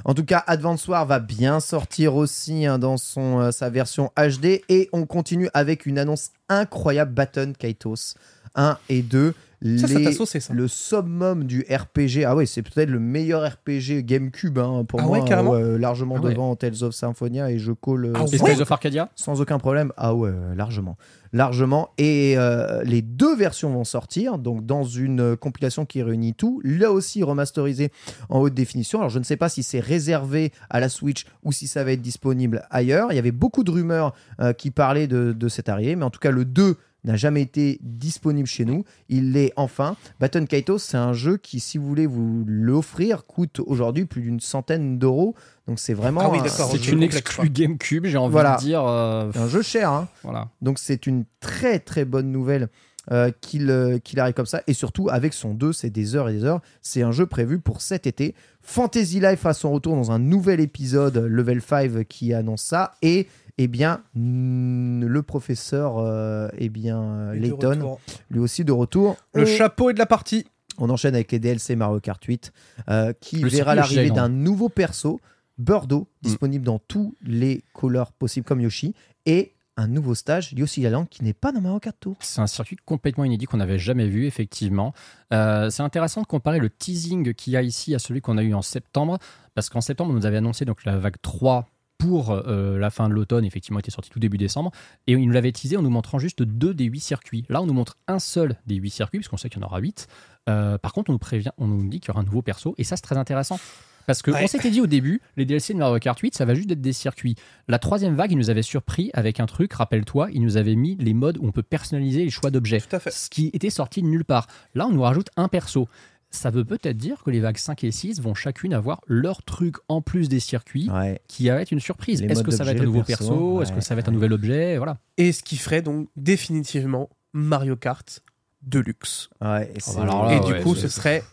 En tout cas, Advance War va bien sortir aussi hein, dans son, euh, sa version HD et on continue avec une annonce incroyable Baton Kaitos 1 et 2. Ça saucé, ça. le summum du RPG. Ah ouais, c'est peut-être le meilleur RPG GameCube hein, pour Ah moi. ouais, carrément ouais, largement Ah ouais. devant Tales of Symphonia et je call euh, Ah ouais Skies of Arcadia? sans aucun problème. Ah ouais, euh, largement. Largement. Et euh, les deux versions vont sortir, donc dans une euh, compilation qui réunit tout, là aussi remasterisé en haute définition. Alors je ne sais pas si c'est réservé à la Switch ou si ça va être disponible ailleurs. Il y avait beaucoup de rumeurs euh, qui parlaient de, de cette arrivée, mais en tout cas le 2 n'a jamais été disponible chez nous. Il l'est enfin. Baton Kaitos, c'est un jeu qui, si vous voulez vous l'offrir, coûte aujourd'hui plus d'une centaine d'euros. Donc c'est vraiment Ah oui, un- C'est une exclue GameCube, j'ai envie Voilà. de dire. euh, un jeu cher. Hein. voilà. Donc c'est une très très bonne nouvelle euh, qu'il euh, qu'il arrive comme ça. Et surtout avec son 2, c'est des heures et des heures. C'est un jeu prévu pour cet été. Fantasy Life a son retour dans un nouvel épisode, Level 5, qui annonce ça. Et eh bien, le professeur euh, eh bien, euh, Et Layton, lui aussi de retour. Le On- chapeau est de la partie. on enchaîne avec les DLC Mario Kart 8, euh, qui Le verra l'arrivée d'un nouveau perso, Birdo, Mm. disponible dans tous les couleurs possibles comme Yoshi, et un nouveau stage, Yoshi Island, qui n'est pas dans Mario Kart Tour. C'est un circuit complètement inédit qu'on n'avait jamais vu, effectivement. Euh, c'est intéressant de comparer le teasing qu'il y a ici à celui qu'on a eu en septembre, parce qu'en septembre, on nous avait annoncé donc la vague 3 pour euh, la fin de l'automne, effectivement, était sorti tout début décembre, et il nous l'avait teasé en nous montrant juste deux des huit circuits. Là, on nous montre un seul des huit circuits, puisqu'on sait qu'il y en aura huit. Euh, par contre, on nous prévient, on nous dit qu'il y aura un nouveau perso, et ça, c'est très intéressant. Parce qu'on Ouais. s'était dit au début, les DLC de Mario Kart 8, ça va juste être des circuits. La troisième vague, il nous avait surpris avec un truc, rappelle-toi, il nous avait mis les modes où on peut personnaliser les choix d'objets. Tout à fait. Ce qui était sorti de nulle part. Là, on nous rajoute un perso. Ça veut peut-être dire que les vagues 5 et 6 vont chacune avoir leur truc en plus des circuits Ouais. qui va être une surprise. Est-ce que ça va être un nouveau perso, Est-ce que ça va être un nouvel objet? Voilà. Et ce qui ferait donc définitivement Mario Kart Deluxe. Ouais, et c'est- bah alors là, et ouais, du coup, ce serait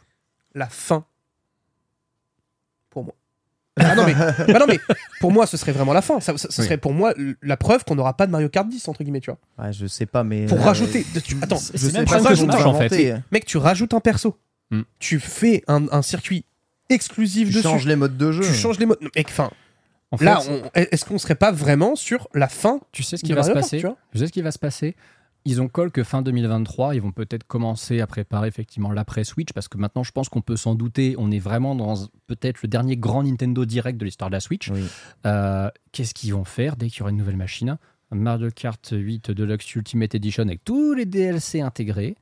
la fin pour moi. Ah non, mais, bah non, mais pour moi, ce serait vraiment la fin. Ça, ça- ce Oui. serait pour moi la preuve qu'on n'aura pas de Mario Kart 10, entre guillemets, tu vois. Ouais, je sais pas, mais. Pour euh, rajouter. tu- attends, c'est- je c'est sais même pas personnage, en fait. mec, tu rajoutes un perso. Hmm. Tu fais un, un circuit exclusif Tu dessus. changes les modes de jeu. Tu changes les modes. Enfin, En fait, là, on- est-ce qu'on serait pas vraiment sur la fin tu sais ce qui va se passer tu Tu sais ce qui va se passer? Ils ont call que fin 2023, ils vont peut-être commencer à préparer effectivement l'après Switch parce que maintenant je pense qu'on peut s'en douter, on est vraiment dans peut-être le dernier grand Nintendo Direct de l'histoire de la Switch. Oui. Euh, Qu'est-ce qu'ils vont faire dès qu'il y aura une nouvelle machine? Mario Kart 8 Deluxe Ultimate Edition avec tous les DLC intégrés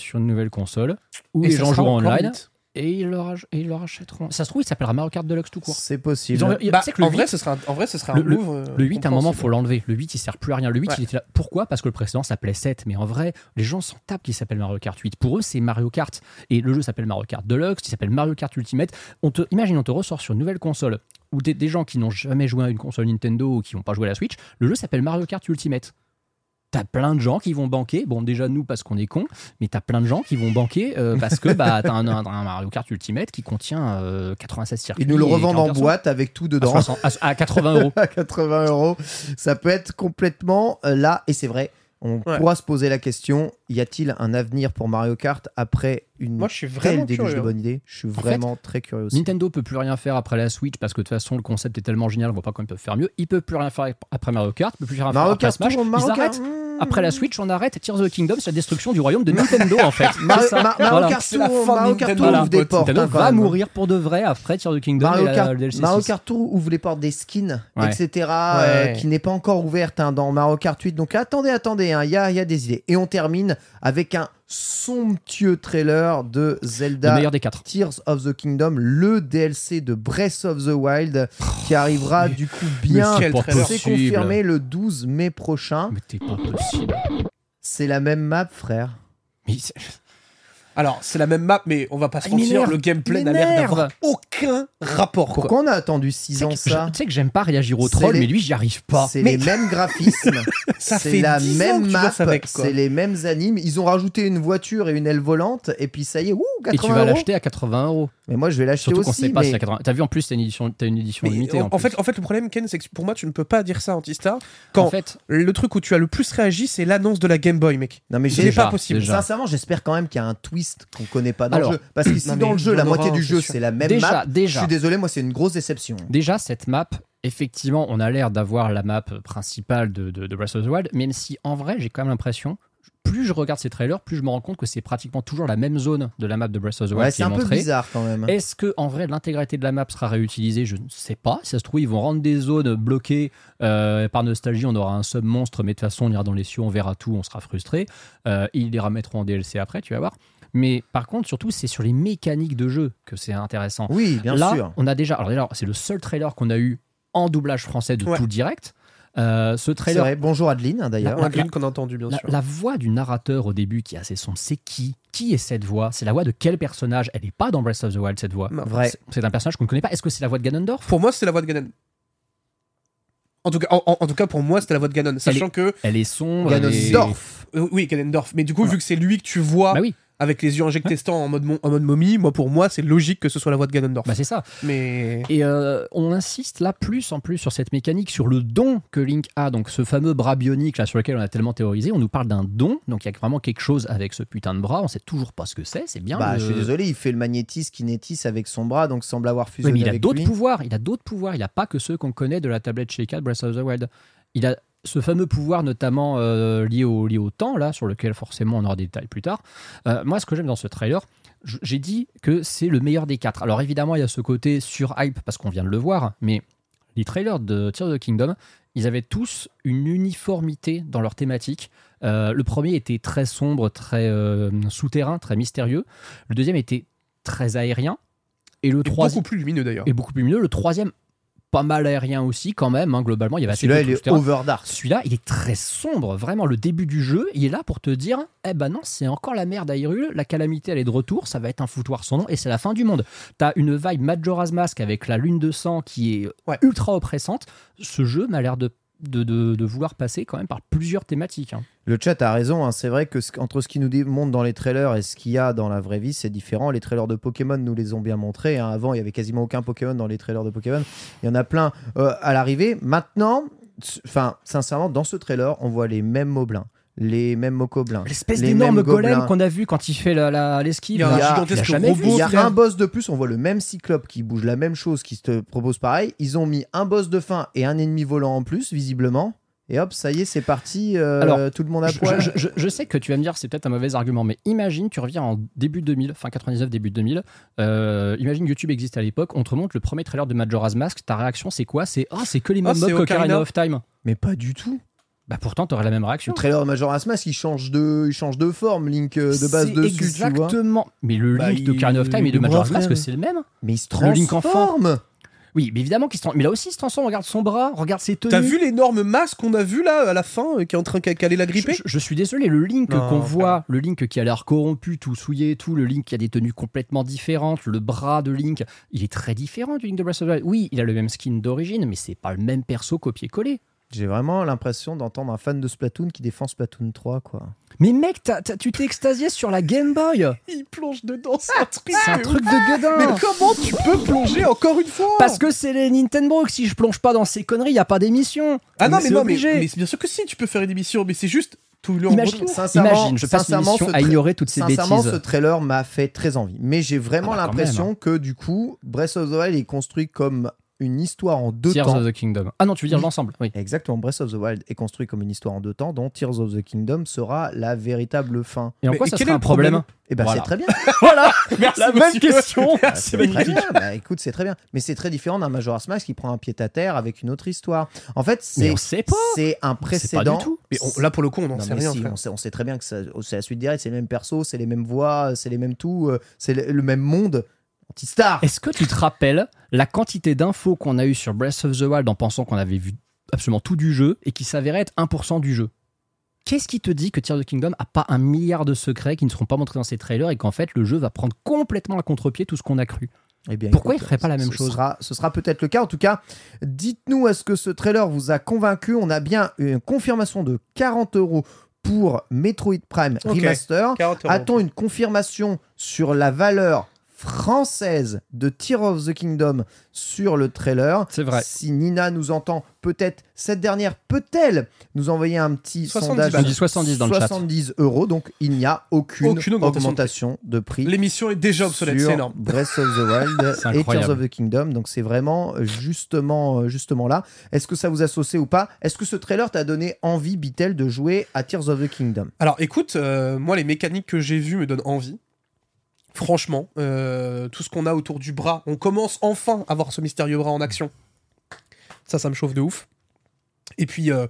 sur une nouvelle console où Et les gens sera joueront online. Et ils, le rach- et ils le rachèteront. Ça se trouve, il s'appellera Mario Kart Deluxe tout court. C'est possible. Ont- il- Bah, que en, vrai, 8, ce serait un, en vrai, ce serait le, un le- move. euh, le 8, à un moment, compréhensible. faut l'enlever. Le 8, il sert plus à rien. Le 8, Ouais. il était là. Pourquoi? Parce que le précédent s'appelait 7. Mais en vrai, les gens s'en tapent qu'il s'appelle Mario Kart 8. Pour eux, c'est Mario Kart. Et le jeu s'appelle Mario Kart Deluxe, il s'appelle Mario Kart Ultimate. On te, imagine, on te ressort sur une nouvelle console ou des, des gens qui n'ont jamais joué à une console Nintendo ou qui n'ont pas joué à la Switch. Le jeu s'appelle Mario Kart Ultimate. T'as plein de gens qui vont banquer. Bon, déjà nous parce qu'on est cons, mais t'as plein de gens qui vont banquer euh, parce que bah t'as un, un- un Mario Kart Ultimate qui contient euh, 96 circuits. Ils nous le revendent 40 en boîte avec tout à, dedans. 60 à- à 80 euros. à 80 euros. Ça peut être complètement euh, là, et c'est vrai. On Ouais. pourra se poser la question y a-t-il un avenir pour Mario Kart après une Moi, je suis telle vraiment déluge curieux. de bonnes idées Je suis En vraiment très curieux aussi. Nintendo peut plus rien faire après la Switch parce que de toute façon le concept est tellement génial, on voit pas comment ils peuvent faire mieux. Ils peuvent plus rien faire après Mario Kart, ils peuvent plus rien faire Mario après Kart Smash. Tour, Mario ils Kart, arrêtent. mmh. Après la Switch, on arrête Tears of the Kingdom, c'est la destruction du royaume de Nintendo en fait. Mario, Voilà. Kart la Mario Kart Tour ouvre des portes. Nintendo hein, va mourir pour de vrai après Tears of the Kingdom Mario et la- Kart, le DLC Mario 6. Kart Tour ouvre les portes des skins, Ouais. etc. euh, qui n'est pas encore ouverte hein, dans Mario Kart 8. Donc attendez, attendez, hein, il y, a, il y a des idées. Et on termine avec un somptueux trailer de Zelda meilleur des quatre. Tears of the Kingdom, le DLC de Breath of the Wild qui arrivera du coup bien. C'est confirmé le 12 mai prochain. Mais t'es pas possible. C'est la même map, frère. Mais c'est- Alors, c'est la même map, mais on va pas se Ah, il mentir, le gameplay n'a l'air d'avoir aucun rapport. quoi. Pourquoi on a attendu tu 6 sais ans ça tu sais que j'aime pas réagir au troll, les- mais lui j'y arrive pas. C'est Mais- les mêmes graphismes. Ça c'est fait la 10 ans que même map, quoi. c'est les mêmes animes. Ils ont rajouté une voiture et une aile volante, et puis ça y est, ouh, 80 Et tu vas l'acheter à 80 euros. Mais moi, je vais l'acheter Surtout qu'on aussi. sait pas mais- si la 80. T'as vu en plus, t'as une édition, t'as une édition Mais limitée. en, En, en plus. fait, en fait, le problème, Ken, c'est que pour moi, tu ne peux pas dire ça, Antista. Quand En fait, le truc où tu as le plus réagi, c'est l'annonce de la Game Boy, mec. Non, mais C'est j'ai pas possible. Sincèrement, j'espère quand même qu'il y a un twist qu'on connaît pas dans Alors, le jeu. Parce que si dans le jeu, la moitié du jeu, c'est la même déjà, map, je déjà. suis désolé, moi, c'est une grosse déception. Déjà, cette map, effectivement, on a l'air d'avoir la map principale de, de, de Breath of the Wild, même si en vrai, j'ai quand même l'impression, plus je regarde ces trailers, plus je me rends compte que c'est pratiquement toujours la même zone de la map de Breath of the Wild Ouais, qui c'est est un peu bizarre quand même. Est-ce que en vrai l'intégralité de la map sera réutilisée? Je ne sais pas. Si ça se trouve, ils vont rendre des zones bloquées euh, par nostalgie. On aura un sub monstre, mais de toute façon, on ira dans les cieux, on verra tout, on sera frustré. Euh, ils les remettront en DLC après, tu vas voir. Mais par contre, surtout, c'est sur les mécaniques de jeu que c'est intéressant. Oui, bien Là, sûr. on a déjà. Alors, c'est le seul trailer qu'on a eu en doublage français de Ouais. tout direct. Euh, ce C'est trailer, vrai. Bonjour Adeline, hein, d'ailleurs. Green qu'on a entendu, bien la, sûr. la voix du narrateur au début qui est assez sombre, c'est qui? Qui est cette voix? C'est la voix de quel personnage? Elle n'est pas dans Breath of the Wild, cette voix. Non. Vrai. C'est- C'est un personnage qu'on ne connaît pas. Est-ce que c'est la voix de Ganondorf? Pour moi, c'est la voix de Ganon. En tout, cas, en, en- en tout cas, pour moi, c'était la voix de Ganon. Sachant que. Elle est sombre. elle est- Ganondorf. euh, oui, Ganondorf. Mais du coup, vu que c'est lui que tu vois Bah oui, avec les yeux injectés en mode, en mode momie, moi, pour moi, c'est logique que ce soit la voix de Ganondorf. bah c'est ça. Mais. Et euh, on insiste là plus en plus sur cette mécanique, sur le don que Link a, donc ce fameux bras bionique là sur lequel on a tellement théorisé. On nous parle d'un don, donc il y a vraiment quelque chose avec ce putain de bras. On sait toujours pas ce que c'est. C'est bien. Bah, le- je suis désolé, il fait le magnétisme kinétis avec son bras, donc semble avoir Oui, fusionné mais il a d'autres pouvoirs. Il a d'autres pouvoirs. Il n'a pas que ceux qu'on connaît de la tablette chez de Breath of the Wild. Il a ce fameux pouvoir, notamment euh, lié, au, lié au temps, là, sur lequel forcément on aura des détails plus tard. Euh, moi, ce que j'aime dans ce trailer, j'ai dit que c'est le meilleur des quatre. Alors évidemment, il y a ce côté sur hype parce qu'on vient de le voir, mais les trailers de Tears of the Kingdom, ils avaient tous une uniformité dans leur thématique. Euh, le premier était très sombre, très souterrain, très mystérieux. Le deuxième était très aérien. Et le Et troisième beaucoup plus lumineux d'ailleurs. est beaucoup plus lumineux. Le troisième, pas mal aérien aussi, quand même. hein, globalement, il y avait Celui-là, il est overdark. Celui-là, il est très sombre. Vraiment, le début du jeu, il est là pour te dire Eh ben non, c'est encore la merde à Hyrule. La calamité, elle est de retour. Ça va être un foutoir sans nom et c'est la fin du monde. T'as une vibe Majora's Mask avec la lune de sang qui est Ouais. ultra oppressante. Ce jeu m'a l'air de, de, vouloir passer quand même par plusieurs thématiques. hein. Le chat a raison, hein. c'est vrai que entre ce qu'ils nous montrent dans les trailers et ce qu'il y a dans la vraie vie, c'est différent. Les trailers de Pokémon nous les ont bien montrés. hein. Avant, il y avait quasiment aucun Pokémon dans les trailers de Pokémon. Il y en a plein euh, à l'arrivée. Maintenant, enfin, sincèrement, dans ce trailer, on voit les mêmes moblins, les mêmes mocoblins. L'espèce Les d'énorme golem qu'on a vu quand il fait la- la- l'esquive. Il y a un gigantesque robot. Il y a boss de plus, on voit le même cyclope qui bouge la même chose, qui te propose pareil. Ils ont mis un boss de fin et un ennemi volant en plus, visiblement. Et hop, ça y est, c'est parti. euh, Alors, tout le monde à Je, poil. je- je- je sais que tu vas me dire c'est peut-être un mauvais argument, mais imagine, tu reviens en début 2000, fin 99, début 2000. euh, imagine YouTube existe à l'époque, on te montre le premier trailer de Majora's Mask. Ta réaction, c'est quoi? C'est ah, c'est que les mêmes Ah, mobs Ocarina. of Time. Mais pas du tout. Bah pourtant, t'aurais la même réaction. Le trailer de Majora's Mask, il change de, il change de forme, Link euh, de base C'est dessus, tu vois. exactement. Mais le Bah, Link de Ocarina of Time et de Majora's. Mask, c'est le même. Mais il se Le Link enfant. transforme. Oui, mais évidemment qu'il se transforme. Mais là aussi, il se transforme. Regarde son bras, regarde ses tenues. T'as vu l'énorme masque qu'on a vu là à la fin euh, qui est en train qu'elle la gripper je- je suis désolé, le Link qu'on voit, le Link qui a l'air corrompu, tout souillé, tout, le Link qui a des tenues complètement différentes, le bras de Link, il est très différent du Link de Breath of the Wild. Oui, il a le même skin d'origine, mais c'est pas le même perso copié-collé. J'ai vraiment l'impression d'entendre un fan de Splatoon qui défend Splatoon 3, quoi. Mais mec, t'as- t'as- tu t'es extasié sur la Game Boy Il plonge dedans, c'est un truc. C'est un de truc ouf. de gueudin Mais comment tu peux plonger encore une fois Parce que c'est les Nintendo, que si je plonge pas dans ces conneries, y a pas d'émission. Ah non, mais C'est non, mais, obligé. mais bien sûr que si, tu peux faire une émission, mais c'est juste tout le Imagine, retour. Sincèrement, imagine, je passe sincèrement, ce à ignorer toutes ces Sincèrement, bêtises. ce trailer m'a fait très envie. Mais j'ai vraiment Ah bah, l'impression que du coup, Breath of the Wild est construit comme une histoire en deux Tears temps. of the Kingdom. Ah non, tu veux dire l'ensemble, oui. Exactement, Breath of the Wild est construit comme une histoire en deux temps, dont Tears of the Kingdom sera la véritable fin. Et en Mais quoi et ça quel serait est un le problème problème Et ben Voilà. c'est très bien. Voilà, Merci, la même question. Bah, c'est c'est très bien. Bah, écoute, c'est très bien. Mais c'est très différent d'un Majora's Mask qui prend un pied à terre avec une autre histoire. En fait, Mais c'est c'est un sait pas précédent. du tout. Mais on- là, pour le coup, on n'en sait mais rien. si, on, sait, on sait très bien que c'est la suite directe, c'est les mêmes persos, c'est les mêmes voix, c'est les mêmes tout, euh, c'est le, le même monde. Anti-star. Est-ce que tu te rappelles la quantité d'infos qu'on a eu sur Breath of the Wild en pensant qu'on avait vu absolument tout du jeu et qui s'avérait être 1% du jeu? Qu'est-ce qui te dit que Tears of the Kingdom a pas un milliard de secrets qui ne seront pas montrés dans ces trailers et qu'en fait le jeu va prendre complètement à contre-pied tout ce qu'on a cru? Eh bien, Pourquoi écoute, il ferait pas la même ce chose? sera- Ce sera peut-être le cas. En tout cas, dites-nous, est-ce que ce trailer vous a convaincu? On a bien une confirmation de 40 euros pour Metroid Prime Ok. Remaster. 40 euros. A-t-on une confirmation sur la valeur française de Tears of the Kingdom sur le trailer C'est vrai. Si Nina nous entend, peut-être cette dernière peut-elle nous envoyer un petit 70 sondage balles. On dit 70 dans le chat. 70 euros, donc il n'y a aucune, Aucune augmentation augmentation, de prix. L'émission est déjà obsolète, sur c'est énorme. Breath of the Wild et Tears of the Kingdom. Donc c'est vraiment euh, justement, euh, justement là. Est-ce que ça vous a saucé ou pas? Est-ce que ce trailer t'a donné envie, Bitel, de jouer à Tears of the Kingdom? Alors écoute, euh, moi les mécaniques que j'ai vues me donnent envie. Franchement, euh, tout ce qu'on a autour du bras, on commence enfin à voir ce mystérieux bras en action. Ça, ça me chauffe de ouf. Et puis, euh,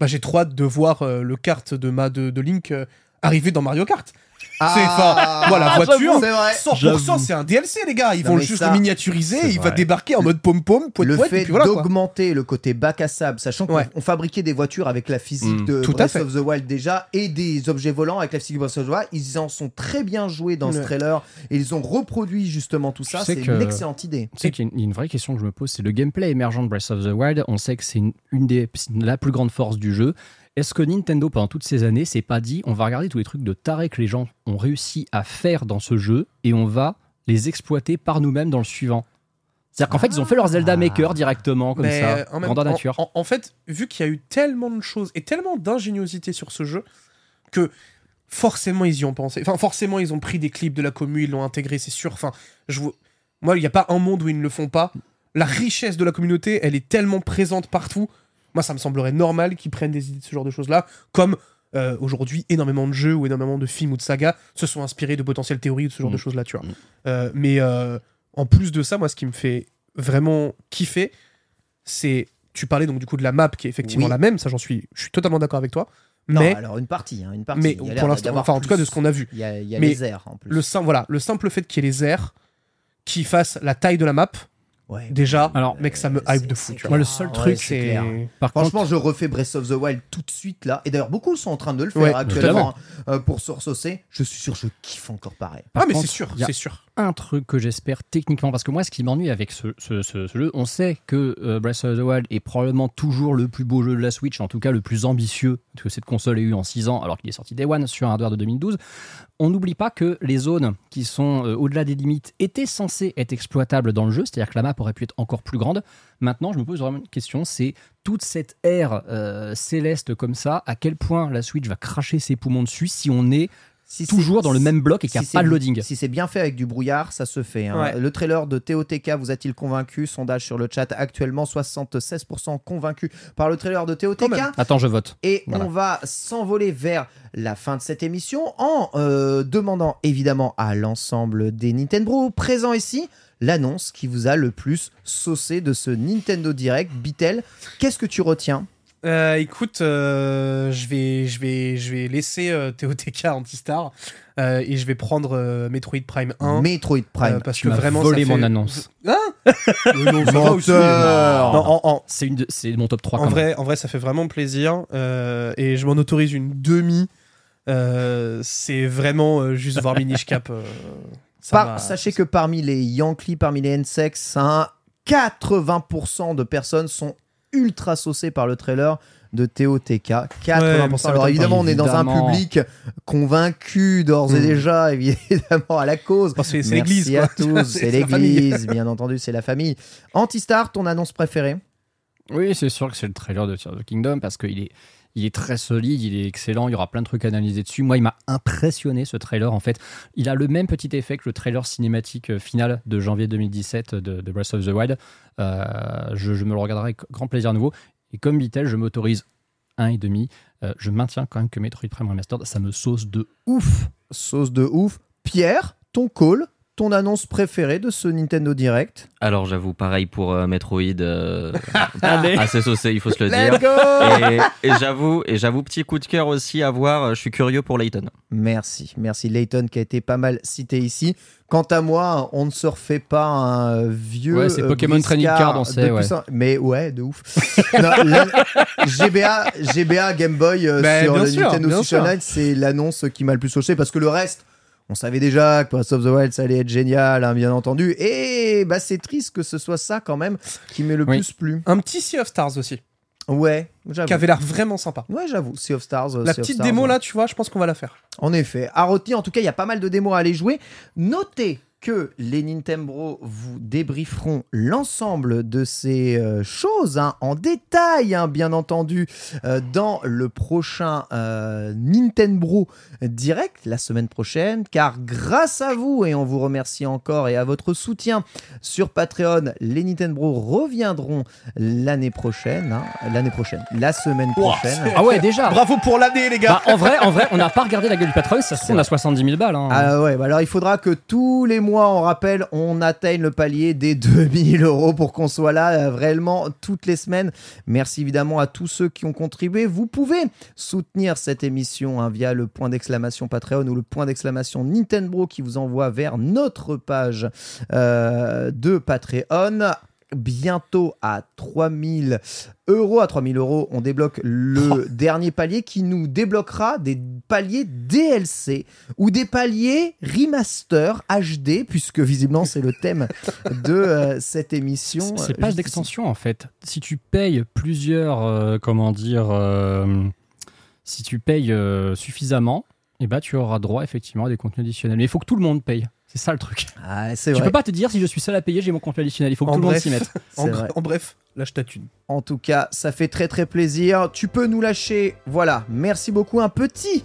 bah, j'ai trop hâte de voir euh, le kart de, ma, de, Link arriver dans Mario Kart. C'est enfin, moi la voiture, C'est vrai. 100% J'avoue. c'est un DLC les gars, ils Non, vont juste ça, le miniaturiser, il va débarquer en mode pom-pom, poète le fait puis voilà quoi. d'augmenter le côté bac à sable, sachant qu'on Ouais. fabriquait des voitures avec la physique Mm, de tout Breath of the Wild déjà et des objets volants avec la physique de Breath of the Wild, ils en sont très bien joués dans ce Ouais. trailer et ils ont reproduit justement tout ça. C'est que- une excellente idée. Tu sais qu'il y a une- il y a une vraie question que je me pose, c'est le gameplay émergent de Breath of the Wild. On sait que c'est une, une des la plus grande force du jeu. Est-ce que Nintendo, pendant toutes ces années, s'est pas dit on va regarder tous les trucs de taré que les gens ont réussi à faire dans ce jeu et on va les exploiter par nous-mêmes dans le suivant C'est-à-dire qu'en fait, ils ont fait leur Zelda Maker directement, comme ça, en, grandeur en- nature. En, en fait, vu qu'il y a eu tellement de choses et tellement d'ingéniosité sur ce jeu, que forcément ils y ont pensé. Enfin, forcément ils ont pris des clips de la commu, ils l'ont intégré, c'est sûr. Enfin, je vous... moi, il n'y a pas un monde où ils ne le font pas. La richesse de la communauté, elle est tellement présente partout. Moi, ça me semblerait normal qu'ils prennent des idées de ce genre de choses-là, comme euh, aujourd'hui, énormément de jeux ou énormément de films ou de sagas se sont inspirés de potentielles théories ou de ce genre Mm. de choses-là, tu vois. Mm. Euh, mais euh, en plus de ça, moi, ce qui me fait vraiment kiffer, c'est. Tu parlais donc du coup de la map qui est effectivement Oui. la même, ça j'en suis, je suis totalement d'accord avec toi. Non, mais alors une partie, hein, une partie. mais pour l'instant, enfin en tout cas de ce qu'on a vu, Il y a, y a Mais les airs en plus. le, voilà, le simple fait qu'il y ait les airs qui fassent la taille de la map, Ouais. déjà, Alors, mec, ça me hype de fou. tu vois. Moi, le seul truc, c'est c'est. clair. Par Franchement, contre, je refais Breath of the Wild tout de suite là. Et d'ailleurs, beaucoup sont en train de le faire Ouais, actuellement hein, euh, pour se ressaucer. Je suis sûr, je kiffe encore pareil. par Ah, mais c'est sûr, a c'est sûr. Un truc que j'espère techniquement, parce que moi, ce qui m'ennuie avec ce, jeu, on sait que euh, Breath of the Wild est probablement toujours le plus beau jeu de la Switch, en tout cas le plus ambitieux que cette console ait eu en 6 ans, alors qu'il est sorti Day One sur un hardware de 2012. On n'oublie pas que les zones qui sont euh, au-delà des limites étaient censées être exploitables dans le jeu, c'est-à-dire que la map aurait pu être encore plus grande. Maintenant, je me pose vraiment une question, c'est toute cette ère euh, céleste comme ça, à quel point la Switch va cracher ses poumons dessus si on est Si toujours dans le même bloc et qu'il n'y a si pas c'est- de loading Si c'est bien fait avec du brouillard, ça se fait. hein. Ouais. Le trailer de TOTK vous a-t-il convaincu? Sondage sur le chat actuellement 76% convaincu par le trailer de TOTK. Attends, je vote. Et Voilà. on va s'envoler vers la fin de cette émission en euh, demandant évidemment à l'ensemble des Nintendo présents ici l'annonce qui vous a le plus saucé de ce Nintendo Direct. Bitel, qu'est-ce que tu retiens? Euh, écoute, euh, je vais, je vais, je vais laisser euh, TOTK Antistar euh, et je vais prendre euh, Metroid Prime 1 Metroid Prime. euh, parce Tu que m'as vraiment volé ça fait- mon annonce. Hein non, ça va aussi. Menteur. Non, en, en- C'est une de- c'est mon top 3 en quand même. vrai, en vrai, ça fait vraiment plaisir euh, et je m'en autorise une demi. Euh, c'est vraiment euh, juste voir Minish Cap. euh, ça Par- m'a- sachez que parmi les Yankees, parmi les N-Sex, hein, 80% de personnes sont ultra saucées par le trailer de. 80%. Ouais, mais ça Alors m'étonne évidemment, on est dans un public convaincu d'ores et Mm. déjà, évidemment, à la cause. Oh, c'est c'est Merci l'église. à quoi. tous, C'est l'église, bien entendu, c'est la famille. Antistar, ton annonce préférée? Oui, c'est sûr que c'est le trailer de Tears of the Kingdom parce qu'il est, il est très solide, il est excellent, il y aura plein de trucs à analyser dessus. Moi, il m'a impressionné ce trailer en fait. Il a le même petit effet que le trailer cinématique euh, final de janvier 2017 de, Breath of the Wild. Euh, je, je me le regarderai avec grand plaisir à nouveau. Et comme Vitel, je m'autorise un et demi. Euh, je maintiens quand même que Metroid Prime Remastered, ça me sauce de ouf. Sauce de ouf. Pierre, ton call, ton annonce préférée de ce Nintendo Direct Alors j'avoue, pareil pour euh, Metroid, euh, Allez. assez saucé, il faut se le Let's dire. go Et, et j'avoue, et j'avoue, petit coup de cœur aussi à voir. euh, Je suis curieux pour Layton. Merci, merci Layton qui a été pas mal cité ici. Quant à moi, on ne se refait pas un vieux. Ouais, c'est euh, Pokémon briscard Trading Card, on sait, ouais. Mais ouais, de ouf. Non, la- GBA, GBA Game Boy euh, sur le sûr, Nintendo Switch. Online, c'est l'annonce qui m'a le plus saucé parce que le reste. On savait déjà que Breath of the Wild ça allait être génial, hein, bien entendu. Et bah c'est triste que ce soit ça quand même qui m'est le Oui. plus plu. Un petit Sea of Stars aussi, Ouais, j'avoue. qui avait l'air vraiment sympa. Ouais, j'avoue. Sea of Stars. euh, La Sea petite Stars, démo ouais. là, tu vois, je pense qu'on va la faire. En effet, à retenir, en tout cas, il y a pas mal de démos à aller jouer. Notez que les Nintendo vous débrieferont l'ensemble de ces euh, choses hein, en détail, hein, bien entendu, euh, dans le prochain euh, Nintendo Direct la semaine prochaine, car grâce à vous, et on vous remercie encore, et à votre soutien sur Patreon, les Nintendo reviendront l'année prochaine, hein, l'année prochaine, la semaine prochaine. Ah ouais, déjà. Bravo pour l'année, les gars. Bah, en vrai, en vrai, on n'a pas regardé la gueule du patron, ça se trouve, on a 70 000 balles. hein. Ah ouais, bah alors il faudra que tous les mois, on rappelle, on atteigne le palier des 2000 euros pour qu'on soit là euh, vraiment toutes les semaines. Merci évidemment à tous ceux qui ont contribué. Vous pouvez soutenir cette émission hein, via le point d'exclamation Patreon ou le point d'exclamation Nintendo qui vous envoie vers notre page euh, de Patreon. Bientôt à 3000 euros. À 3000 euros, on débloque le dernier palier qui nous débloquera des paliers DLC ou des paliers remaster HD, puisque visiblement c'est le thème de euh, cette émission. C'est pas d'extension en fait. Si tu payes plusieurs, euh, comment dire, euh, si tu payes suffisamment, et bah tu auras droit effectivement à des contenus additionnels. Mais il faut que tout le monde paye. C'est ça le truc. Ah, c'est Tu vrai. peux pas te dire si je suis seul à payer, j'ai mon contenu additionnel. Il faut que En tout le monde s'y mette. En, vrai. bref, lâche ta thune. En tout cas, ça fait très très plaisir. Tu peux nous lâcher. Voilà, merci beaucoup. Un petit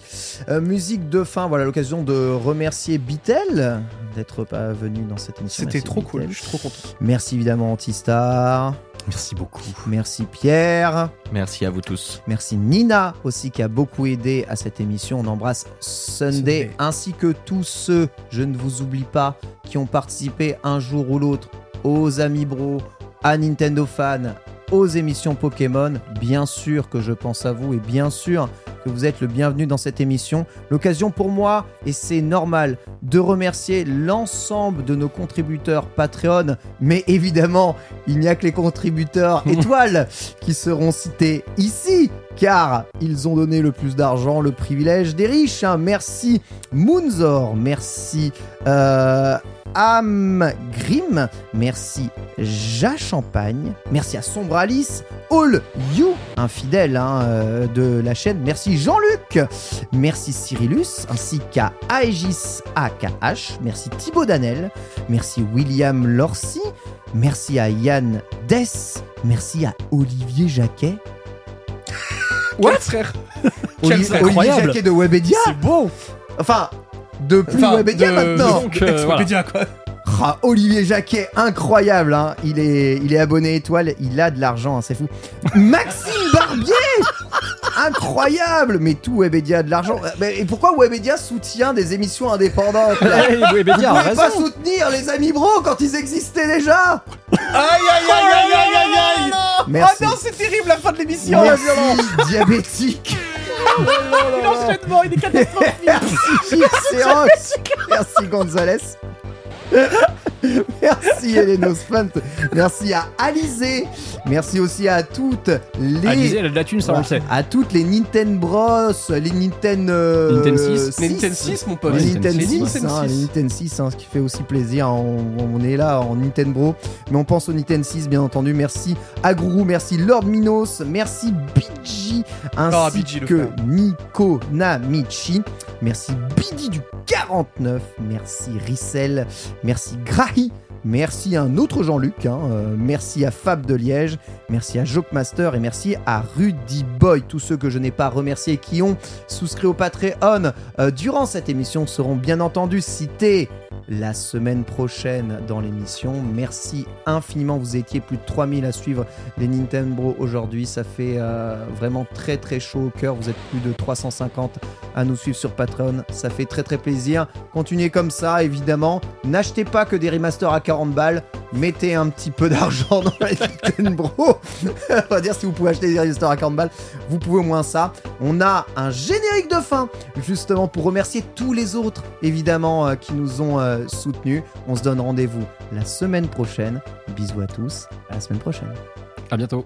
euh, musique de fin. Voilà l'occasion de remercier Bitel d'être pas venu dans cette émission. C'était trop cool, je suis trop content. Merci évidemment Antistar. Merci beaucoup. Merci Pierre. Merci à vous tous. Merci Nina aussi qui a beaucoup aidé à cette émission. On embrasse Sunday, Sunday. ainsi que tous ceux, je ne vous oublie pas, qui ont participé un jour ou l'autre aux Amis Bro, à Nintendo Fan, aux émissions Pokémon. Bien sûr que je pense à vous et bien sûr que vous êtes le bienvenu dans cette émission. L'occasion pour moi, et c'est normal, de remercier l'ensemble de nos contributeurs Patreon, mais évidemment, il n'y a que les contributeurs étoiles qui seront cités ici, car ils ont donné le plus d'argent, le privilège des riches. hein. Merci Moonzor, merci euh, Amgrim, merci Ja Champagne, merci à Sombralis, All You, un fidèle hein, euh, de la chaîne, merci Jean-Luc, merci Cyrillus, ainsi qu'à Aegis AKH, merci Thibaut Danel, merci William Lorcy, merci à Yann Dess, merci à Olivier Jacquet, What? Frère. Olivier incroyable. Jacquet de Webedia. C'est beau. Enfin, de plus de- maintenant Donc, euh, Wikipédia, quoi. Ah, Olivier Jacquet, incroyable, hein. il, est, il est abonné étoile, il a de l'argent, hein, c'est fou. Maxime Barbier Incroyable Mais tout Webedia a de l'argent. Euh, Mais et pourquoi Webedia soutient des émissions indépendantes là Hey, Vous Webedia a pouvez pas raison. soutenir les amis bro quand ils existaient déjà? Aïe aïe aïe aïe aïe aïe aïe Merci. Oh non, c'est terrible la fin de l'émission. Merci, diabétique. L'enchaînement, il est catastrophique. Merci, Gypsy Rox. Merci, Gonzalez. Merci Elenos Fant. Merci à Alizé. Merci aussi à toutes les. Alizé, elle a de la thune, ça on le sait. À toutes les Nintendo Bros, les Nintendo. euh, Nintendo 6. Les Nintendo 6, mon pote. Les Nintendo Nintendo 6, 6, hein, les Nintendo 6, hein, ce qui fait aussi plaisir. On, on est là en Nintendo Bro. Mais on pense au Nintendo 6, bien entendu. Merci à Gourou, merci Lord Minos, merci BG, ainsi Ah, BG, le que. Nico Namichi. Merci Bidi du 49, merci Rissel, merci Grahi. Merci à un autre Jean-Luc, hein, euh, merci à Fab de Liège, merci à Jokemaster et merci à Rudy Boy. Tous ceux que je n'ai pas remerciés et qui ont souscrit au Patreon euh, durant cette émission seront bien entendu cités la semaine prochaine dans l'émission. Merci infiniment, vous étiez plus de 3000 à suivre les Nintendo aujourd'hui. Ça fait euh, vraiment très très chaud au cœur. Vous êtes plus de 350 à nous suivre sur Patreon. Ça fait très très plaisir. Continuez comme ça, évidemment. N'achetez pas que des remasters à 40 balles. Mettez un petit peu d'argent dans les Nintendo. On va dire si vous pouvez acheter des remasters à 40 balles, vous pouvez au moins ça. On a un générique de fin, justement pour remercier tous les autres, évidemment, euh, qui nous ont euh, soutenus. On se donne rendez-vous la semaine prochaine. Bisous à tous. À la semaine prochaine. À bientôt.